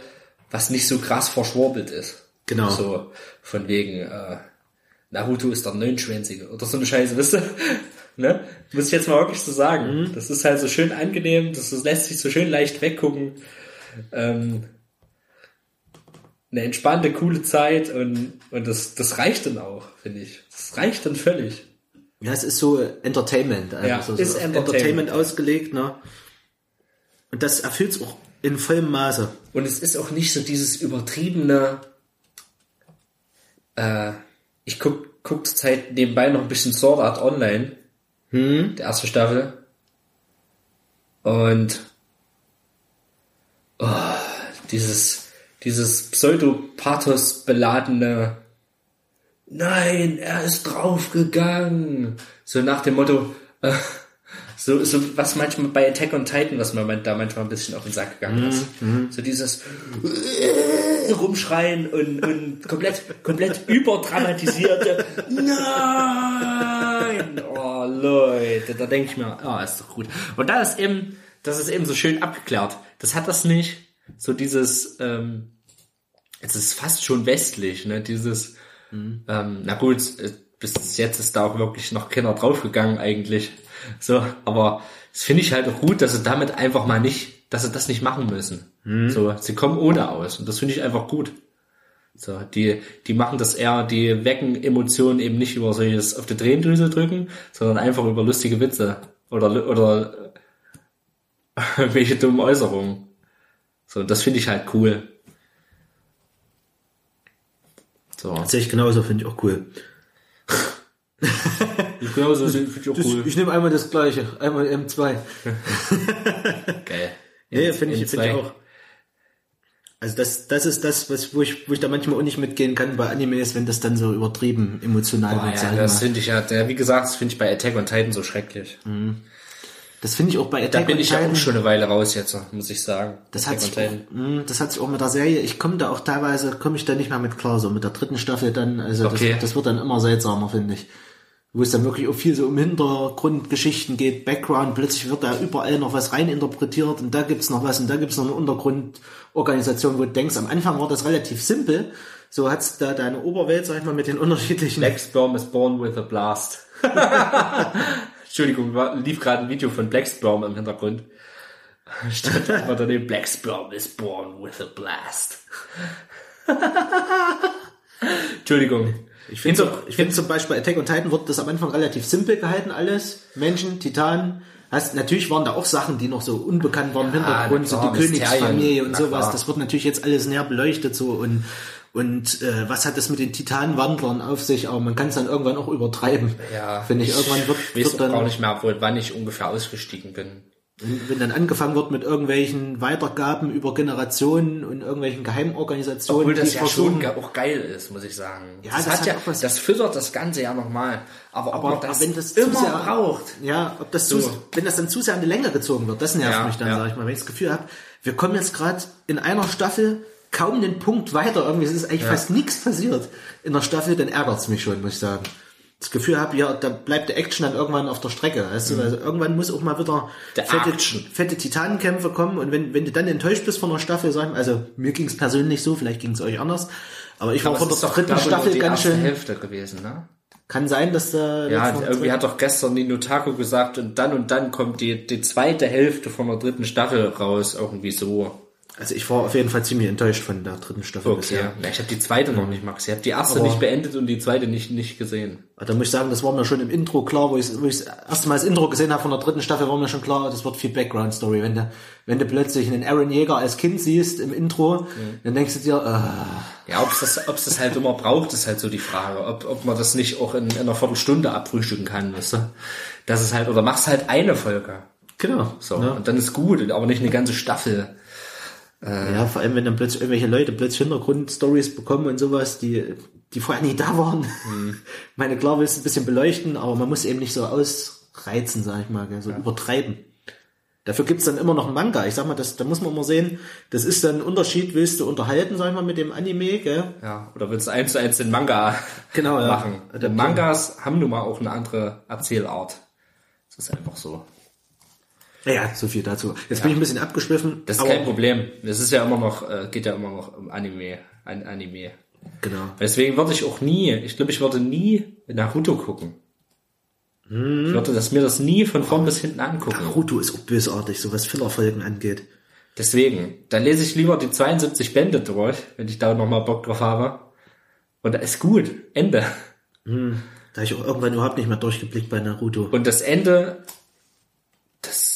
was nicht so krass verschwurbelt ist. Genau. So von wegen, äh, Naruto ist der Neunschwänzige oder so eine Scheiße, wisst ihr? Ne? Muss ich jetzt mal wirklich so sagen. Das ist halt so schön angenehm, das, lässt sich so schön leicht weggucken. Ähm, eine entspannte, coole Zeit und, und das, das reicht dann auch, finde ich. Das reicht dann völlig. Ja, es ist so Entertainment. Einfach Ja, so, ist Entertainment. Entertainment ausgelegt, ne? Und das erfüllt es auch in vollem Maße. Und es ist auch nicht so dieses übertriebene, äh, ich guck, guck zur Zeit nebenbei noch ein bisschen Sword Art Online, Hm? der erste Staffel. Und oh, dieses, dieses Pseudopathos beladene Nein, er ist draufgegangen. So nach dem Motto, äh, so, so was manchmal bei Attack on Titan, was mir da manchmal ein bisschen auf den Sack gegangen ist. So dieses äh, rumschreien und, und komplett, komplett überdramatisierte Nein! Oh Leute, da denke ich mir, oh, ist doch gut. Und da ist eben, das ist eben so schön abgeklärt. Das hat das nicht. So dieses, ähm, es ist fast schon westlich, ne? Dieses, ähm, na gut, bis jetzt ist da auch wirklich noch keiner draufgegangen eigentlich. So, aber das finde ich halt auch gut, dass sie damit einfach mal nicht, dass sie das nicht machen müssen. So, sie kommen ohne aus und das finde ich einfach gut. So, die, die machen das eher, die wecken Emotionen eben nicht über solches auf die Tränendrüse drücken, sondern einfach über lustige Witze oder, oder welche dummen Äußerungen. So, das finde ich halt cool. So. Sehe ich genauso, finde ich auch cool. Genau so finde ich auch Das, cool. Ich nehme einmal das gleiche, einmal M2. Geil. Ja, finde ich, in finde ich auch. Also das, das ist das, was, wo ich, wo ich da manchmal auch nicht mitgehen kann bei Animes, wenn das dann so übertrieben emotional Boah, wird. ja, das finde ich ja, wie gesagt, das finde ich bei Attack on Titan so schrecklich. Das finde ich auch bei Da Attack bin on ich ja Titan. auch schon eine Weile raus jetzt, muss ich sagen. Das Attack hat, sich auch, Titan. mh, das hat sich auch mit der Serie, ich komme da auch teilweise, komme ich da nicht mehr mit klar, so mit der dritten Staffel dann, also Okay. das, das wird dann immer seltsamer, finde ich. Wo es dann wirklich auch viel so um Hintergrundgeschichten geht, Background, plötzlich wird da überall noch was reininterpretiert und da gibt's noch was und da gibt's noch eine Untergrundorganisation, wo du denkst, am Anfang war das relativ simpel, so hat's da deine Oberwelt, sag ich mal, mit den unterschiedlichen... Black Sperm is born with a blast. Entschuldigung, lief gerade ein Video von Black Sperm im Hintergrund. Stand einfach daneben, Black Sperm is born with a blast. Entschuldigung. Ich finde Hinter- ich find zum Beispiel Attack on Titan wird das am Anfang relativ simpel gehalten alles. Menschen, Titanen. Hast, natürlich waren da auch Sachen, die noch so unbekannt waren im Hintergrund, so die Königsfamilie und sowas. Das wird natürlich jetzt alles näher beleuchtet so und und äh, was hat es mit den Titanwandlern auf sich? Aber man kann es dann irgendwann auch übertreiben. Ja, Finde ich, irgendwann wird, Ich weiß wird auch gar dann nicht mehr, wo, wann ich ungefähr ausgestiegen bin. Wenn wenn dann angefangen wird mit irgendwelchen Weitergaben über Generationen und irgendwelchen Geheimorganisationen, Obwohl das ja schon auch geil ist, muss ich sagen. Ja, das, das hat ja, auch was- das füttert das Ganze ja nochmal. Aber, aber ob das, wenn das zu immer sehr, braucht. Ja, ob das zu, So. wenn das dann zu sehr an die Länge gezogen wird, das nervt Ja, mich dann, ja. sag ich mal, wenn ich das Gefühl habe, wir kommen jetzt gerade in einer Staffel kaum den Punkt weiter, irgendwie es ist eigentlich fast nichts passiert in der Staffel, dann ärgert's mich schon, muss ich sagen. Das Gefühl habe, ja, da bleibt der Action dann irgendwann auf der Strecke. Weißt du? Also irgendwann muss auch mal wieder Mhm. Der fette, Action. fette Titanenkämpfe kommen und wenn, wenn du dann enttäuscht bist von der Staffel, sag ich mal, also mir ging's persönlich so, vielleicht ging's euch anders, aber ich war Aber von es der dritten glaube Staffel ganz schön, Hälfte gewesen, ne? kann sein, dass da Ja, irgendwie hat doch gestern die Notako gesagt und dann und dann kommt die, die zweite Hälfte von der dritten Staffel raus, irgendwie so. Also ich war auf jeden Fall ziemlich enttäuscht von der dritten Staffel Okay. bisher. Ja, ich habe die zweite noch nicht, Max. Ich habe die erste Aber- nicht beendet und die zweite nicht, nicht gesehen. Da muss ich sagen, das war mir schon im Intro klar, wo ich, wo ich das erste Mal das Intro gesehen habe von der dritten Staffel, war mir schon klar, das wird viel Background-Story. Wenn du, wenn du plötzlich einen Aaron Jäger als Kind siehst im Intro, dann denkst du dir, äh, Ja, ob's das, ob's das halt immer braucht, ist halt so die Frage. Ob, ob man das nicht auch in, in einer Viertelstunde abfrühstücken kann, weißt du? Das ist halt, oder machst halt eine Folge. genau. So. Ja. Und dann ist gut, aber nicht eine ganze Staffel. Ja, vor allem, wenn dann plötzlich irgendwelche Leute plötzlich Hintergrundstories bekommen und sowas, die, die vorher nie da waren. Mhm. Ich meine, klar, willst du ein bisschen beleuchten, aber man muss eben nicht so ausreizen, sag ich mal, gell, so übertreiben. Dafür gibt's dann immer noch einen Manga. Ich sag mal, das, da muss man immer sehen, das ist dann ein Unterschied, willst du unterhalten, sag ich mal, mit dem Anime, gell? Ja, oder willst du eins zu eins den Manga Genau, ja. machen? Die Mangas haben nun mal auch eine andere Erzählart. Das ist einfach so. Ja, so viel dazu. Jetzt bin ich ein bisschen abgeschliffen. Das ist kein Problem. Das ist ja immer noch, äh, geht ja immer noch um Anime. Ein Anime. Genau. Deswegen würde ich auch nie, ich glaube, ich würde nie Naruto gucken. Hm. Ich würde das, mir das nie von vorn bis hinten angucken. Naruto ist auch bösartig, so was Fillerfolgen angeht. Deswegen, dann lese ich lieber die 72 Bände durch, wenn ich da nochmal Bock drauf habe. Und da ist gut. Ende. Da habe ich auch irgendwann überhaupt nicht mehr durchgeblickt bei Naruto. Und das Ende,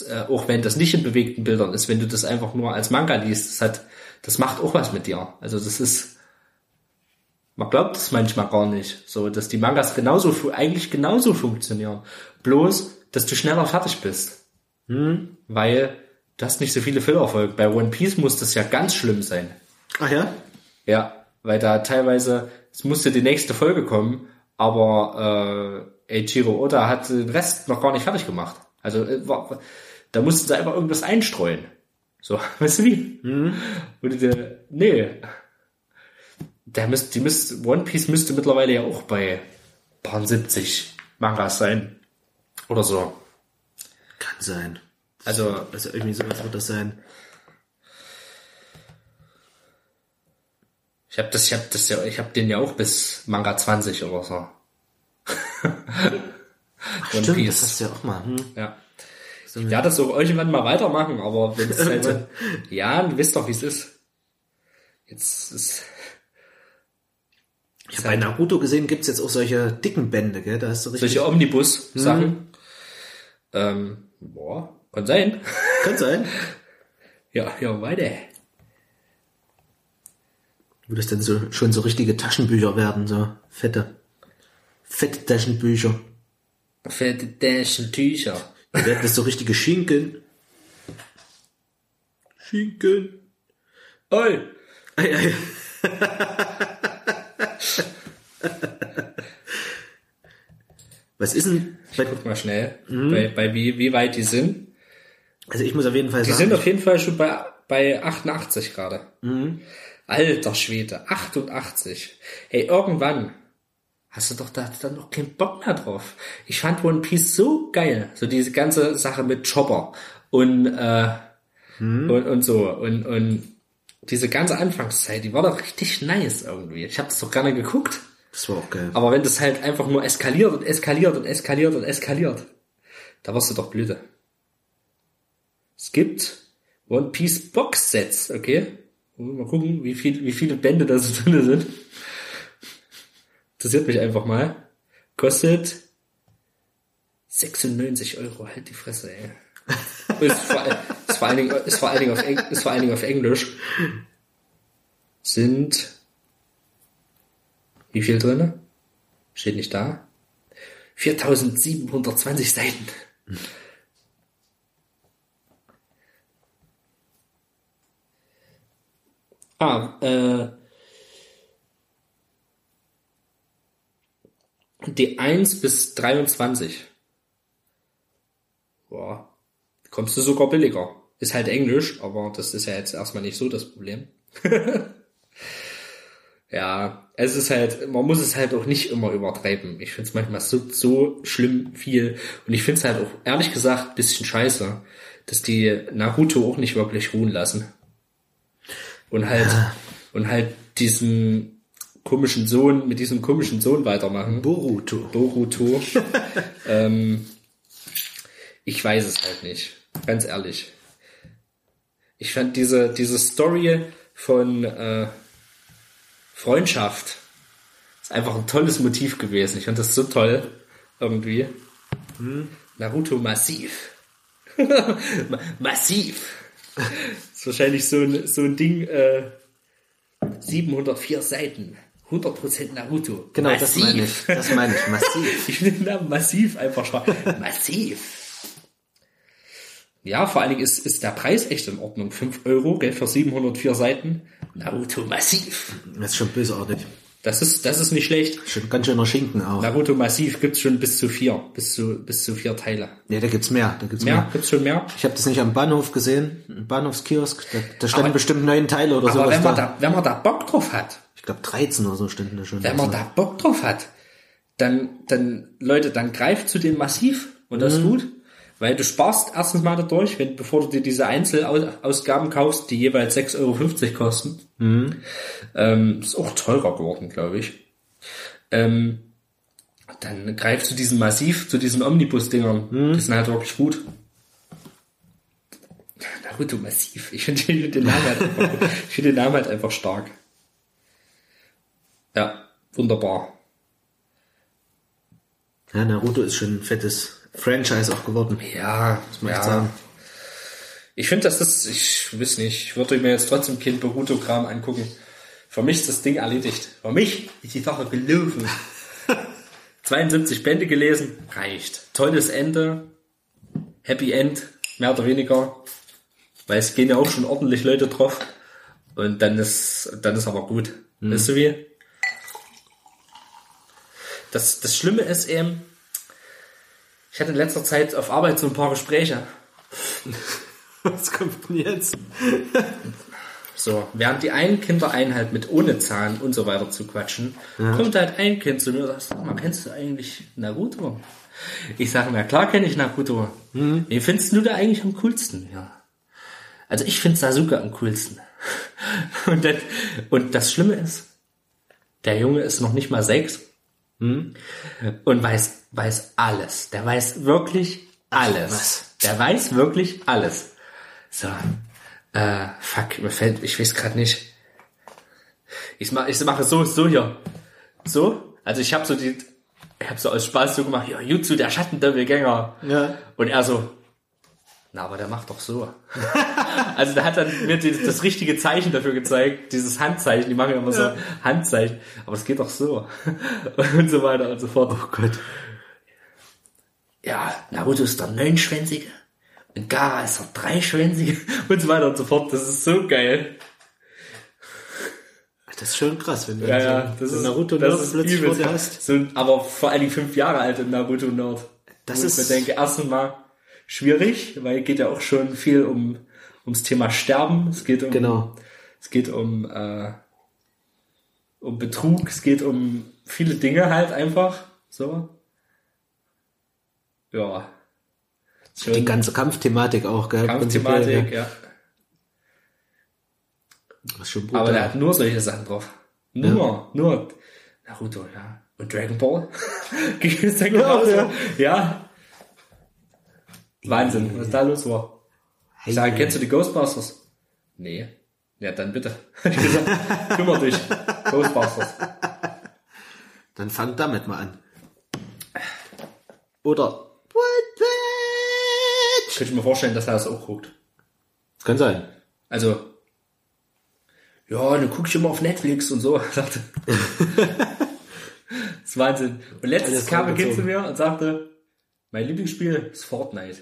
äh, auch wenn das nicht in bewegten Bildern ist, wenn du das einfach nur als Manga liest, das hat, das macht auch was mit dir. Also das ist, man glaubt es manchmal gar nicht, so, dass die Mangas genauso, eigentlich genauso funktionieren. Bloß, dass du schneller fertig bist. Weil du hast nicht so viele Fillerfolgen. Bei One Piece muss das ja ganz schlimm sein. Ach ja? Ja, weil da teilweise, es musste die nächste Folge kommen, aber äh, Eiichiro Oda hat den Rest noch gar nicht fertig gemacht. Also äh, war, da mussten sie einfach irgendwas einstreuen. So, weißt du wie? Und der, nee. Der müsste, die müsste, One Piece müsste mittlerweile ja auch bei paar 70 Mangas sein. Oder so. Kann sein. Also, Also irgendwie sowas wird das sein. ich habe das, ich habe das ja, ich habe den ja auch bis Manga 20 oder so. One Stimmt, das hast du ja auch mal. Hm? Ja. Ich werde das auch irgendwann mal weitermachen, aber wenn es halt ja, du wisst doch, wie es ist. Jetzt ist, Ich habe bei Naruto gesehen, gibt's jetzt auch solche dicken Bände, gell? Da hast du richtig. solche Omnibus-Sachen. Ähm, boah, kann sein. Kann sein. Ja, ja, weiter. Wo das dann so, schon so richtige Taschenbücher werden, so fette. Fette Taschenbücher. Fette Däschen Tücher. Da werden das so richtige Schinken. Schinken. Oi! Ei, ei. Was ist denn, bei, Guck mal schnell, bei, bei wie, wie weit die sind. also ich muss auf jeden Fall Die sagen, sind auf jeden Fall schon bei, bei 88 gerade. Alter Schwede, 88. Hey, irgendwann hast du doch da dann noch keinen Bock mehr drauf. Ich fand One Piece so geil. So diese ganze Sache mit Chopper und, äh, und, und so. Und, und diese ganze Anfangszeit, die war doch richtig nice irgendwie. Ich habe das doch gerne geguckt. das war auch geil. Aber wenn das halt einfach nur eskaliert und eskaliert und eskaliert und eskaliert, da wirst du doch blöde. Es gibt One Piece Box Sets, okay? Mal gucken, wie viel, wie viele Bände da so drin sind interessiert mich einfach mal. Kostet 96 Euro, halt die Fresse, ey. ist, vor, ist, vor allen Dingen, ist, vor allen Dingen auf ist vor allen Dingen auf Englisch. Sind wie viel drinne? Steht nicht da. 4720 Seiten. Ah, äh, die 1 bis 23. Boah, kommst du sogar billiger. Ist halt Englisch, aber das ist ja jetzt erstmal nicht so das Problem. ja, es ist halt, man muss es halt auch nicht immer übertreiben. Ich finde es manchmal so, so schlimm viel. Und ich finde es halt auch, ehrlich gesagt, bisschen scheiße, dass die Naruto auch nicht wirklich ruhen lassen. Und halt, und halt diesen komischen Sohn, mit diesem komischen Sohn weitermachen. Boruto. Boruto. ähm, ich weiß es halt nicht. Ganz ehrlich. Ich fand diese, diese Story von äh, Freundschaft ist einfach ein tolles Motiv gewesen. Ich fand das so toll. Irgendwie. Naruto massiv. Ma- massiv. Das ist wahrscheinlich so ein, so ein Ding, äh, 704 Seiten. 100% Naruto. Genau, das meine ich. Das meine ich, massiv. Ich finde den Namen massiv einfach stark. massiv. Ja, vor allen Dingen ist, ist der Preis echt in Ordnung. 5 Euro, Geld für 704 Seiten. Naruto massiv. Das ist schon bösartig. Das ist, das ist nicht schlecht. Schon ganz schöner Schinken auch. Naruto massiv gibt's schon bis zu vier. Bis zu, bis zu vier Teile. Ja, da gibt's mehr. Da gibt's Mehr? mehr. Gibt's schon mehr? Ich habe das nicht am Bahnhof gesehen, im Bahnhofskiosk. Da, da standen Aber- bestimmt neun Teile oder Aber sowas wenn man da. da, wenn man da Bock drauf hat, glaube 13 oder so standen da schon. wenn man da Bock drauf hat, dann, dann, Leute, dann greift zu den Massiv und das ist gut. Weil du sparst erstens mal dadurch, wenn, bevor du dir diese Einzelausgaben kaufst, die jeweils 6,50 Euro kosten. Ähm, ist auch teurer geworden, glaube ich. Ähm, dann greif zu diesem Massiv, zu diesen Omnibus-Dingern. Die sind halt wirklich gut. Naruto Massiv. Ich finde find den Namen halt einfach, gut. ich finde den Namen halt einfach stark. Ja, wunderbar. Ja, Naruto ist schon ein fettes Franchise auch geworden. Ja, muss ich ja. sagen. Ich finde, das ist, ich weiß nicht, ich würde mir jetzt trotzdem kein Boruto-Kram angucken. Für mich ist das Ding erledigt. Für mich ist die Sache gelaufen. 72 Bände gelesen, reicht. Tolles Ende, Happy End, mehr oder weniger. Weil es gehen ja auch schon ordentlich Leute drauf. Und dann ist, dann ist aber gut. Weißt du wie? Das, das Schlimme ist eben, ich hatte in letzter Zeit auf Arbeit so ein paar Gespräche. Was kommt denn jetzt? So, während die einen Kinder einen halt mit ohne Zahn und so weiter zu quatschen, kommt halt ein Kind zu mir und sagt, sag mal, kennst du eigentlich Naruto? Ich sage, na klar kenne ich Naruto. Wen findest du da eigentlich am coolsten? Ja. Also ich finde Sasuke am coolsten. Und, dann, und das Schlimme ist, der Junge ist noch nicht mal sechs und weiß, weiß alles. Der weiß wirklich alles. was? Der weiß wirklich alles. So. Äh, fuck, mir fällt, ich weiß gerade nicht. Ich mach, ich mache so, so hier. So. Also ich habe so die, ich habe so aus Spaß so gemacht, ja, Jutsu, der Schattendoppelgänger. Ja. Und er so, na, aber der macht doch so. also der hat dann mir das richtige Zeichen dafür gezeigt, dieses Handzeichen, die machen ja immer so Handzeichen, aber es geht doch so. und so weiter und so fort. Oh Gott. Ja, Naruto ist der neunschwänzige und Gara ist der dreischwänzige und so weiter und so fort. Das ist so geil. Das ist schon krass, wenn du Ja, so ja, das ist, Naruto das Nerd ist plötzlich vor übelst. dir hast. So, aber vor allen Dingen fünf Jahre alte Naruto-Nerd. Das Wo ich ist- mir denke, erstens mal schwierig, weil es geht ja auch schon viel um ums Thema Sterben. Es geht um Genau. es geht um äh, um Betrug, es geht um viele Dinge halt einfach so. Ja. Schon Die ganze Kampfthematik auch, gell? Kampfthematik, ja. Das ist schon brutal. Aber der hat nur solche Sachen drauf. Nur, nur Naruto, ja. Und Dragon Ball. Ging es dann genauso. ja. Ja. Wahnsinn, was da los war. Ich sage, kennst du die Ghostbusters? Nee. Ja, dann bitte. Ich gesagt, kümmer dich. Ghostbusters. Dann fang damit mal an. Oder What the Könnte ich mir vorstellen, dass er das auch guckt. Das kann sein. Also, ja, dann guck ich immer auf Netflix und so, das ist Wahnsinn. Und letztens Alles kam ein Kind zu mir und sagte, mein Lieblingsspiel ist Fortnite.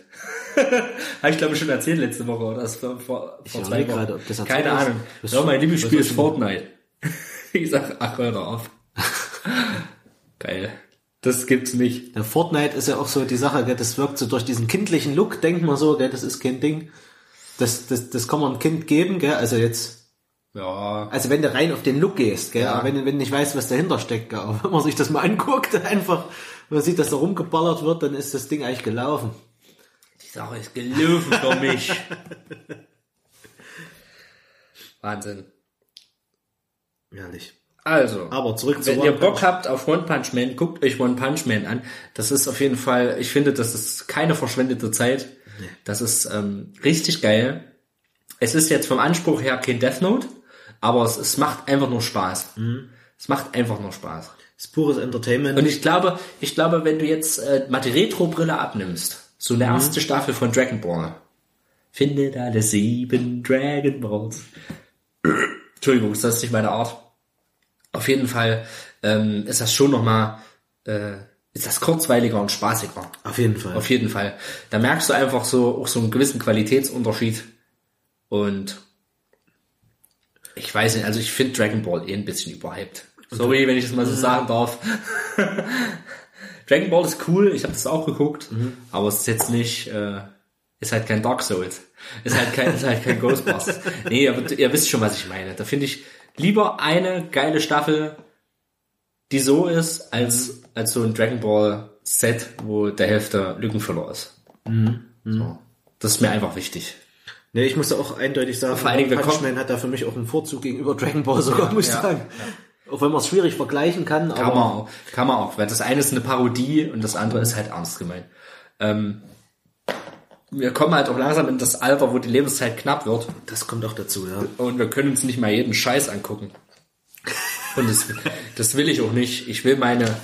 Habe ich glaube ich schon erzählt letzte Woche oder das vor, vor, vor zwei Wochen. gerade, ob das Keine ist. Ahnung. Das- Ja, mein Lieblingsspiel ist Fortnite. ich sag, ach hör doch auf. Geil. Das gibt's nicht. Der Fortnite ist ja auch so die Sache, gell, das wirkt so durch diesen kindlichen Look, denkt man so, gell, das ist kein Ding. Das, das, das kann man ein Kind geben, gell, also jetzt, Ja. also wenn du rein auf den Look gehst, gell, Ja. aber wenn, du- wenn du nicht weißt, was dahinter steckt, gell, aber wenn man sich das mal anguckt, einfach, wenn man sieht, dass da rumgeballert wird, dann ist das Ding eigentlich gelaufen. Die Sache ist gelaufen für mich. Wahnsinn. Ehrlich. Also. Aber zurück zu Wenn One ihr Bock Punch. habt auf One Punch Man, guckt euch One Punch Man an. Das ist auf jeden Fall, ich finde, das ist keine verschwendete Zeit. Das ist ähm, richtig geil. Es ist jetzt vom Anspruch her kein Death Note, aber es, es macht einfach nur Spaß. Mhm. Es macht einfach nur Spaß. Ist pures Entertainment. Und ich glaube, ich glaube, wenn du jetzt äh, mal die Retro-Brille abnimmst, so eine erste Staffel von Dragon Ball, finde alle sieben Dragon Balls. Entschuldigung, ist das nicht meine Art? Auf jeden Fall ähm, ist das schon nochmal, äh, ist das kurzweiliger und spaßiger. auf jeden Fall. Auf jeden Fall. Da merkst du einfach so auch so einen gewissen Qualitätsunterschied. Und ich weiß nicht, also ich finde Dragon Ball eh ein bisschen überhyped. Sorry, wenn ich das mal so sagen darf. Dragon Ball ist cool, ich habe das auch geguckt, aber es ist jetzt nicht, äh, ist halt kein Dark Souls. Ist halt kein, ist halt kein Ghostbusters. Nee, aber ihr wisst schon, was ich meine. Da finde ich lieber eine geile Staffel, die so ist, als, als so ein Dragon Ball Set, wo der Hälfte Lückenfüller ist. So. Das ist mir einfach wichtig. Nee, ich musste auch eindeutig sagen, Vor allen Dingen, wir Punch kommen- Man hat da für mich auch einen Vorzug gegenüber Dragon Ball sogar, muss ich ja, sagen. Auch wenn man es schwierig vergleichen kann, Kann aber man auch, kann man auch, weil das eine ist eine Parodie und das andere ist halt ernst gemeint. Ähm, wir kommen halt auch langsam in das Alter, wo die Lebenszeit knapp wird das kommt auch dazu, ja. und wir können uns nicht mal jeden Scheiß angucken. Und das, das will ich auch nicht. Ich will meine,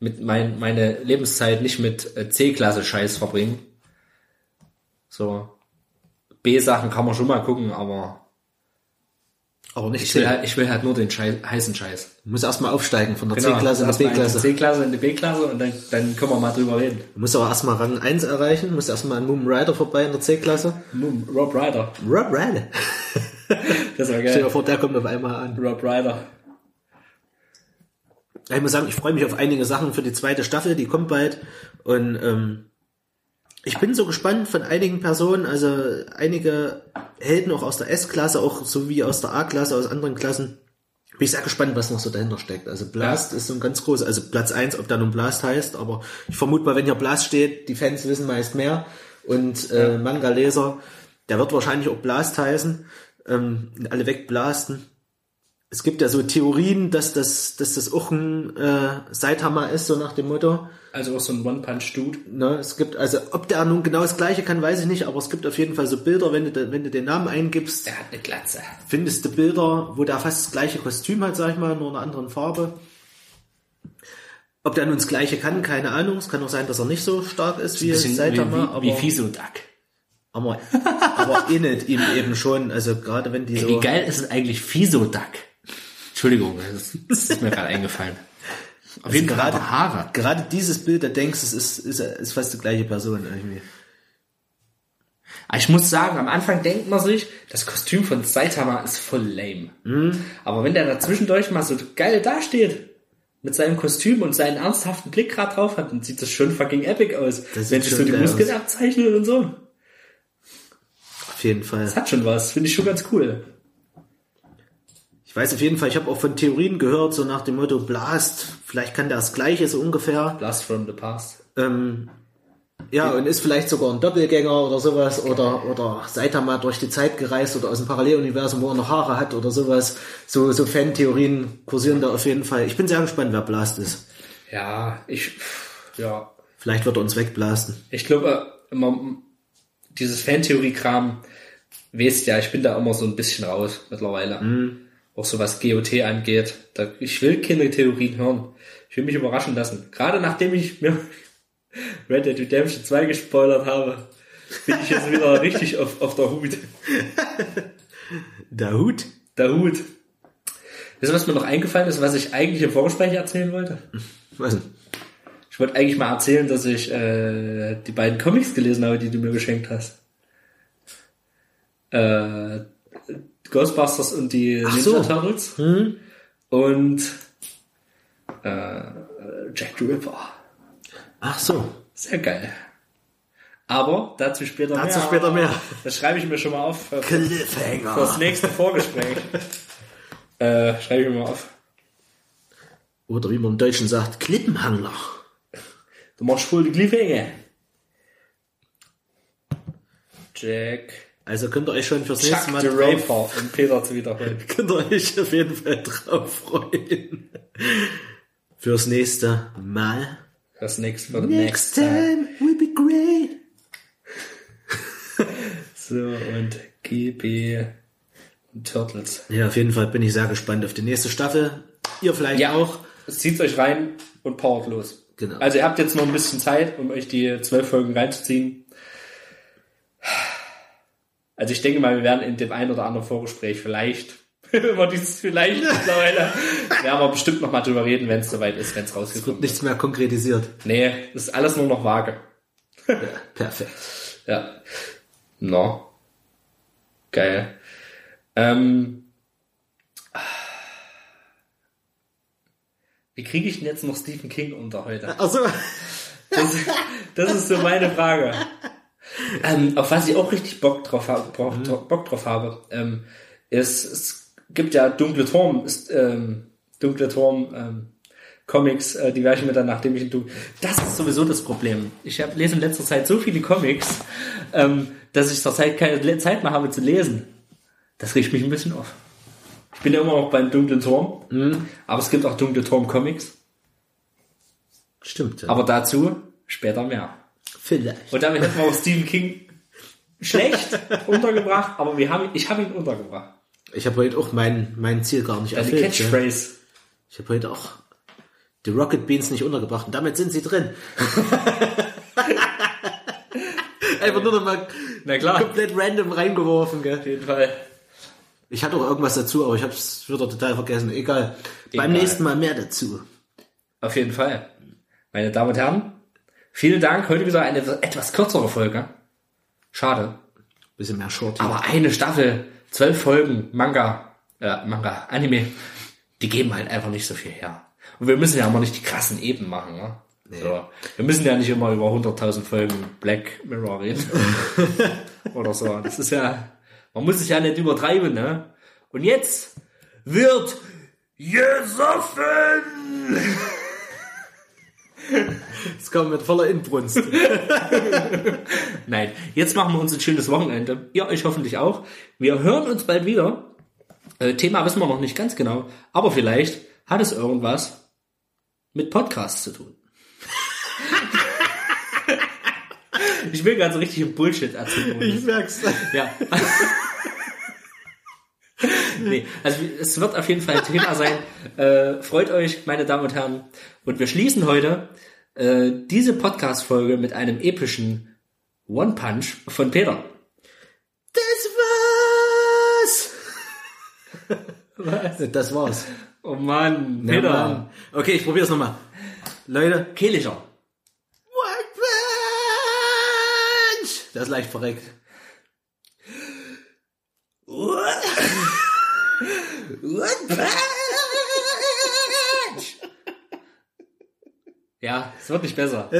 mit mein, meine Lebenszeit nicht mit äh, C-Klasse Scheiß verbringen. So. B-Sachen kann man schon mal gucken, aber Aber nicht ich will halt, ich will halt nur den Scheiß, heißen Scheiß. Du musst erstmal aufsteigen von der Genau, C-Klasse in die B-Klasse. C-Klasse in die B-Klasse und dann, dann können wir mal drüber reden. Du musst aber erstmal Rang 1 erreichen, musst erstmal an Moon Rider vorbei in der C-Klasse. Rob Ryder. Rob Rider. Das war Stell dir geil. vor, der kommt auf einmal an. Rob Ryder. Ich muss sagen, ich freue mich auf einige Sachen für die zweite Staffel, die kommt bald. Und ähm, ich bin so gespannt von einigen Personen, also einige Helden auch aus der S-Klasse, auch so wie aus der A-Klasse, aus anderen Klassen. Bin ich sehr gespannt, was noch so dahinter steckt. Also Blast ist so ein ganz groß, also Platz eins, ob da nun Blast heißt, aber ich vermute mal, wenn hier Blast steht, die Fans wissen meist mehr. Und äh, Manga-Leser, der wird wahrscheinlich auch Blast heißen, ähm, alle wegblasten. Es gibt ja so Theorien, dass das, dass das auch ein äh, Saitama ist, so nach dem Motto. Also auch so ein One-Punch-Dude. Ne, es gibt, also ob der nun genau das gleiche kann, weiß ich nicht, aber es gibt auf jeden Fall so Bilder, wenn du, wenn du den Namen eingibst, Der hat eine Glatze. findest du Bilder, wo der fast das gleiche Kostüm hat, sag ich mal, nur in einer anderen Farbe. Ob der nun das gleiche kann, keine Ahnung. Es kann auch sein, dass er nicht so stark ist wie Saitama, wie, wie, wie aber, Fiso-Duck. aber, aber ähnelt ihm eben schon. Also gerade wenn die so. Wie geil ist es eigentlich Fiso-Duck? Entschuldigung, das ist mir gerade eingefallen. Auf jeden Fall gerade- Haare. Gerade dieses Bild, da denkst du, es ist, ist, ist fast die gleiche Person irgendwie. Aber ich muss sagen, am Anfang denkt man sich, das Kostüm von Saitama ist voll lame. Mhm. Aber wenn der da zwischendurch mal so geil dasteht, mit seinem Kostüm und seinen ernsthaften Blick gerade drauf hat, dann sieht das schon fucking epic aus. Das wenn sich so die Muskeln abzeichnen und so. Auf jeden Fall. Das hat schon was, finde ich schon ganz cool. Ich weiß auf jeden Fall, ich habe auch von Theorien gehört, so nach dem Motto Blast, vielleicht kann der das Gleiche so ungefähr. Blast from the past. Ähm, ja, und ist vielleicht sogar ein Doppelgänger oder sowas oder, oder Saitama durch die Zeit gereist oder aus dem Paralleluniversum, wo er noch Haare hat oder sowas. So, so Fan-Theorien kursieren da auf jeden Fall. Ich bin sehr gespannt, wer Blast ist. Ja, ich, ja, Vielleicht wird er uns wegblasten. Ich glaube, immer, dieses Fantheorie-Kram, weißt ja, ich bin da immer so ein bisschen raus mittlerweile. Auch so was GOT angeht. Da, ich will keine Theorien hören. Ich will mich überraschen lassen. Gerade nachdem ich mir Red Dead Redemption 2 gespoilert habe, bin ich jetzt wieder richtig auf, auf der Hut. Der Hut? Der Hut. Wisst ihr, was mir noch eingefallen ist, was ich eigentlich im Vorgespräch erzählen wollte? Was denn? Ich Ich wollte eigentlich mal erzählen, dass ich äh, die beiden Comics gelesen habe, die du mir geschenkt hast. Äh, Ghostbusters und die Ach Ninja so. Turtles. Und äh, Jack the Ripper. Ach so. Sehr geil. Aber dazu später Dazu mehr. später mehr. Das schreibe ich mir schon mal auf für, für das Cliffhanger. nächste Vorgespräch. äh, schreibe ich mir mal auf. Oder wie man im Deutschen sagt, Klippenhangler. Du machst wohl die Cliffhanger. Jack. Also könnt ihr euch schon fürs Chuck nächste Mal the Raper, um Peter zu wiederholen. könnt ihr euch auf jeden Fall drauf freuen. Fürs nächste Mal. Das nächste für den Next nächsten. time will be great. So, und GB und Turtles. Ja, auf jeden Fall bin ich sehr gespannt auf die nächste Staffel. Ihr vielleicht Ja, auch. Zieht euch rein und powert los. Genau. Also ihr habt jetzt noch ein bisschen Zeit, um euch die zwölf Folgen reinzuziehen. Also ich denke mal, wir werden in dem einen oder anderen Vorgespräch vielleicht über dieses vielleicht mittlerweile werden wir bestimmt noch mal drüber reden, wenn es soweit ist, wenn es Wird rausgekommen ist. nichts mehr konkretisiert. Nee, das ist alles nur noch vage. Ja, perfekt. Ja. No. Geil. Ähm. Wie kriege ich denn jetzt noch Stephen King unter heute? Also, Das, das ist so meine Frage. Ähm, auf was ich auch richtig Bock drauf, hab, Bock, Bock drauf habe, ähm, ist, es gibt ja Dunkle Turm, ist, ähm, Dunkle Turm, ähm, Comics, äh, die werde ich mir dann, nachdem ich Dun Das ist sowieso das Problem. Ich hab, lese in letzter Zeit so viele Comics, ähm, dass ich zurzeit keine Le- Zeit mehr habe zu lesen. Das riecht mich ein bisschen auf. Ich bin ja immer noch beim Dunklen Turm, aber es gibt auch Dunkle Turm Comics. stimmt. Ja. Aber dazu später mehr. Vielleicht. Und damit hätten wir auch Stephen King schlecht untergebracht, aber wir haben, ich habe ihn untergebracht. Ich habe heute auch mein, mein Ziel gar nicht Deine erfüllt. Ja. Catchphrase. Ich habe heute auch die Rocket Beans nicht untergebracht und damit sind sie drin. Einfach nur noch mal Na klar. komplett random reingeworfen, gell? Auf jeden Fall. Ich hatte auch irgendwas dazu, aber ich habe es wieder total vergessen. Egal. Beim Egal. nächsten Mal mehr dazu. Auf jeden Fall. Meine Damen und Herren, vielen Dank. Heute wieder eine etwas kürzere Folge. Schade. Bisschen mehr Short. Aber eine Staffel, zwölf Folgen, Manga, äh, Manga, Anime, die geben halt einfach nicht so viel her. Und wir müssen ja immer nicht die krassen Eben machen, ne? So. Wir müssen ja nicht immer über 100.000 Folgen Black Mirror reden. Oder so. Das ist ja, man muss es ja nicht übertreiben, ne? Und jetzt wird gesoffen! Es kommt mit voller Inbrunst. Nein, jetzt machen wir uns ein schönes Wochenende. Ihr euch hoffentlich auch. Wir hören uns bald wieder. Äh, Thema wissen wir noch nicht ganz genau, aber vielleicht hat es irgendwas mit Podcasts zu tun. ich will gerade so richtig im Bullshit erzählen. ich merk's. Ja. nee, also es wird auf jeden Fall ein Thema sein. Äh, freut euch, meine Damen und Herren. Und wir schließen heute äh, diese Podcast-Folge mit einem epischen One-Punch von Peter. Das war's. Was? Das war's. Oh Mann, Ja, Peter. Mann. Okay, ich probier's nochmal. Leute. Kehlischer. One Punch! Das ist leicht verreckt. One Punch. Ja, es wird nicht besser.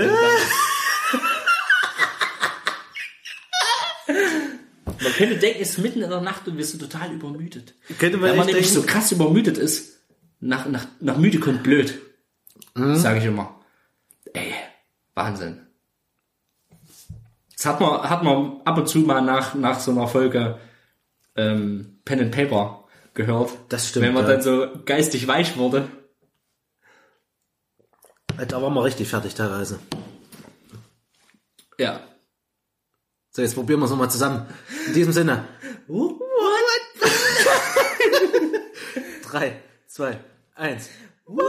Man könnte denken, es ist mitten in der Nacht und wir sind total übermüdet. Könnte man Wenn man nämlich so denken. krass übermüdet ist, nach, nach, nach müde kommt blöd. Mhm. Sage ich immer. Ey, Wahnsinn. Das hat man, hat man ab und zu mal nach, nach so einer Folge ähm, Pen and Paper gehört. Das stimmt, Wenn man ja. dann so geistig weich wurde. Da waren wir richtig fertig teilweise. Ja. So, jetzt probieren wir es nochmal zusammen. In diesem Sinne. Drei, zwei, eins. What?